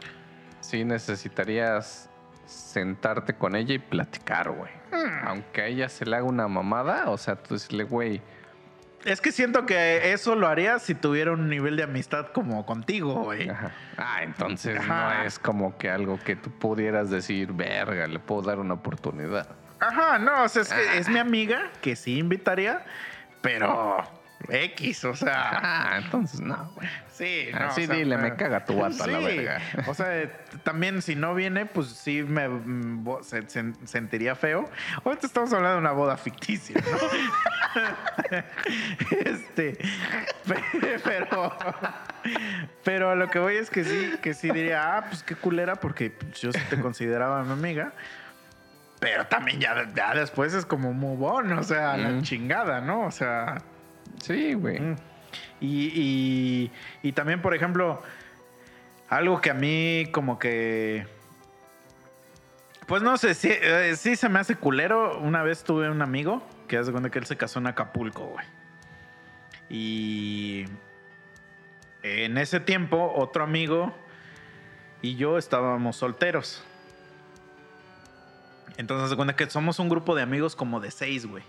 sí necesitarías sentarte con ella y platicar, güey. Hmm. Aunque a ella se le haga una mamada, o sea, tú decirle, güey, Es que siento que eso lo haría si tuviera un nivel de amistad como contigo, güey. ajá. Ah, entonces Ajá. no es como que algo que tú pudieras decir, verga, le puedo dar una oportunidad. Ajá, no, o sea, es que es mi amiga que sí invitaría, pero X, o sea, Ah, entonces no, güey. sí. Ah, no, sí, o sea, dile, me caga tu vato la verga. O sea, eh, también si no viene, pues sí me mm, bo- se- se- sentiría feo. Ahorita estamos hablando de una boda ficticia, ¿no? este, pe- pero, pero a lo que voy es que sí, que sí diría, ah, pues qué culera, porque yo sí te consideraba mi amiga. Pero también ya, ya después es como muy o sea, la chingada, ¿no? O sea, Sí, güey. Mm. Y, y- y también, por ejemplo, algo que a mí como que... Pues no sé, sí, eh, sí se me hace culero. Una vez tuve un amigo que hace cuenta que él se casó en Acapulco, güey. Y en ese tiempo, otro amigo y yo estábamos solteros. Entonces, se cuenta que somos un grupo de amigos como de seis, güey.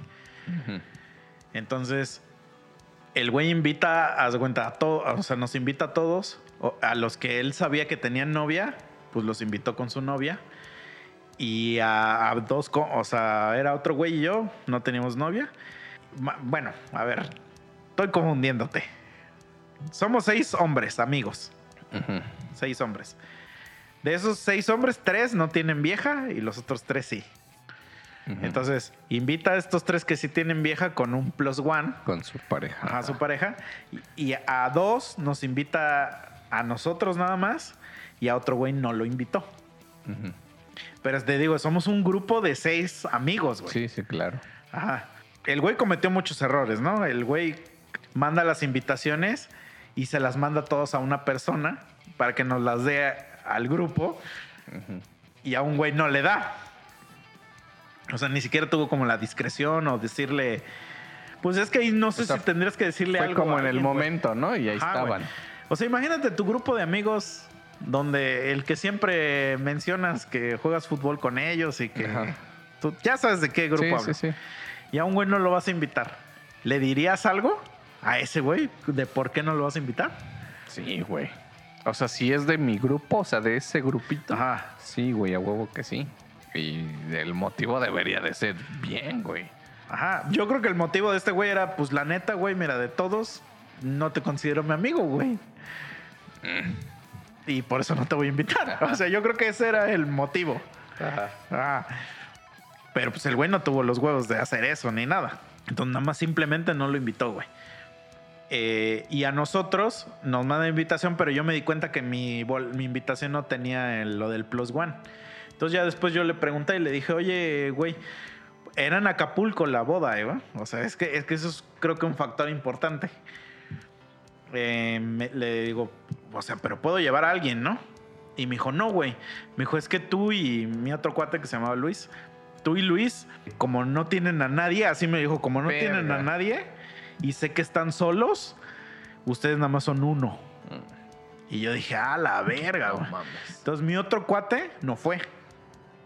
Entonces, el güey invita, haz cuenta, a todos, o sea, nos invita a todos, a los que él sabía que tenían novia, pues los invitó con su novia. Y a, a dos, o sea, era otro güey y yo, no teníamos novia. Bueno, a ver, estoy confundiéndote. Somos seis hombres, amigos. Seis hombres. De esos seis hombres, tres no tienen vieja y los otros tres sí. Entonces, invita a estos tres que sí tienen vieja con un plus one con su pareja. a su pareja. Y, y a dos nos invita a nosotros nada más. Y a otro güey no lo invitó. Pero te digo, somos un grupo de seis amigos, güey. Sí, sí, claro. Ajá. El güey cometió muchos errores, ¿no? El güey manda las invitaciones y se las manda todos a una persona para que nos las dé al grupo. Y a un güey no le da. O sea, ni siquiera tuvo como la discreción o decirle. Pues es que ahí no sé O sea, si tendrías que decirle Fue algo. como en el alguien, güey. momento, ¿no? Y ahí Ajá, estaban. O sea, imagínate tu grupo de amigos donde el que siempre mencionas que juegas fútbol con ellos y que Ajá. tú ya sabes de qué grupo Sí, hablo. sí, sí. Y a un güey no lo vas a invitar. ¿Le dirías algo a ese güey de por qué no lo vas a invitar? Sí, güey. O sea, si es de mi grupo, o sea, de ese grupito. Ajá. Sí, güey, a huevo que sí. Y el motivo debería de ser bien, güey. Ajá. Yo creo que el motivo de este güey era, pues la neta, güey, mira, de todos, no te considero mi amigo, güey. Y por eso no te voy a invitar. O sea, yo creo que ese era el motivo. Ah. Pero pues el güey no tuvo los huevos de hacer eso ni nada. Entonces nada más simplemente no lo invitó, güey. Eh, y a nosotros nos manda invitación, pero yo me di cuenta que mi, mi invitación no tenía el- lo del plus one. Entonces ya después yo le pregunté y le dije, oye, güey, era en Acapulco la boda, Eva. O sea, es que, es que eso es creo que un factor importante. Eh, me- le digo, o sea, pero puedo llevar a alguien, ¿no? Y me dijo, no, güey. Me dijo, es que tú y mi otro cuate que se llamaba Luis, tú y Luis, como no tienen a nadie, así me dijo, como no Verga. tienen a nadie y sé que están solos, ustedes nada más son uno. Y yo dije, ah, la verga, güey. Entonces mi otro cuate no fue.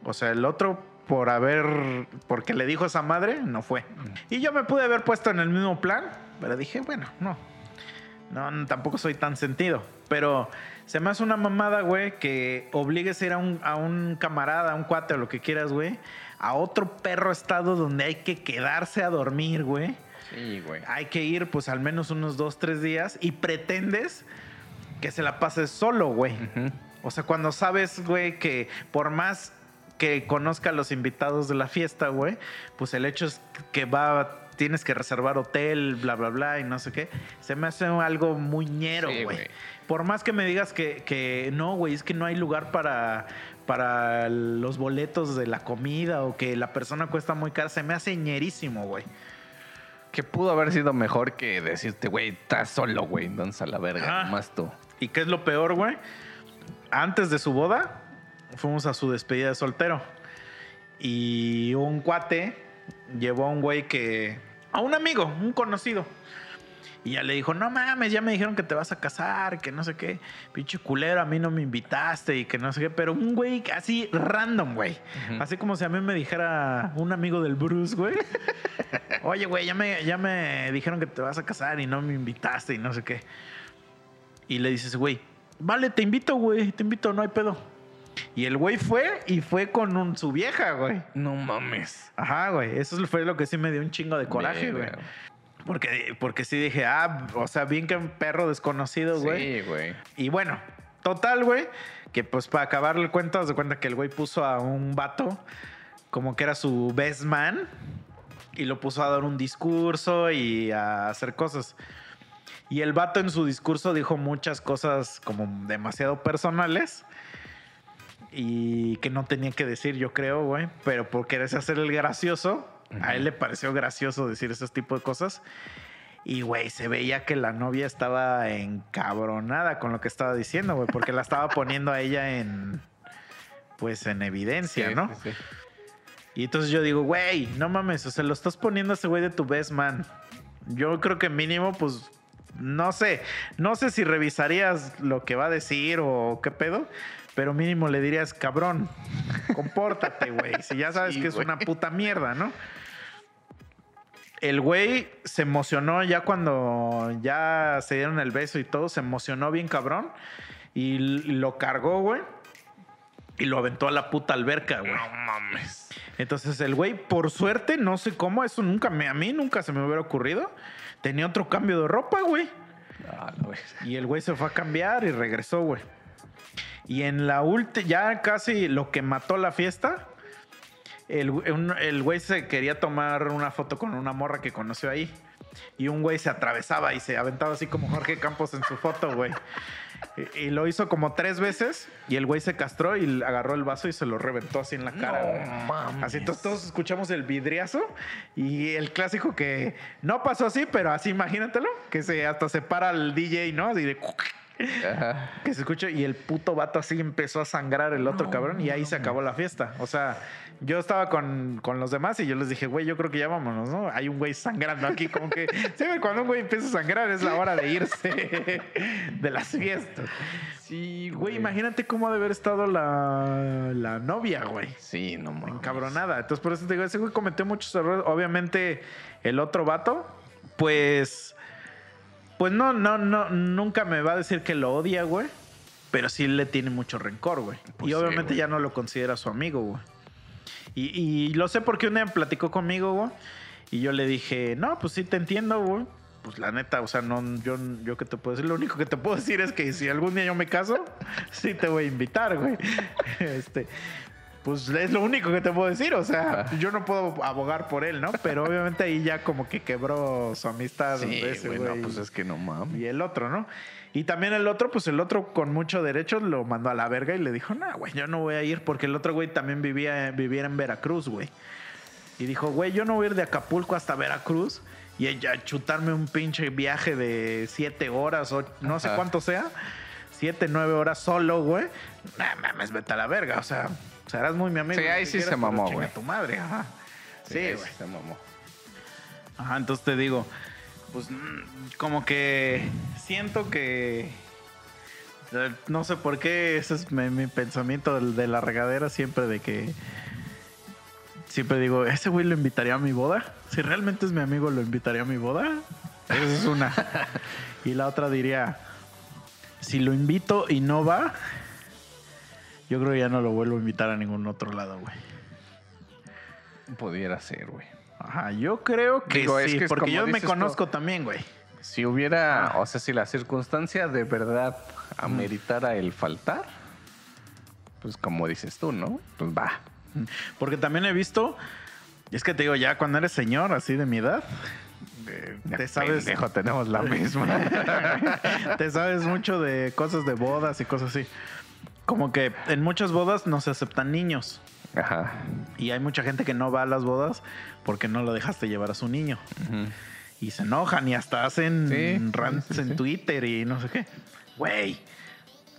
O sea, el otro por haber, porque le dijo esa madre, no fue. Y yo me pude haber puesto en el mismo plan, pero dije, bueno, no. No, no, tampoco soy tan sentido. Pero se me hace una mamada, güey, que obligues a ir a un, a un camarada, a un cuate o lo que quieras, güey, a otro perro estado donde hay que quedarse a dormir, güey. Sí, güey. Hay que ir, pues, al menos unos dos, tres días y pretendes que se la pases solo, güey. O sea, cuando sabes, güey, que por más que conozca a los invitados de la fiesta, güey, pues el hecho es que va, tienes que reservar hotel, bla, bla, bla, y no sé qué. Se me hace algo muy ñero, güey. por más que me digas que, que no, güey, es que no hay lugar para, para los boletos de la comida o que la persona cuesta muy cara, se me hace ñerísimo, güey. Que pudo haber sido mejor que decirte, güey, estás solo, güey. Entonces a la verga, más tú. ¿Y qué es lo peor, güey? Antes de su boda, fuimos a su despedida de soltero. Y un cuate llevó a un güey que. a un amigo, un conocido. Y ya le dijo, no mames, ya me dijeron que te vas a casar, que no sé qué. Pinche culero, a mí no me invitaste y que no sé qué. Pero un güey así random, güey. Así como si a mí me dijera un amigo del Bruce, güey. Oye, güey, ya me, ya me dijeron que te vas a casar y no me invitaste y no sé qué. Y le dices, güey, vale, te invito, güey, te invito, no hay pedo. Y el güey fue y fue con un- su vieja, güey. No mames. Ajá, güey. Eso fue lo que sí me dio un chingo de coraje, güey. Porque, porque sí dije, ah, o sea, bien que un perro desconocido, güey. Sí, güey. Y bueno, total, güey, que pues para acabar el cuento, haz de cuenta que el güey puso a un vato como que era su best man y lo puso a dar un discurso y a hacer cosas. Y el vato en su discurso dijo muchas cosas como demasiado personales y que no tenía que decir, yo creo, güey, pero por quererse hacer el gracioso, a él le pareció gracioso decir ese tipo de cosas. Y, güey, se veía que la novia estaba encabronada con lo que estaba diciendo, güey, porque la estaba poniendo a ella en, pues, en evidencia, Sí, ¿no? sí, sí. Y entonces yo digo, güey, no mames, o sea, lo estás poniendo a ese güey de tu best man. Yo creo que mínimo, pues, no sé, no sé si revisarías lo que va a decir o qué pedo, pero mínimo le dirías, cabrón, compórtate, güey. Si ya sabes Sí, que es una puta mierda, ¿no? El güey se emocionó ya cuando ya se dieron el beso y todo, se emocionó bien cabrón y lo cargó, güey. Y lo aventó a la puta alberca, güey. No mames. Entonces el güey, por suerte, no sé cómo, eso nunca me, a mí nunca se me hubiera ocurrido. Tenía otro cambio de ropa, güey. Ah, verga. Y el güey se fue a cambiar y regresó, güey. Y en la última, ya casi lo que mató la fiesta, el, güey- un- el güey se quería tomar una foto con una morra que conoció ahí. Y un güey se atravesaba y se aventaba así como Jorge Campos en su foto, güey. Y, y lo hizo como tres veces y el güey se castró y agarró el vaso y se lo reventó así en la cara. No. Así todos escuchamos el vidriazo y el clásico que no pasó así, pero así imagínatelo, que se hasta se para el DJ, ¿no? Así de Ajá. que se escucha y el puto vato así empezó a sangrar el otro cabrón y ahí se acabó la fiesta. O sea, yo estaba con, con los demás y yo les dije, güey, yo creo que ya vámonos, ¿no? Hay un güey sangrando aquí, como que siempre cuando un güey empieza a sangrar es la hora de irse de las fiestas. Sí, Güey, imagínate cómo ha de haber estado la, la novia, güey. Sí, no mames. Encabronada. Entonces, por eso te digo, ese güey cometió muchos errores. Obviamente, el otro vato, pues. Pues no, no, no, nunca me va a decir que lo odia, güey. Pero sí le tiene mucho rencor, güey. Pues y sí, obviamente ya no lo considera su amigo, güey. Y, y lo sé porque un día platicó conmigo, güey. Y yo le dije, no, pues sí te entiendo, güey. Pues la neta, o sea, no, yo, yo qué te puedo decir. Lo único que te puedo decir es que si algún día yo me caso, sí te voy a invitar, güey. Este, pues es lo único que te puedo decir. O sea, yo no puedo abogar por él, ¿no? Pero obviamente ahí ya como que quebró su amistad Sí, de ese güey, güey. no, pues es que no mames. Y el otro, ¿no? Y también el otro, pues el otro con mucho derecho lo mandó a la verga y le dijo, no, güey, yo no voy a ir porque el otro güey también vivía, vivía en Veracruz, güey. Y dijo, güey, yo no voy a ir de Acapulco hasta Veracruz y ella chutarme un pinche viaje de siete horas o no sé cuánto sea. Siete, nueve horas solo, güey. Nah, mames, vete a la verga. O sea, serás muy mi amigo. Sí, ahí sí quieras, se mamó, güey. tu madre, ajá. Sí, güey. Se mamó. Ajá, entonces te digo, pues mm, como que siento que eh, no sé por qué ese es mi, mi pensamiento de la regadera siempre de que siempre digo, ¿ese güey lo invitaría a mi boda? Si realmente es mi amigo, ¿lo invitaría a mi boda? Esa es una. y la otra diría, si lo invito y no va, yo creo que ya no lo vuelvo a invitar a ningún otro lado, güey. Pudiera ser, güey. Ajá, yo creo que Digo, es sí, que es porque como yo me tú. conozco también, güey. Si hubiera, o sea, si la circunstancia de verdad ameritara el faltar, pues como dices tú, ¿no? Pues va. Porque también he visto, y es que te digo, ya cuando eres señor, así de mi edad, eh, te sabes, Pendejo, tenemos la misma. te sabes mucho de cosas de bodas y cosas así. Como que en muchas bodas no se aceptan niños. Ajá. Y hay mucha gente que no va a las bodas porque no lo dejaste llevar a su niño. Ujú. Y se enojan y hasta hacen Sí, rants sí, sí, en. Twitter y no sé qué. Güey,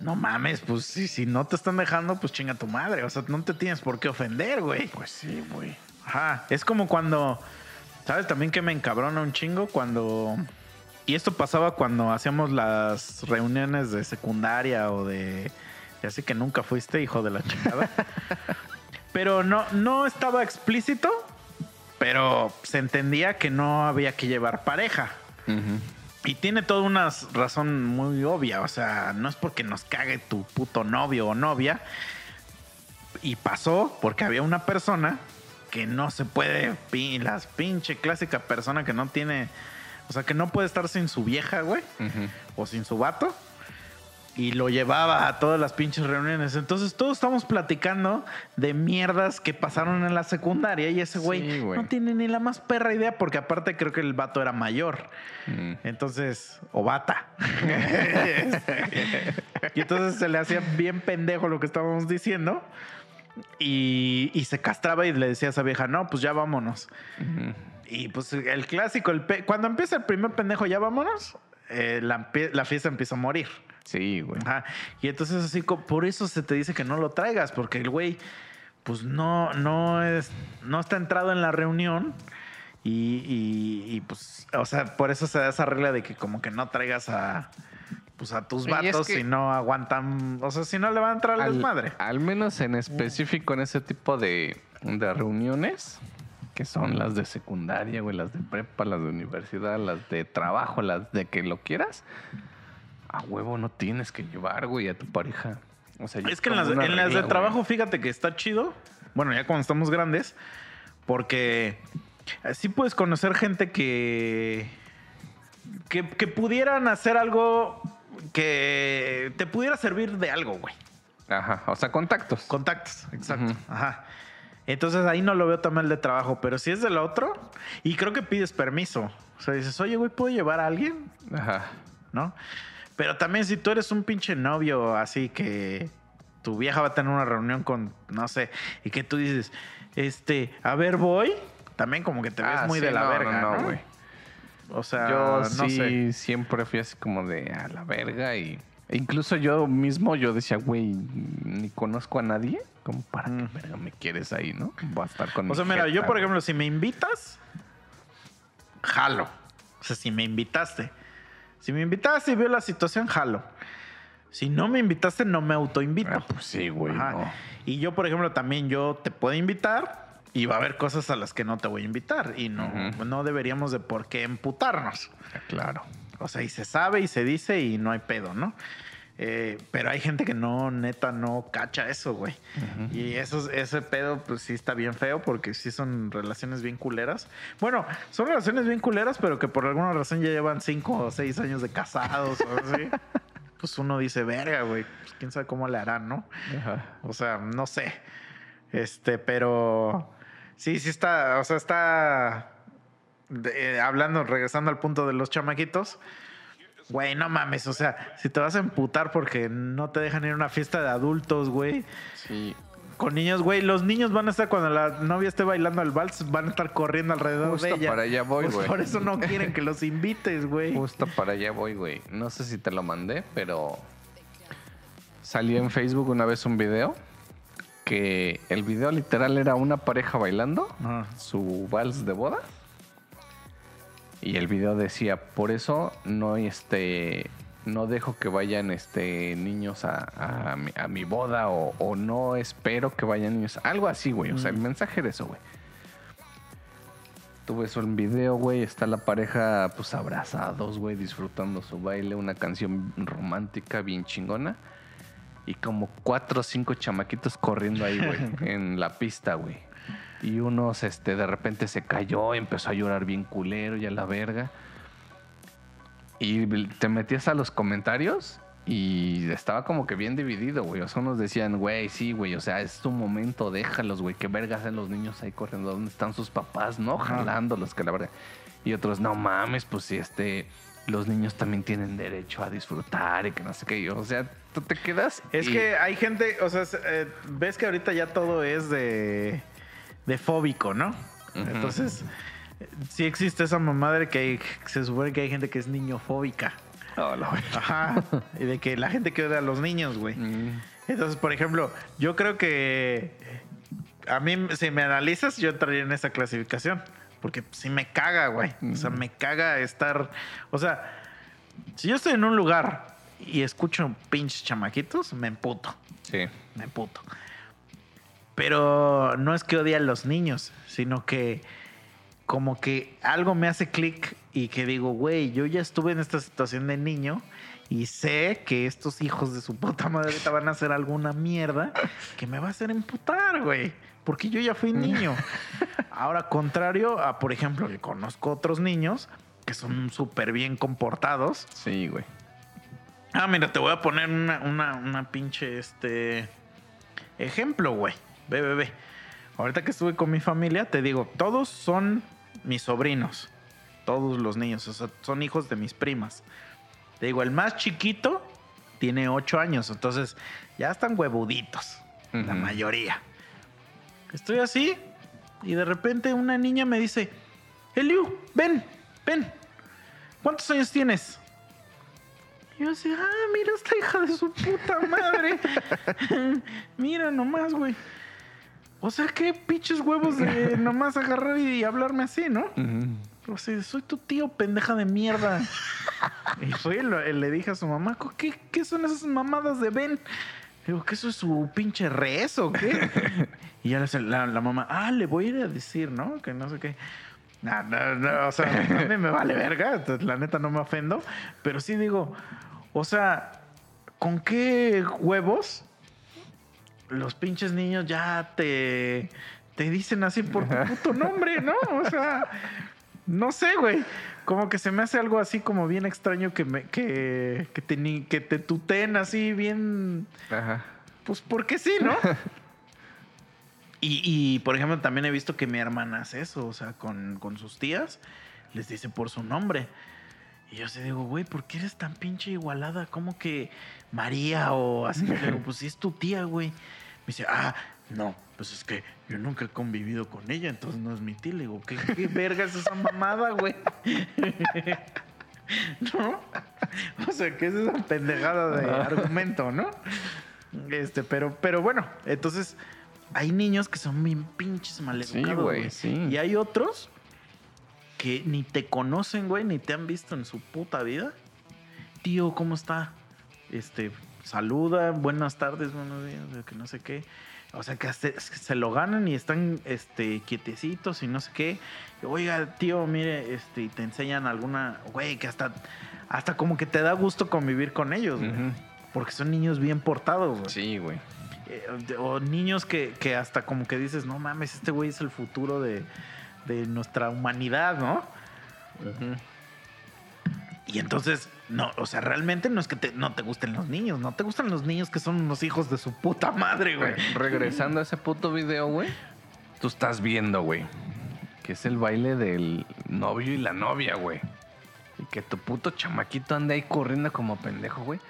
no mames, pues si, si no te están dejando, pues chinga tu madre. O sea, no te tienes por qué ofender, güey. Pues sí, güey. Ajá, es como cuando, ¿sabes también que me encabrona un chingo? Cuando... Y esto pasaba cuando hacíamos las reuniones de secundaria o de... Ya sé que nunca fuiste, hijo de la chingada. pero no, no estaba explícito, pero se entendía que no había que llevar pareja. Y tiene toda una razón muy obvia. O sea, no es porque nos cague tu puto novio o novia. Y pasó porque había una persona que no se puede. Las pinche clásica persona que no tiene. O sea, que no puede estar sin su vieja, güey. O sin su vato. Y lo llevaba a todas las pinches reuniones. Entonces todos estamos platicando de mierdas que pasaron en la secundaria. Y ese güey Sí, no tiene ni la más perra idea. Porque aparte creo que el vato era mayor. Mm. Entonces, o bata. y entonces se le hacía bien pendejo lo que estábamos diciendo. Y, y se castraba y le decía a esa vieja, no, pues ya vámonos. Y pues el clásico, el cuando empieza el primer pendejo, ya vámonos, eh, la, la fiesta empieza a morir. Sí, güey. Ajá. Y entonces así, por eso se te dice que no lo traigas, porque el güey, pues no, no es, no está entrado en la reunión. Y, y- y, pues, o sea, por eso se da esa regla de que como que no traigas a, pues a tus es vatos que- si no aguantan, o sea, si no le va a entrar Al, desmadre. al menos en específico en ese tipo de, de reuniones, que son las de secundaria, güey, las de prepa, las de universidad, las de trabajo, las de que lo quieras, a huevo no tienes que llevar, güey, a tu pareja. O sea, Es que en las, de güey. trabajo, fíjate que está chido. Bueno, ya cuando estamos grandes, porque así puedes conocer gente que, que, que pudieran hacer algo que te pudiera servir de algo, güey. Ajá, o sea, contactos. Contactos, exacto. Ajá. Entonces ahí no lo veo tan mal de trabajo, pero si es del otro, y creo que pides permiso. O sea, dices, oye, güey, ¿puedo llevar a alguien? Ajá. ¿no? Pero también si tú eres un pinche novio así que tu vieja va a tener una reunión con, no sé, y que tú dices, este, a ver, voy, también como que te ves Ah, muy sí, de la no, verga, no, ¿no? güey. O sea, Yo no sí sé. siempre fui así como de a la verga y incluso yo mismo yo decía, güey, ni conozco a nadie, como para Mm. qué verga me quieres ahí, ¿no? Voy a estar con O sea, mira, jeta, yo por ejemplo, si me invitas, jalo. O sea, si me invitaste. Si me invitaste y veo la situación, jalo. Si no me invitaste, no me autoinvito. Ah, pues sí, güey, no. Y yo, por ejemplo, también yo te puedo invitar y va a haber cosas a las que no te voy a invitar y no, no deberíamos de por qué emputarnos. Claro. O sea, y se sabe y se dice y no hay pedo, ¿no? Eh, pero hay gente que no, neta, no cacha eso, güey. Y eso, ese pedo, pues sí está bien feo porque sí son relaciones bien culeras. Bueno, son relaciones bien culeras, pero que por alguna razón ya llevan cinco o seis años de casados o así. pues uno dice, verga, güey, pues quién sabe cómo le harán, ¿no? Ajá. O sea, no sé. Este, pero sí, sí está, o sea, está de- eh, hablando, regresando al punto de los chamaquitos. Güey, no mames, o sea, si te vas a emputar porque no te dejan ir a una fiesta de adultos, güey, Sí. con niños, güey, los niños van a estar cuando la novia esté bailando el vals, van a estar corriendo alrededor Justo de ella. para allá voy, Pues güey. por eso no quieren que los invites, güey. Justo para allá voy, güey. No sé si te lo mandé, pero salió en Facebook una vez un video que el video literal era una pareja bailando Ajá. su vals de boda. Y el video decía, por eso no este no dejo que vayan este niños a, a mi, a mi boda o, o no espero que vayan niños. Algo así, güey. O sea, el mensaje era eso, güey. Tuve eso en video, güey. Está la pareja, pues abrazados, güey, disfrutando su baile. Una canción romántica bien chingona. Y como cuatro o cinco chamaquitos corriendo ahí, güey, en la pista, güey. Y unos, este, de repente se cayó, empezó a llorar bien culero y a la verga. Y te metías a los comentarios y estaba como que bien dividido, güey. O sea, unos decían, güey, sí, güey, o sea, es tu momento, déjalos, güey. Qué vergas hacen los niños ahí corriendo. ¿Dónde están sus papás, no? Jalándolos, que la verdad. Y otros, no mames, pues si este. Los niños también tienen derecho a disfrutar y que no sé qué. O sea, tú te quedas. Es que hay gente, o sea, eh, ves que ahorita ya todo es de. De fóbico, ¿no? Entonces, sí existe esa mamá de que se supone que hay gente que es niñofóbica. Ajá. Y de que la gente que odia a los niños, güey. Mm. Entonces, por ejemplo, yo creo que a mí, si me analizas, yo entraría en esa clasificación. Porque si me caga, güey. O sea, me caga estar. O sea, si yo estoy en un lugar y escucho pinches chamaquitos, me emputo. Sí. Me emputo. Pero no es que odie a los niños, sino que como que algo me hace clic y que digo, güey, yo ya estuve en esta situación de niño y sé que estos hijos de su puta madre van a hacer alguna mierda que me va a hacer emputar, güey. Porque yo ya fui niño. Ahora, contrario a, por ejemplo, que conozco otros niños que son súper bien comportados. Sí, güey. Ah, mira, te voy a poner una, una, una pinche este ejemplo, güey. Ve, ve, ve. Ahorita que estuve con mi familia, te digo, todos son mis sobrinos todos los niños, o sea, son hijos de mis primas. Te digo, el más chiquito tiene ocho años, entonces ya están huevuditos, la mayoría. Estoy así y de repente una niña me dice, Eliu, ven, ven, ¿cuántos años tienes? Y yo así, ah, mira esta hija de su puta madre. mira nomás, güey. O sea, qué pinches huevos de nomás agarrar y hablarme así, ¿no? O sea, soy tu tío pendeja de mierda. y fue, le, le dije a su mamá, ¿qué, ¿qué son esas mamadas de Ben? Digo, ¿qué eso es su pinche rezo o qué? y ya la, la, mamá, ah, le voy a ir a decir, ¿no? Que no sé qué. No, no, no, o sea, a mí me vale verga, la neta no me ofendo, pero sí digo, o sea, ¿con qué huevos los pinches niños ya te, te dicen así por tu puto nombre, ¿no? O sea, no sé, güey. Como que se me hace algo así como bien extraño que me que, que, te, que te tuteen así bien. Ajá. Pues porque sí, ¿no? y, y, por ejemplo, también he visto que mi hermana hace eso, o sea, con, con sus tías, les dice por su nombre. Y yo se digo, güey, ¿por qué eres tan pinche igualada? ¿Cómo que María o así? digo, pues sí es tu tía, güey. Me dice, ah, no, pues es que yo nunca he convivido con ella, entonces no es mi tía. Le digo, ¿qué, qué verga es esa mamada, güey? ¿No? O sea, ¿qué es esa pendejada de argumento, no? Este, pero, pero bueno, entonces hay niños que son bien pinches maleducados, güey. Sí. Y hay otros que ni te conocen, güey, ni te han visto en su puta vida. Tío, ¿cómo está? Este, saluda, buenas tardes, buenos días, que no sé qué. O sea, que se, lo ganan y están este, quietecitos y no sé qué. Oiga, tío, mire, este, y te enseñan alguna, güey, que hasta, hasta como que te da gusto convivir con ellos, güey. Porque son niños bien portados, güey. Sí, güey. Eh, o niños que, que, hasta como que dices, no mames, este güey es el futuro de, de nuestra humanidad, ¿no? Y entonces, no, o sea, realmente no es que no te gusten los niños, no te gustan los niños que son unos hijos de su puta madre, güey. Regresando a ese puto video, güey, tú estás viendo, güey, que es el baile del novio y la novia, güey. Y que tu puto chamaquito anda ahí corriendo como pendejo, güey.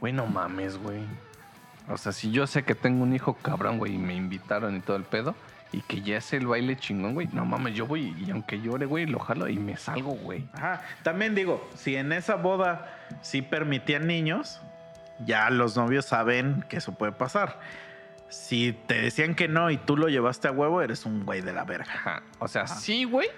Güey, no mames, güey. O sea, si yo sé que tengo un hijo cabrón, güey, y me invitaron y todo el pedo, y que ya es el baile chingón, güey. No mames, yo voy y aunque llore, güey, lo jalo y me salgo, güey. Ajá. También digo, si en esa boda sí permitían niños, ya los novios saben que eso puede pasar. Si te decían que no y tú lo llevaste a huevo, eres un güey de la verga. Ajá. O sea, sí, güey.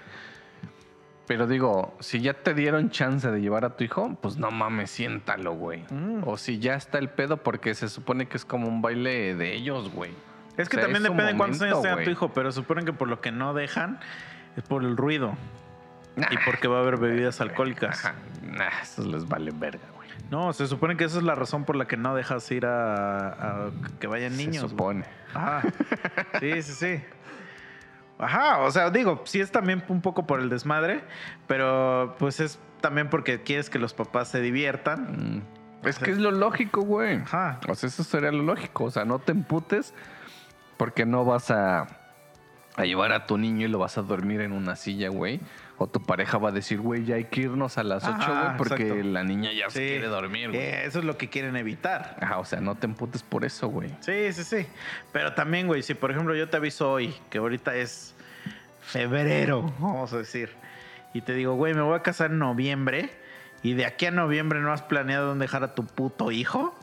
Pero digo, si ya te dieron chance de llevar a tu hijo, pues no mames, siéntalo, güey. Mm. O si ya está el pedo, porque se supone que es como un baile de ellos, güey. Es que también depende de cuántos años tenga tu hijo, pero suponen que por lo que no dejan Es por el ruido. Y porque va a haber bebidas alcohólicas. Ajá. Nah, eso les vale verga, güey. No, se supone que esa es la razón por la que no dejas ir a, a que vayan niños. Se supone. Ajá. Sí, sí, sí. Ajá, o sea, digo, sí es también un poco por el desmadre, pero pues es también porque quieres que los papás se diviertan. Mm. Es que es lo lógico, güey. Ajá. O sea, eso sería lo lógico. O sea, no te emputes porque no vas a, a llevar a tu niño y lo vas a dormir en una silla, güey. O tu pareja va a decir, güey, ya hay que irnos a las 8, Ajá, güey, porque exacto. la niña ya se Sí. quiere dormir, güey. Eh, eso es lo que quieren evitar. Ajá, o sea, no te emputes por eso, güey. Sí, sí, sí. Pero también, güey, si por ejemplo yo te aviso hoy, que ahorita es febrero, vamos a decir, y te digo, güey, me voy a casar en noviembre, y de aquí a noviembre no has planeado dónde dejar a tu puto hijo,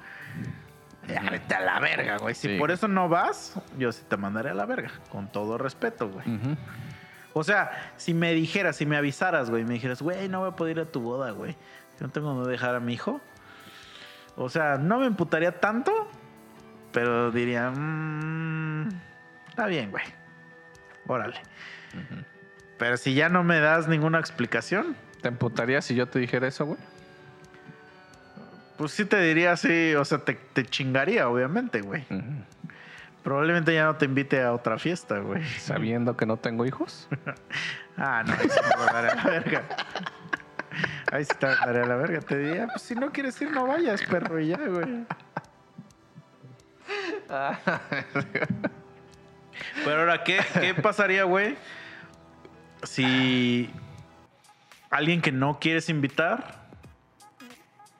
ya vete a la verga, güey. Si Sí. por eso no vas, yo sí te mandaré a la verga, con todo respeto, güey. Ujú. O sea, si me dijeras, si me avisaras, güey, me dijeras, güey, no voy a poder ir a tu boda, güey. No tengo dónde dejar a mi hijo. O sea, no me emputaría tanto, pero diría, "Mm, está bien, güey. Órale. Pero si ya no me das ninguna explicación, ¿Te emputarías si yo te dijera eso, güey? Pues sí te diría sí, o sea, te, te chingaría, obviamente, güey. Probablemente ya no te invite a otra fiesta, güey. Sabiendo que no tengo hijos. Ah, no, ahí sí me mandaré a la verga. Ahí sí te mandaré a la verga. Te diría, pues si no quieres ir, no vayas, perro, y ya, güey. Pero ahora, ¿qué, qué pasaría, güey? Si alguien que no quieres invitar.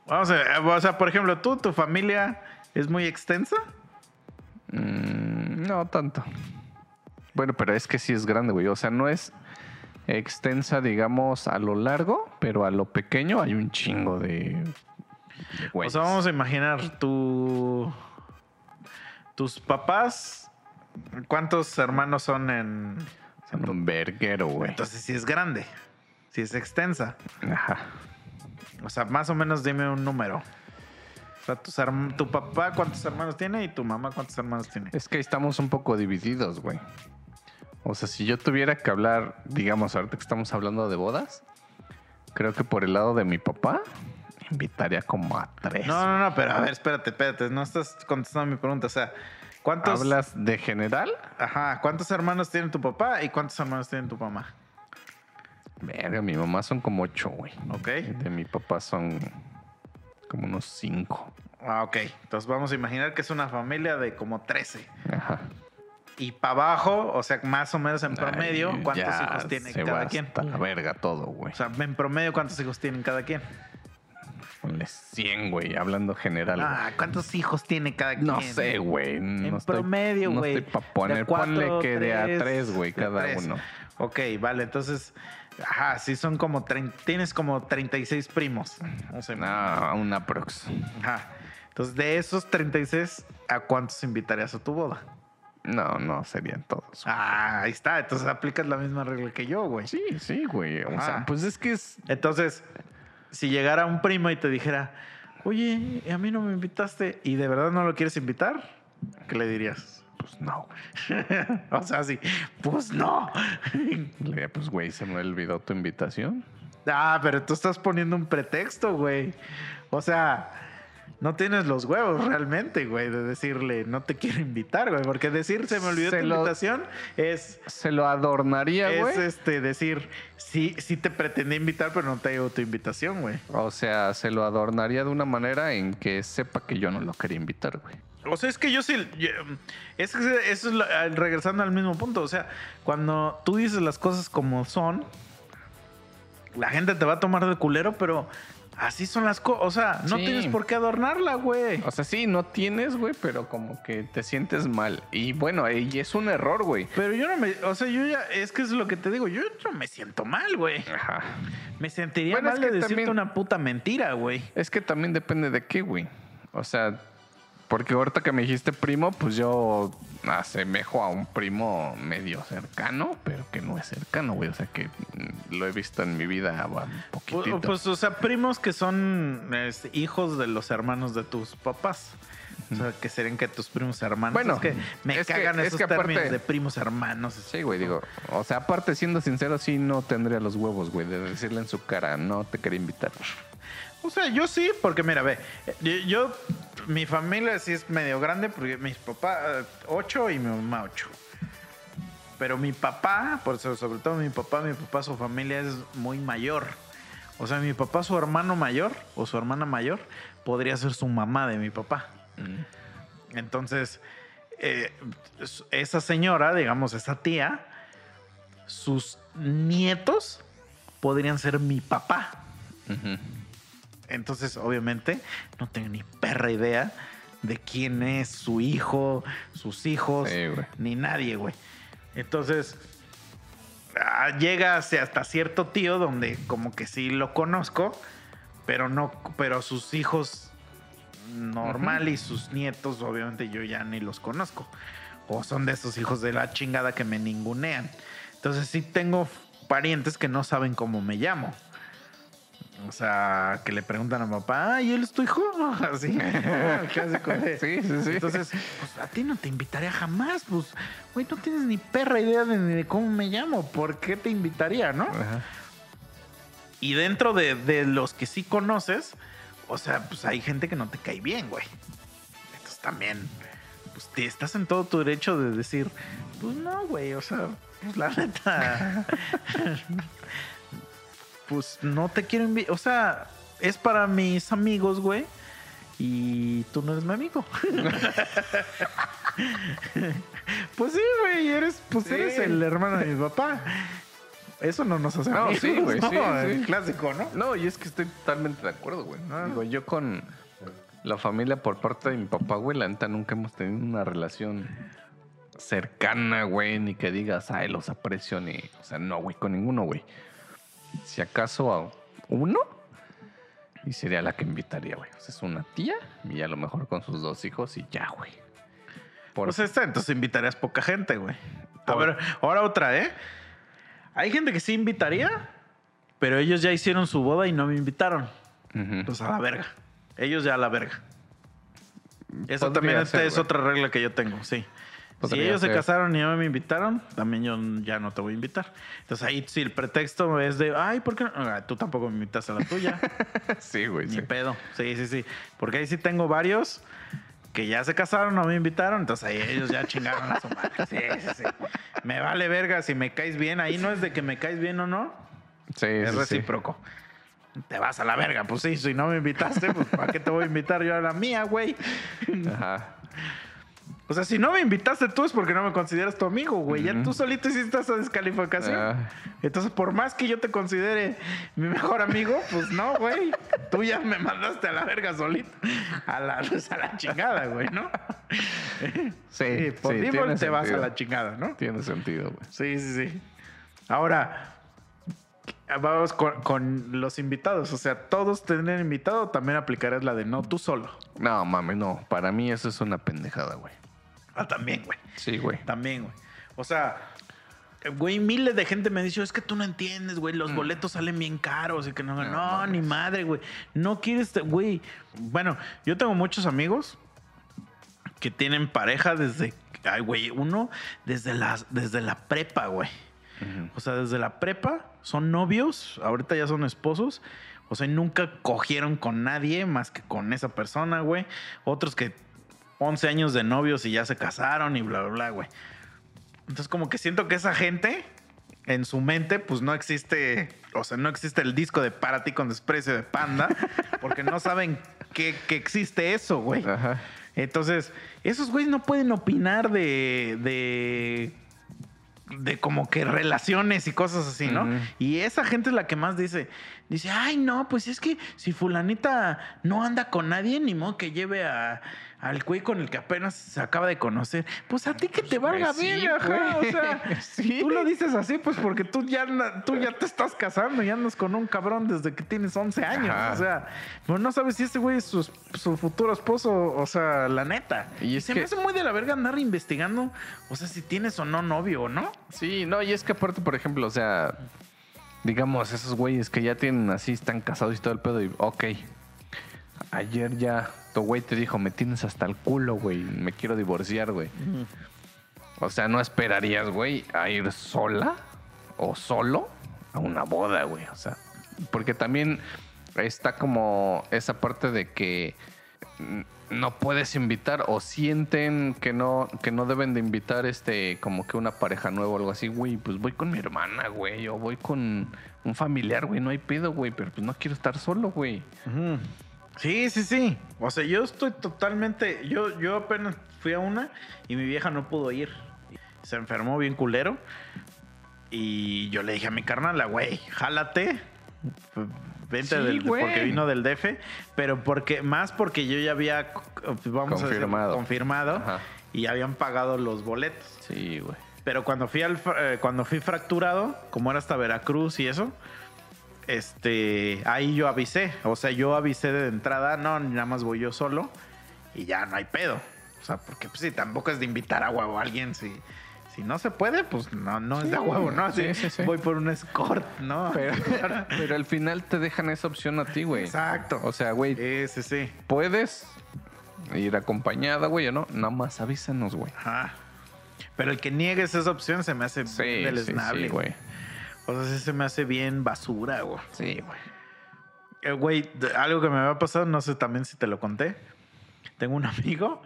Vamos a ver, o sea, por ejemplo, tú, tu familia es muy extensa. Mm, no tanto. Bueno, pero es que sí es grande, güey. O sea, no es extensa, digamos, a lo largo, pero a lo pequeño hay un chingo de, de O sea, vamos a imaginar tu, tus papás. ¿Cuántos hermanos son en.? Son un verguero, güey. Entonces, si es grande, si es extensa. Ajá. O sea, más o menos dime un número. O sea, tus tu papá, ¿cuántos hermanos tiene? Y tu mamá, ¿cuántos hermanos tiene? Es que estamos un poco divididos, güey. O sea, si yo tuviera que hablar, digamos, ahorita que estamos hablando de bodas, creo que por el lado de mi papá, invitaría como a tres. No, no, no, pero a ver, espérate, espérate. No estás contestando mi pregunta. O sea, ¿cuántos. ¿Hablas de general? Ajá, ¿cuántos hermanos tiene tu papá y cuántos hermanos tiene tu mamá? Verga, mi mamá son como ocho, güey. Ok. De mi papá son como unos cinco. Ah, ok. Entonces vamos a imaginar que es una familia de como 13. Ajá. Y para abajo, o sea, más o menos en promedio, Ay, ¿cuántos hijos tiene se cada va quien? hasta la verga todo, güey. O sea, en promedio, ¿cuántos hijos tienen cada quien? Ponle 100, güey, hablando general. Ah, ¿cuántos hijos tiene cada quien? No sé, güey. No En promedio, no güey. estoy pa' poner. Cuatro, Ponle que de a tres, tres, güey, cada tres. uno. Ok, vale, entonces, ajá, sí son como, tienes como 36 primos. O sea, No, una prox. Ajá. Entonces, de esos 36, ¿a cuántos invitarías a tu boda? No, no, serían todos. Ah, ahí está. Entonces aplicas la misma regla que yo, güey. Sí, sí, güey. O sea, pues es que es. Entonces, si llegara un primo y te dijera, oye, a mí no me invitaste y de verdad no lo quieres invitar, ¿qué le dirías? Pues no, o sea, sí, pues no. Le pues, güey, se me olvidó tu invitación. ah, pero tú estás poniendo un pretexto, güey. O sea, no tienes los huevos realmente, güey, de decirle, no te quiero invitar, güey. Porque decir, se me olvidó Se tu lo- invitación es... Se lo adornaría, Es güey. este decir, sí, sí te pretendí invitar, pero no te llegó tu invitación, güey. O sea, se lo adornaría de una manera en que sepa que yo no lo quería invitar, güey. O sea, es que yo sí. yo- es que eso es lo- al- regresando al mismo punto. O sea, cuando tú dices las cosas como son, la gente te va a tomar de culero, pero así son las cosas. O sea, no Sí. tienes por qué adornarla, güey. O sea, sí, no tienes, güey, pero como que te sientes mal. Y bueno, y es un error, güey. Pero yo no me. O sea, yo ya. Es que es lo que te digo. Yo no me siento mal, güey. Ajá. Me sentiría Bueno, mal de decirte también- una puta mentira, güey. Es que también depende de qué, güey. O sea, porque ahorita que me dijiste primo, pues yo asemejo a un primo medio cercano, pero que no es cercano, güey. O sea, que mm, lo he visto en mi vida un poquitito. Pues, pues, o sea, primos que son hijos de los hermanos de tus papás. O sea, que serían que tus primos hermanos. Bueno, es que me es que- cagan es esos que aparte- términos de primos hermanos. Sí, güey, digo. O sea, aparte, siendo sincero, sí no tendría los huevos, güey, de decirle en su cara, no te quería invitar. O sea, yo sí, porque mira, ve, yo, yo- mi familia sí es medio grande, porque mis papás, eh, ocho y mi mamá ocho. Pero mi papá, por eso, sobre todo mi papá, mi papá, su familia es muy mayor. O sea, mi papá, su hermano mayor o su hermana mayor, podría ser su mamá de mi papá. Entonces, eh, esa señora, digamos, esa tía, sus nietos podrían ser mi papá. Ujú. Entonces, obviamente, no tengo ni perra idea de quién es su hijo, sus hijos, Sí, ni nadie, güey. Entonces, ah, llega hasta cierto tío donde como que sí lo conozco, pero no, pero sus hijos normal y sus nietos, obviamente, yo ya ni los conozco. O son de esos hijos de la chingada que me ningunean. Entonces, sí tengo parientes que no saben cómo me llamo. O sea, que le preguntan a papá, ¿y él es tu hijo? Así, de- Sí, sí, sí. Entonces, pues a ti no te invitaría jamás, pues, güey, no tienes ni perra idea de, de cómo me llamo, ¿por qué te invitaría, no? Ajá. Y dentro de, de los que sí conoces, o sea, pues hay gente que no te cae bien, güey. Entonces también, pues te estás en todo tu derecho de decir, pues no, güey, o sea, pues la neta, pues no te quiero invitar, o sea, es para mis amigos, güey. Y tú no eres mi amigo. pues sí, güey, eres, pues Sí. eres el hermano de mi papá. Eso no nos hace No, amigos, sí, güey, ¿no? sí, El sí. clásico, ¿no? No, y es que estoy totalmente de acuerdo, güey. Ah. Digo, yo con la familia por parte de mi papá, güey, la neta nunca hemos tenido una relación cercana, güey, ni que digas, ay, los aprecio, ni. O sea, no, güey, con ninguno, güey. Si acaso a uno, y sería la que invitaría, güey. O sea, es una tía, y a lo mejor con sus dos hijos, y ya, güey. Por Pues está, entonces invitarías poca gente, güey. A ver, ahora otra, ¿eh? Hay gente que sí invitaría, pero ellos ya hicieron su boda y no me invitaron. Pues a la verga. Ellos ya a la verga. Eso también ser, es otra regla que yo tengo, sí. Si Podría ellos se ser. casaron y no me invitaron, también yo ya no te voy a invitar. Entonces ahí sí el pretexto es de, ay, ¿por qué no? Ah, tú tampoco me invitas a la tuya. sí, güey. Ni sí. pedo. Sí, sí, sí. Porque ahí sí tengo varios que ya se casaron, no me invitaron, entonces ahí ellos ya chingaron a su madre. Sí, sí, sí. Me vale verga si me caes bien. Ahí no es de que me caes bien o no, Sí, es sí, sí. recíproco. Te vas a la verga, pues sí, si no me invitaste, pues ¿para qué te voy a invitar yo a la mía, güey? Ajá. O sea, si no me invitaste tú es porque no me consideras tu amigo, güey. Ya tú solito hiciste esa descalificación. Ah. Entonces, por más que yo te considere mi mejor amigo, pues no, güey. Tú ya me mandaste a la verga solito. A la, a la chingada, güey, ¿no? Sí, por sí, tiene te vas a la chingada, ¿no? Tiene sentido, güey. Sí, sí, sí. Ahora, vamos con, con los invitados. O sea, todos tener invitado, también aplicarás la de no tú solo. No, mames, no. Para mí eso es una pendejada, güey. Ah, también, güey. Sí, güey. También, güey. O sea, güey, miles de gente me dice, es que tú no entiendes, güey, los boletos salen bien caros y que no, no, Mm. No, ni madre, güey. No quieres, güey. Bueno, yo tengo muchos amigos que tienen pareja desde, ay, güey, uno desde la, desde la prepa, güey. O sea, desde la prepa son novios, ahorita ya son esposos. O sea, nunca cogieron con nadie más que con esa persona, güey. Otros que 11 años de novios y ya se casaron y bla, bla, bla, güey. Entonces, como que siento que esa gente, en su mente, pues no existe, o sea, no existe el disco de Para ti con desprecio de Panda, porque no saben que, que existe eso, güey. Ajá. Entonces, esos güeyes no pueden opinar de, de, de como que relaciones y cosas así, ¿no? Y esa gente es la que más dice, dice, ay, no, pues es que si fulanita no anda con nadie, ni modo que lleve a, al güey con el que apenas se acaba de conocer. Pues a ti que te valga sí, bien, ajá. O sea, Sí. tú lo dices así, pues porque tú ya, tú ya te estás casando y andas con un cabrón desde que tienes 11 años. Ajá. O sea, pues no sabes si este güey es su, su futuro esposo, o sea, la neta. Y se que- me hace muy de la verga andar investigando, o sea, si tienes o no novio o no. Sí, no, y es que aparte, por ejemplo, o sea, digamos, esos güeyes que ya tienen así, están casados y todo el pedo, y ok, ayer ya tu güey te dijo, me tienes hasta el culo, güey, me quiero divorciar, güey. O sea, no esperarías, güey, a ir sola o solo a una boda, güey. O sea, porque también está como esa parte de que no puedes invitar o sienten que no que no deben de invitar este como que una pareja nueva o algo así, güey, pues voy con mi hermana, güey, o voy con un familiar, güey, no hay pedo, güey, pero pues no quiero estar solo, güey. Sí, sí, sí. O sea, yo estoy totalmente yo yo apenas fui a una y mi vieja no pudo ir. Se enfermó bien culero. Y yo le dije a mi carnal, güey, jálate vente porque vino del DF, pero porque más porque yo ya había vamos confirmado, a confirmado y habían pagado los boletos. Sí, güey. Pero cuando fui al eh, cuando fui fracturado, como era hasta Veracruz y eso, este, ahí yo avisé, o sea, yo avisé de entrada, no, nada más voy yo solo y ya no hay pedo. O sea, porque pues sí, tampoco es de invitar a a alguien si si no se puede, pues no, no es de huevo, ¿no? Sí, sí, sí. Voy por un escort, ¿no? Pero, al final te dejan esa opción a ti, güey. Exacto. O sea, güey. Sí, sí, Puedes ir acompañada, güey, o no. Nada más avísanos, güey. Ajá. Pero el que niegues esa opción se me hace bien deleznable, güey. O sea, sí se me hace bien basura, güey. Sí, güey. Eh, güey, algo que me había pasado, no sé también si te lo conté. Tengo un amigo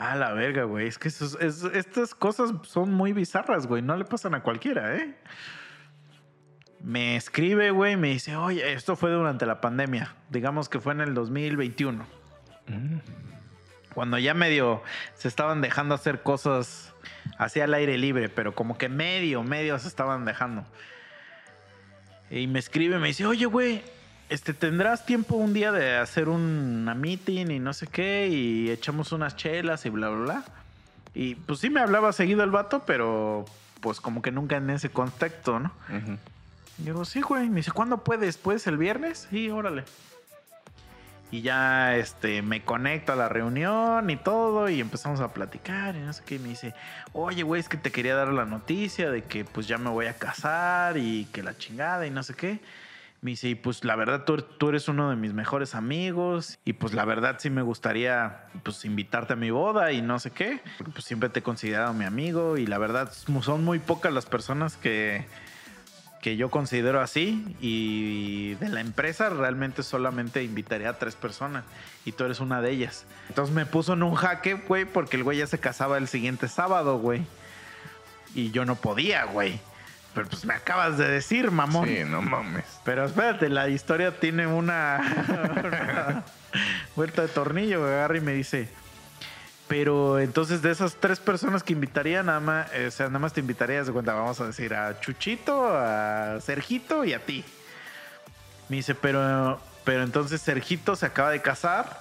Ah, la verga, güey. Es que estas cosas son muy bizarras, güey. No le pasan a cualquiera, ¿eh? Me escribe, güey, me dice, oye, esto fue durante la pandemia. Digamos que fue en el 2021. Mm. Cuando ya medio se estaban dejando hacer cosas hacia el aire libre, pero como que medio, medio se estaban dejando. Y me escribe, me dice, oye, güey, este, ¿tendrás tiempo un día de hacer una meeting y no sé qué? Y echamos unas chelas y bla, bla, bla. Y pues sí me hablaba seguido el vato, pero pues como que nunca en ese contexto, ¿no? Y digo, sí, güey. Me dice, ¿cuándo puedes? ¿Puedes el viernes? Sí, órale. Y ya este, me conecto a la reunión y todo, y empezamos a platicar y no sé qué. Y me dice, oye, güey, es que te quería dar la noticia de que pues ya me voy a casar y que la chingada y no sé qué. Me dice, y pues la verdad tú, eres uno de mis mejores amigos y pues la verdad sí me gustaría pues invitarte a mi boda y no sé qué, porque pues siempre te he considerado mi amigo y la verdad son muy pocas las personas que, que yo considero así y de la empresa realmente solamente invitaría a tres personas y tú eres una de ellas. Entonces me puso en un jaque, güey, porque el güey ya se casaba el siguiente sábado, güey. Y yo no podía, güey. Pero pues me acabas de decir, mamón. Sí, no mames. Pero espérate, la historia tiene una, vuelta de tornillo. Agarra y me dice, pero entonces de esas tres personas que invitaría, nada más, o sea, nada más te invitaría, de cuenta, vamos a decir a Chuchito, a Sergito y a ti. Me dice, pero, pero entonces Sergito se acaba de casar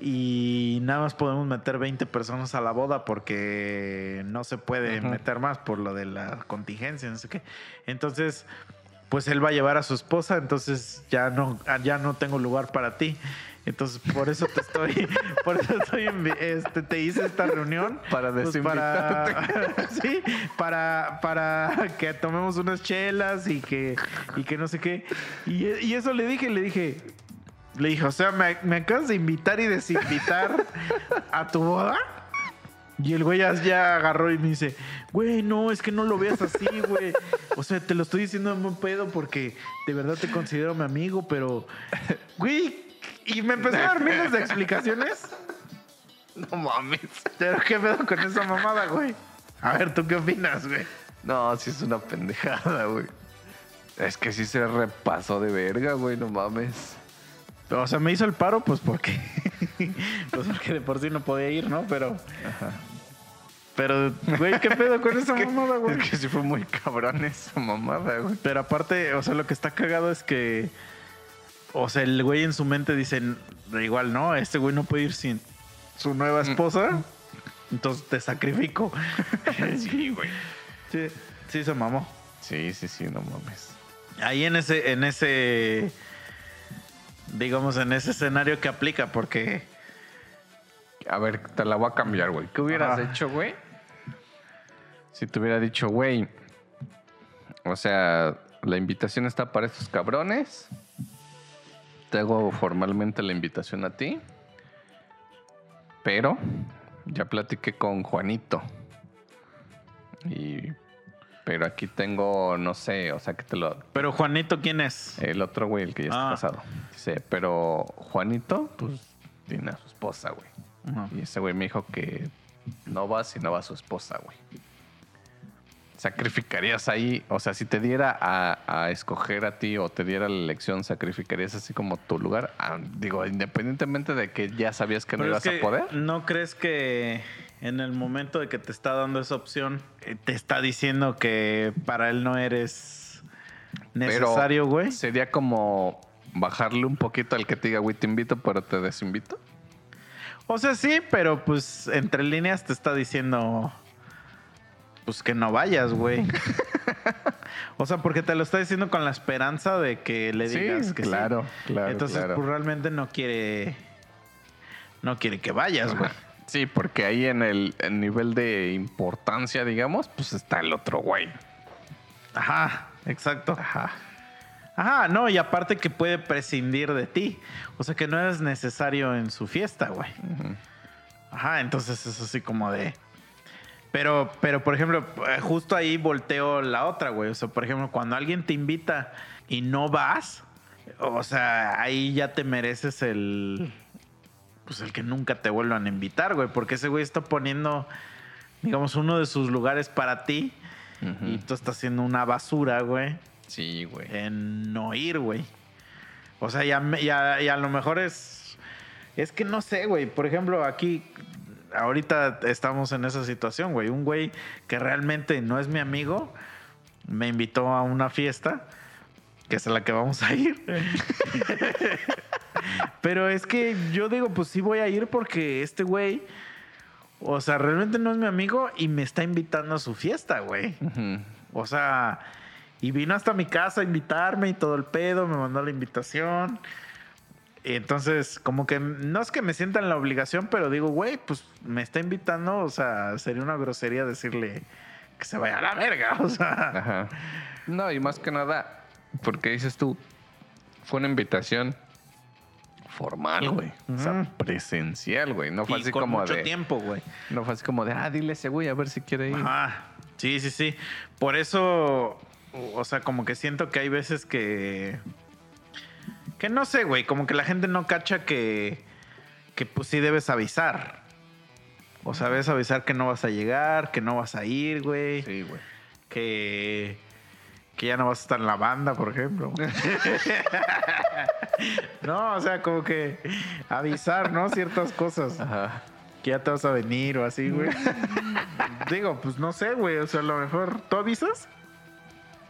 y nada más podemos meter 20 personas a la boda porque no se puede meter más por lo de la contingencia, no sé qué. Entonces, pues él va a llevar a su esposa, entonces ya no, ya no tengo lugar para ti. Entonces, por eso te estoy, por eso estoy, este, te hice esta reunión. Para pues, para, sí, para, para que tomemos unas chelas y que, y que no sé qué. Y, y eso le dije, le dije, le dije, o sea, ¿me, acabas de invitar y desinvitar a tu boda? Y el güey ya, agarró y me dice, güey, no, es que no lo veas así, güey. O sea, te lo estoy diciendo en un pedo porque de verdad te considero mi amigo, pero, güey, y me empezó a dar miles de explicaciones. No mames. Pero qué pedo con esa mamada, güey. A ver, ¿tú qué opinas, güey? No, sí es una pendejada, güey. Es que sí se repasó de verga, güey, no mames. O sea, me hizo el paro, pues porque. pues porque de por sí no podía ir, ¿no? Pero. Pero, güey, ¿qué pedo con esa mamada, güey? Es que sí fue muy cabrón esa mamada, güey. Pero aparte, o sea, lo que está cagado es que. O sea, el güey en su mente dice, igual, no, este güey no puede ir sin su nueva esposa. Entonces te sacrifico. sí, güey. Sí, sí se mamó. Sí, sí, sí, no mames. Ahí en ese, en ese digamos, en ese escenario que aplica, porque... A ver, te la voy a cambiar, güey. ¿Qué hubieras hecho, güey? Si te hubiera dicho, güey, o sea, la invitación está para estos cabrones. Te hago formalmente la invitación a ti. Pero ya platiqué con Juanito. Y. Pero aquí tengo, no sé, o sea que te lo. Pero Juanito, ¿quién es? El otro güey, el que ya está Ah. casado. Dice, pero Juanito, pues tiene a su esposa, güey. Y ese güey me dijo que no va si no va su esposa, güey. ¿Sacrificarías ahí? O sea, si te diera a, a escoger a ti o te diera la elección, ¿sacrificarías así como tu lugar? Ah, digo, independientemente de que ya sabías que no ibas que, a poder. ¿No crees que en el momento de que te está dando esa opción, eh, te está diciendo que para él no eres necesario, güey? Sería como bajarle un poquito al que te diga, güey, te invito, pero te desinvito. O sea, sí, pero pues entre líneas te está diciendo pues que no vayas, güey. o sea, porque te lo está diciendo con la esperanza de que le digas sí, que claro, sí. claro. Entonces, claro. pues realmente no quiere no quiere que vayas, güey. Sí, porque ahí en el, el nivel de importancia, digamos, pues está el otro güey. Ajá, exacto. Ajá. Ajá, no, y aparte que puede prescindir de ti. O sea que no eres necesario en su fiesta, güey. Ajá, entonces es así como de. Pero, pero, por ejemplo, eh, justo ahí volteo la otra, güey. O sea, por ejemplo, cuando alguien te invita y no vas, o sea, ahí ya te mereces el. Pues el que nunca te vuelvan a invitar, güey. Porque ese güey está poniendo, digamos, uno de sus lugares para ti. Y tú estás haciendo una basura, güey Sí, güey. en no ir, güey. O sea, ya, ya, ya a lo mejor es. Es que no sé, güey. Por ejemplo, aquí. Ahorita estamos en esa situación, güey. Un güey que realmente no es mi amigo me invitó a una fiesta, que es a la que vamos a ir. Pero es que yo digo, pues sí voy a ir porque este güey, o sea, realmente no es mi amigo y me está invitando a su fiesta, güey. O sea, y vino hasta mi casa a invitarme y todo el pedo, me mandó la invitación. Y entonces, como que no es que me sienta en la obligación, pero digo, güey, pues me está invitando, o sea, sería una grosería decirle que se vaya a la verga, o sea. Ajá. No, y más que nada, porque dices tú, fue una invitación formal, güey. O sea, presencial, güey. No fue y así con como mucho de. tiempo, güey. No fue así como de, ah, dile ese güey a ver si quiere ir. Ajá. Sí, sí, sí. Por eso, o sea, como que siento que hay veces que. Que no sé, güey. Como que la gente no cacha que. Que pues sí debes avisar. O sea, debes avisar que no vas a llegar, que no vas a ir, güey. Sí, güey. Que. Que ya no vas a estar en la banda, por ejemplo. no, o sea, como que avisar, ¿no? Ciertas cosas Ajá. que ya te vas a venir o así, güey. Digo, pues no sé, güey. O sea, a lo mejor. ¿Tú avisas?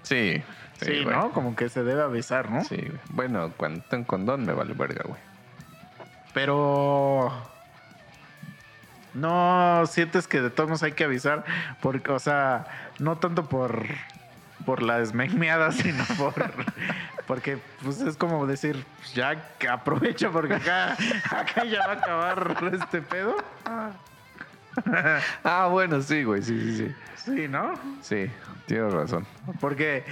Sí. Sí. ¿no? Como que se debe avisar, ¿no? Sí, güey. Bueno, cuando tengo condón me vale verga, güey. Pero. No sientes que de todos modos hay que avisar. Porque, o sea, no tanto por. Por la desmegmeada, sino por. Porque, pues es como decir, pues, ya que aprovecha porque acá, acá ya va a acabar este pedo. Ah, bueno, sí, güey. Sí, sí, sí. Sí, ¿no? Sí, tienes razón. Porque,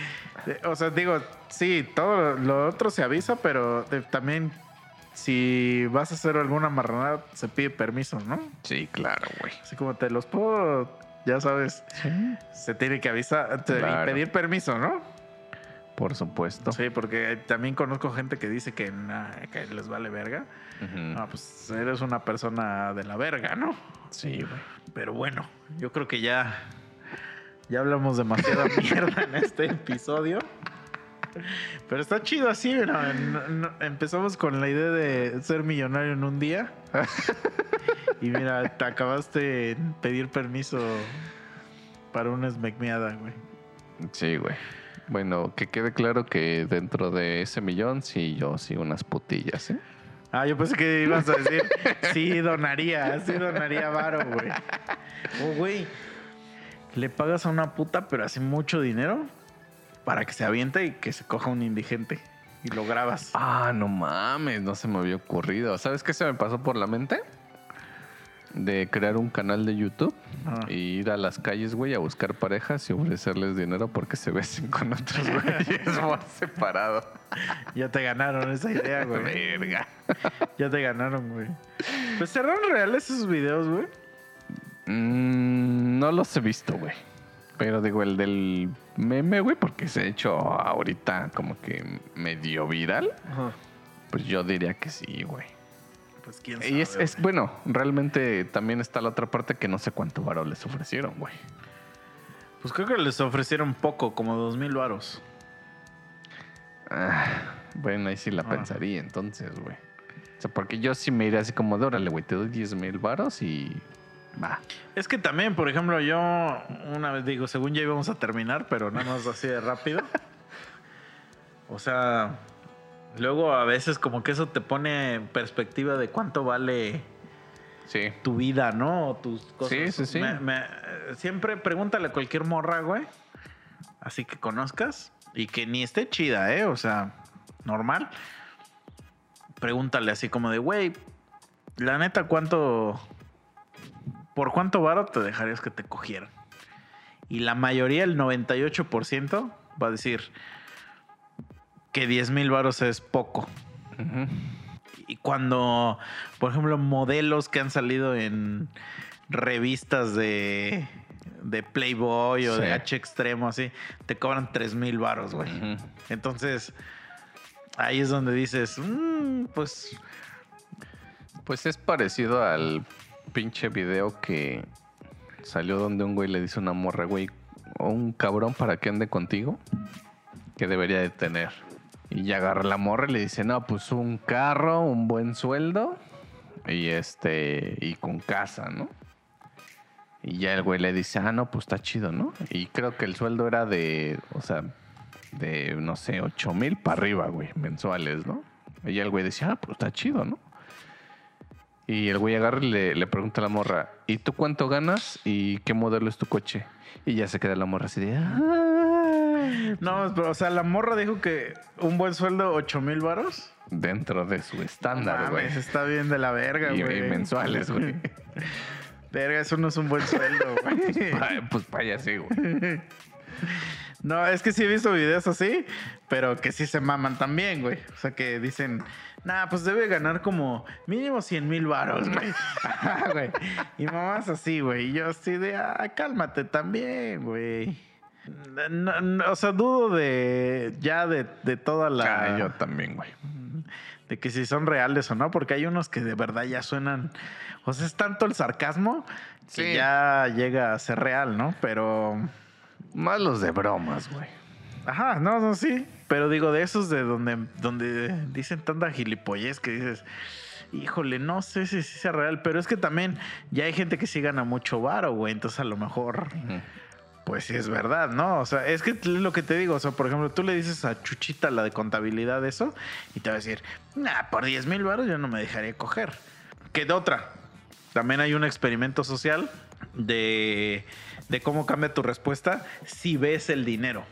o sea, digo, sí, todo lo, otro se avisa, pero eh, también si vas a hacer alguna marranada, se pide permiso, ¿no? Sí, claro, güey. Así como te los puedo, ya sabes, se tiene que avisar te- Claro. y pedir permiso, ¿no? Por supuesto. Sí, porque también conozco gente que dice que, nah, que les vale verga. Ujú. No, pues eres una persona de la verga, ¿no? Sí, güey. Pero bueno, yo creo que ya, ya hablamos demasiada mierda en este episodio. Pero está chido así, no- no- empezamos con la idea de ser millonario en un día. Y mira, te acabaste en pedir permiso para una esmegmeada, güey. Sí, güey. Bueno, que quede claro que dentro de ese millón, sí, yo sí unas putillas, ¿eh? Ah, yo pensé que ibas a decir, sí, donaría, sí, donaría varo, güey. Oh, güey, le pagas a una puta, pero así mucho dinero para que se aviente y que se coja un indigente y lo grabas. Ah, no mames, no se me había ocurrido. ¿Sabes qué se me pasó por la mente? De crear un canal de YouTube Ah. y ir a las calles, güey, a buscar parejas y ofrecerles dinero porque se besen con otros güeyes por separado. Ya te ganaron esa idea, güey. Verga. Ya te ganaron, güey. Pues serán reales esos videos, güey. Mm, no los he visto, güey. Pero digo, el del meme, güey, porque se ha hecho ahorita como que medio viral. Pues yo diría que sí, güey. Pues quién sabe. Y es, es bueno, realmente también está la otra parte que no sé cuánto varo les ofrecieron, güey. Pues creo que les ofrecieron poco, como dos mil varos. Ah, bueno, ahí sí la Ah. pensaría entonces, güey. O sea, porque yo sí me iría así como de órale, güey, te doy 10 mil varos y va. Es que también, por ejemplo, yo una vez digo, según ya íbamos a terminar, pero nada más así de rápido. O sea, luego a veces como que eso te pone en perspectiva de cuánto vale Sí. tu vida, ¿no? O tus cosas. Sí, sí, me- siempre pregúntale a cualquier morra, güey. Así que conozcas y que ni esté chida, ¿eh? O sea, normal. Pregúntale así como de, güey, la neta, ¿cuánto... ¿Por cuánto varo te dejarías que te cogieran? Y la mayoría, el 98%, va a decir que 10 mil varos es poco. Y cuando, por ejemplo, modelos que han salido en revistas de, de Playboy o Sí. de H Extremo, así, te cobran 3 mil baros, güey. Entonces, ahí es donde dices, "Mm, pues, Pues es parecido al pinche video que salió donde un güey le dice a una morra, güey, o un cabrón para que ande contigo, que debería de tener. Y ya agarra la morra y le dice, no, pues un carro, un buen sueldo y este, y con casa, ¿no? Y ya el güey le dice, ah, no, pues está chido, ¿no? Y creo que el sueldo era de, o sea, de, no sé, 8 mil para arriba, güey, mensuales, ¿no? Y ya el güey decía, ah, pues está chido, ¿no? Y el güey agarra y le, le pregunta a la morra, ¿y tú cuánto ganas? ¿Y qué modelo es tu coche? Y ya se queda la morra así de, "Ah". No, pero, o sea, la morra dijo que un buen sueldo, 8 mil baros. dentro de su estándar, güey. está bien de la verga, güey. y mensuales, güey. Verga, eso no es un buen sueldo, güey. Pues allá sí, güey. No, es que sí he visto videos así, pero que sí se maman también, güey. O sea, que dicen, nah, pues debe ganar como mínimo 100 mil varos, güey. Y mamás así, güey. Y yo así de, ah, cálmate también, güey. No, no, o sea, dudo de ya de, de toda la... Ah, yo también, güey. De que si son reales o no, porque hay unos que de verdad ya suenan... O sea, es tanto el sarcasmo que ya llega a ser real, ¿no? Pero... Más los de bromas, güey. Ajá, no, no, sí. Pero digo, de esos de donde, donde dicen tanta gilipollez que dices, híjole, no sé si sí sea real, pero es que también ya hay gente que sí gana mucho varo, güey. Entonces a lo mejor. Pues sí es verdad, ¿no? O sea, es que es lo que te digo, o sea, por ejemplo, tú le dices a Chuchita la de contabilidad eso y te va a decir, nah, por 10 mil varos yo no me dejaría coger. Que de otra, también hay un experimento social de, de cómo cambia tu respuesta si ves el dinero.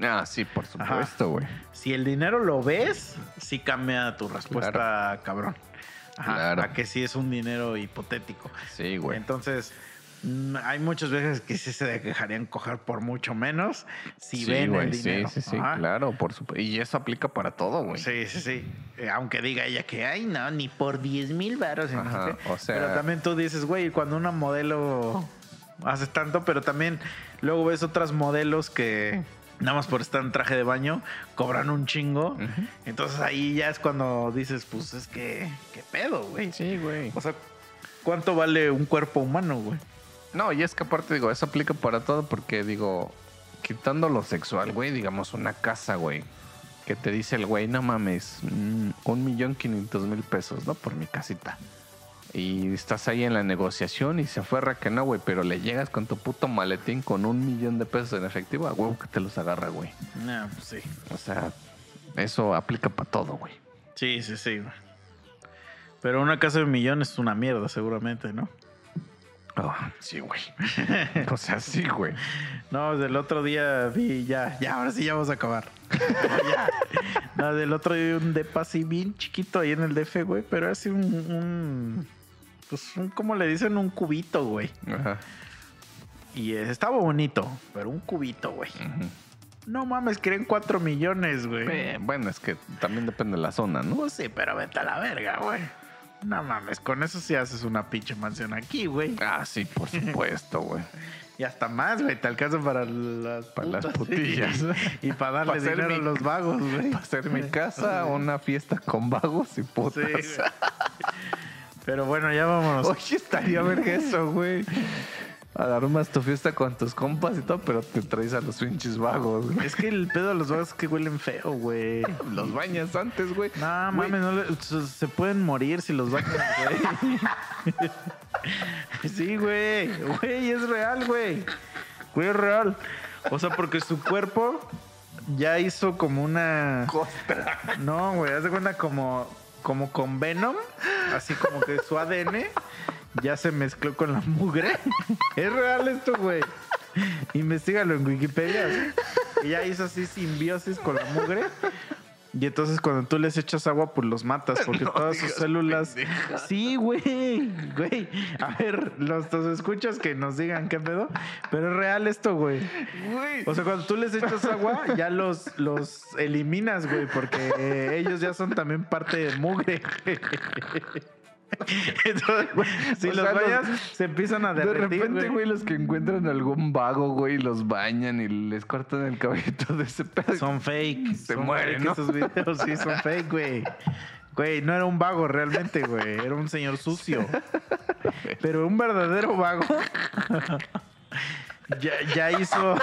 Ah, sí, por supuesto, güey. Si el dinero lo ves, sí cambia tu respuesta, cabrón. Ajá, Claro. A que sí es un dinero hipotético. Sí, güey. Entonces, hay muchas veces que sí se dejarían coger por mucho menos si sí, ven el sí, dinero. sí, sí, Ajá. claro, por supuesto. Y eso aplica para todo, güey. Sí, sí, sí. Eh, aunque diga ella que, ay, no, ni por 10 mil varos. no sé o sea- Pero también tú dices, güey, cuando una modelo hace tanto, pero también luego ves otras modelos que nada más por estar en traje de baño cobran un chingo. Entonces ahí ya es cuando dices, pues es que, ¿qué pedo, güey? Sí, güey. O sea, ¿cuánto vale un cuerpo humano, güey? No, y es que aparte, digo, eso aplica para todo porque, digo, quitando lo sexual, güey, digamos una casa, güey, que te dice el güey, no mames, mm, un millón quinientos mil pesos, ¿no? Por mi casita. Y estás ahí en la negociación y se aferra que no, güey, pero le llegas con tu puto maletín con un millón de pesos en efectivo, a huevo que te los agarra, güey. No, pues sí. O sea, eso aplica para todo, güey. Sí, sí, sí, güey. Pero una casa de un millón es una mierda, seguramente, ¿no? Ah, sí, güey. o sea, sí, güey. No, del otro día vi ya, ya, ahora sí ya vamos a acabar. ya. No, del otro día vi un depa así bien chiquito ahí en el DF, güey, pero así un, un, pues, un, ¿cómo le dicen? Un cubito, güey. Ajá. Y estaba bonito, pero un cubito, güey. No mames, creen 4 millones, güey. Eh, bueno, es que también depende de la zona, ¿no? Pues sí, pero vete a la verga, güey. No mames, con eso sí haces una pinche mansión aquí, güey. Ah, sí, por supuesto, güey. Y hasta más, güey. Te alcanza para las, Para las putillas. Y para darle Pa' dinero a los vagos, güey. Para hacer mi casa una fiesta con vagos y putas. Sí. Pero bueno, ya vámonos. Oye, estaría verga eso, güey. Armas tu fiesta con tus compas y todo, pero te traes a los pinches vagos, güey. Es que el pedo de los vagos es que huelen feo, güey. Los bañas antes, güey. No, Güey, mames, no le- se- pueden morir si los bañan, güey. Sí, güey. Güey, es real, güey. Güey, es real. O sea, porque su cuerpo ya hizo como una. Costra. No, güey, haz de cuenta como, como con Venom. Así como que su ADN ya se mezcló con la mugre. Es real esto, güey. Investígalo en Wikipedia. Ya hizo así simbiosis con la mugre. Y entonces cuando tú les echas agua, pues los matas, porque No todas sus células. Sí, güey. Güey. A ver, los, los escuchas que nos digan qué pedo. Pero es real esto, güey. Güey. O sea, cuando tú les echas agua, ya los, los eliminas, güey, porque ellos ya son también parte de mugre. Entonces, si O los sea, los- bañas, se empiezan a de derretir, repente, güey, los que encuentran algún vago, güey, los bañan y les cortan el cabellito de ese pedo. Son fake. Se son mueren, fake ¿no? Esos videos sí son fake, güey. Güey, no era un vago realmente, güey. Era un señor sucio. Pero un verdadero vago. ya, ya hizo.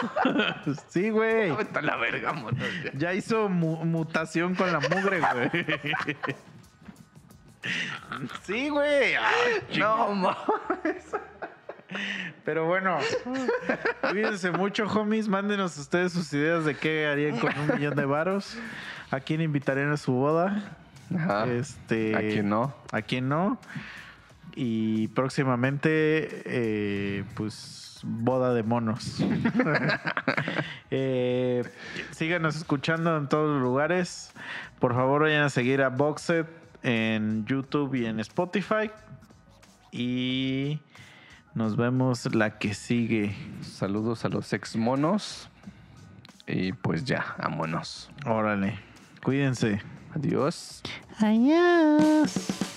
sí, güey. Vete a la verga, mono. ya. Ya hizo mu- mutación con la mugre, güey. Sí, güey. Ay, No, mames. Pero bueno, cuídense mucho, homies. Mándenos ustedes sus ideas de qué harían con un millón de varos. ¿A quién invitarían a su boda? Ajá. Este, ¿A quién no? ¿A quién no? Y próximamente, eh, pues, boda de monos. Eh, síganos escuchando en todos los lugares. Por favor, vayan a seguir a Boxet en YouTube y en Spotify. Y nos vemos la que sigue. Saludos a los ex monos. Y pues ya, vámonos. Órale. Cuídense. Adiós. Adiós.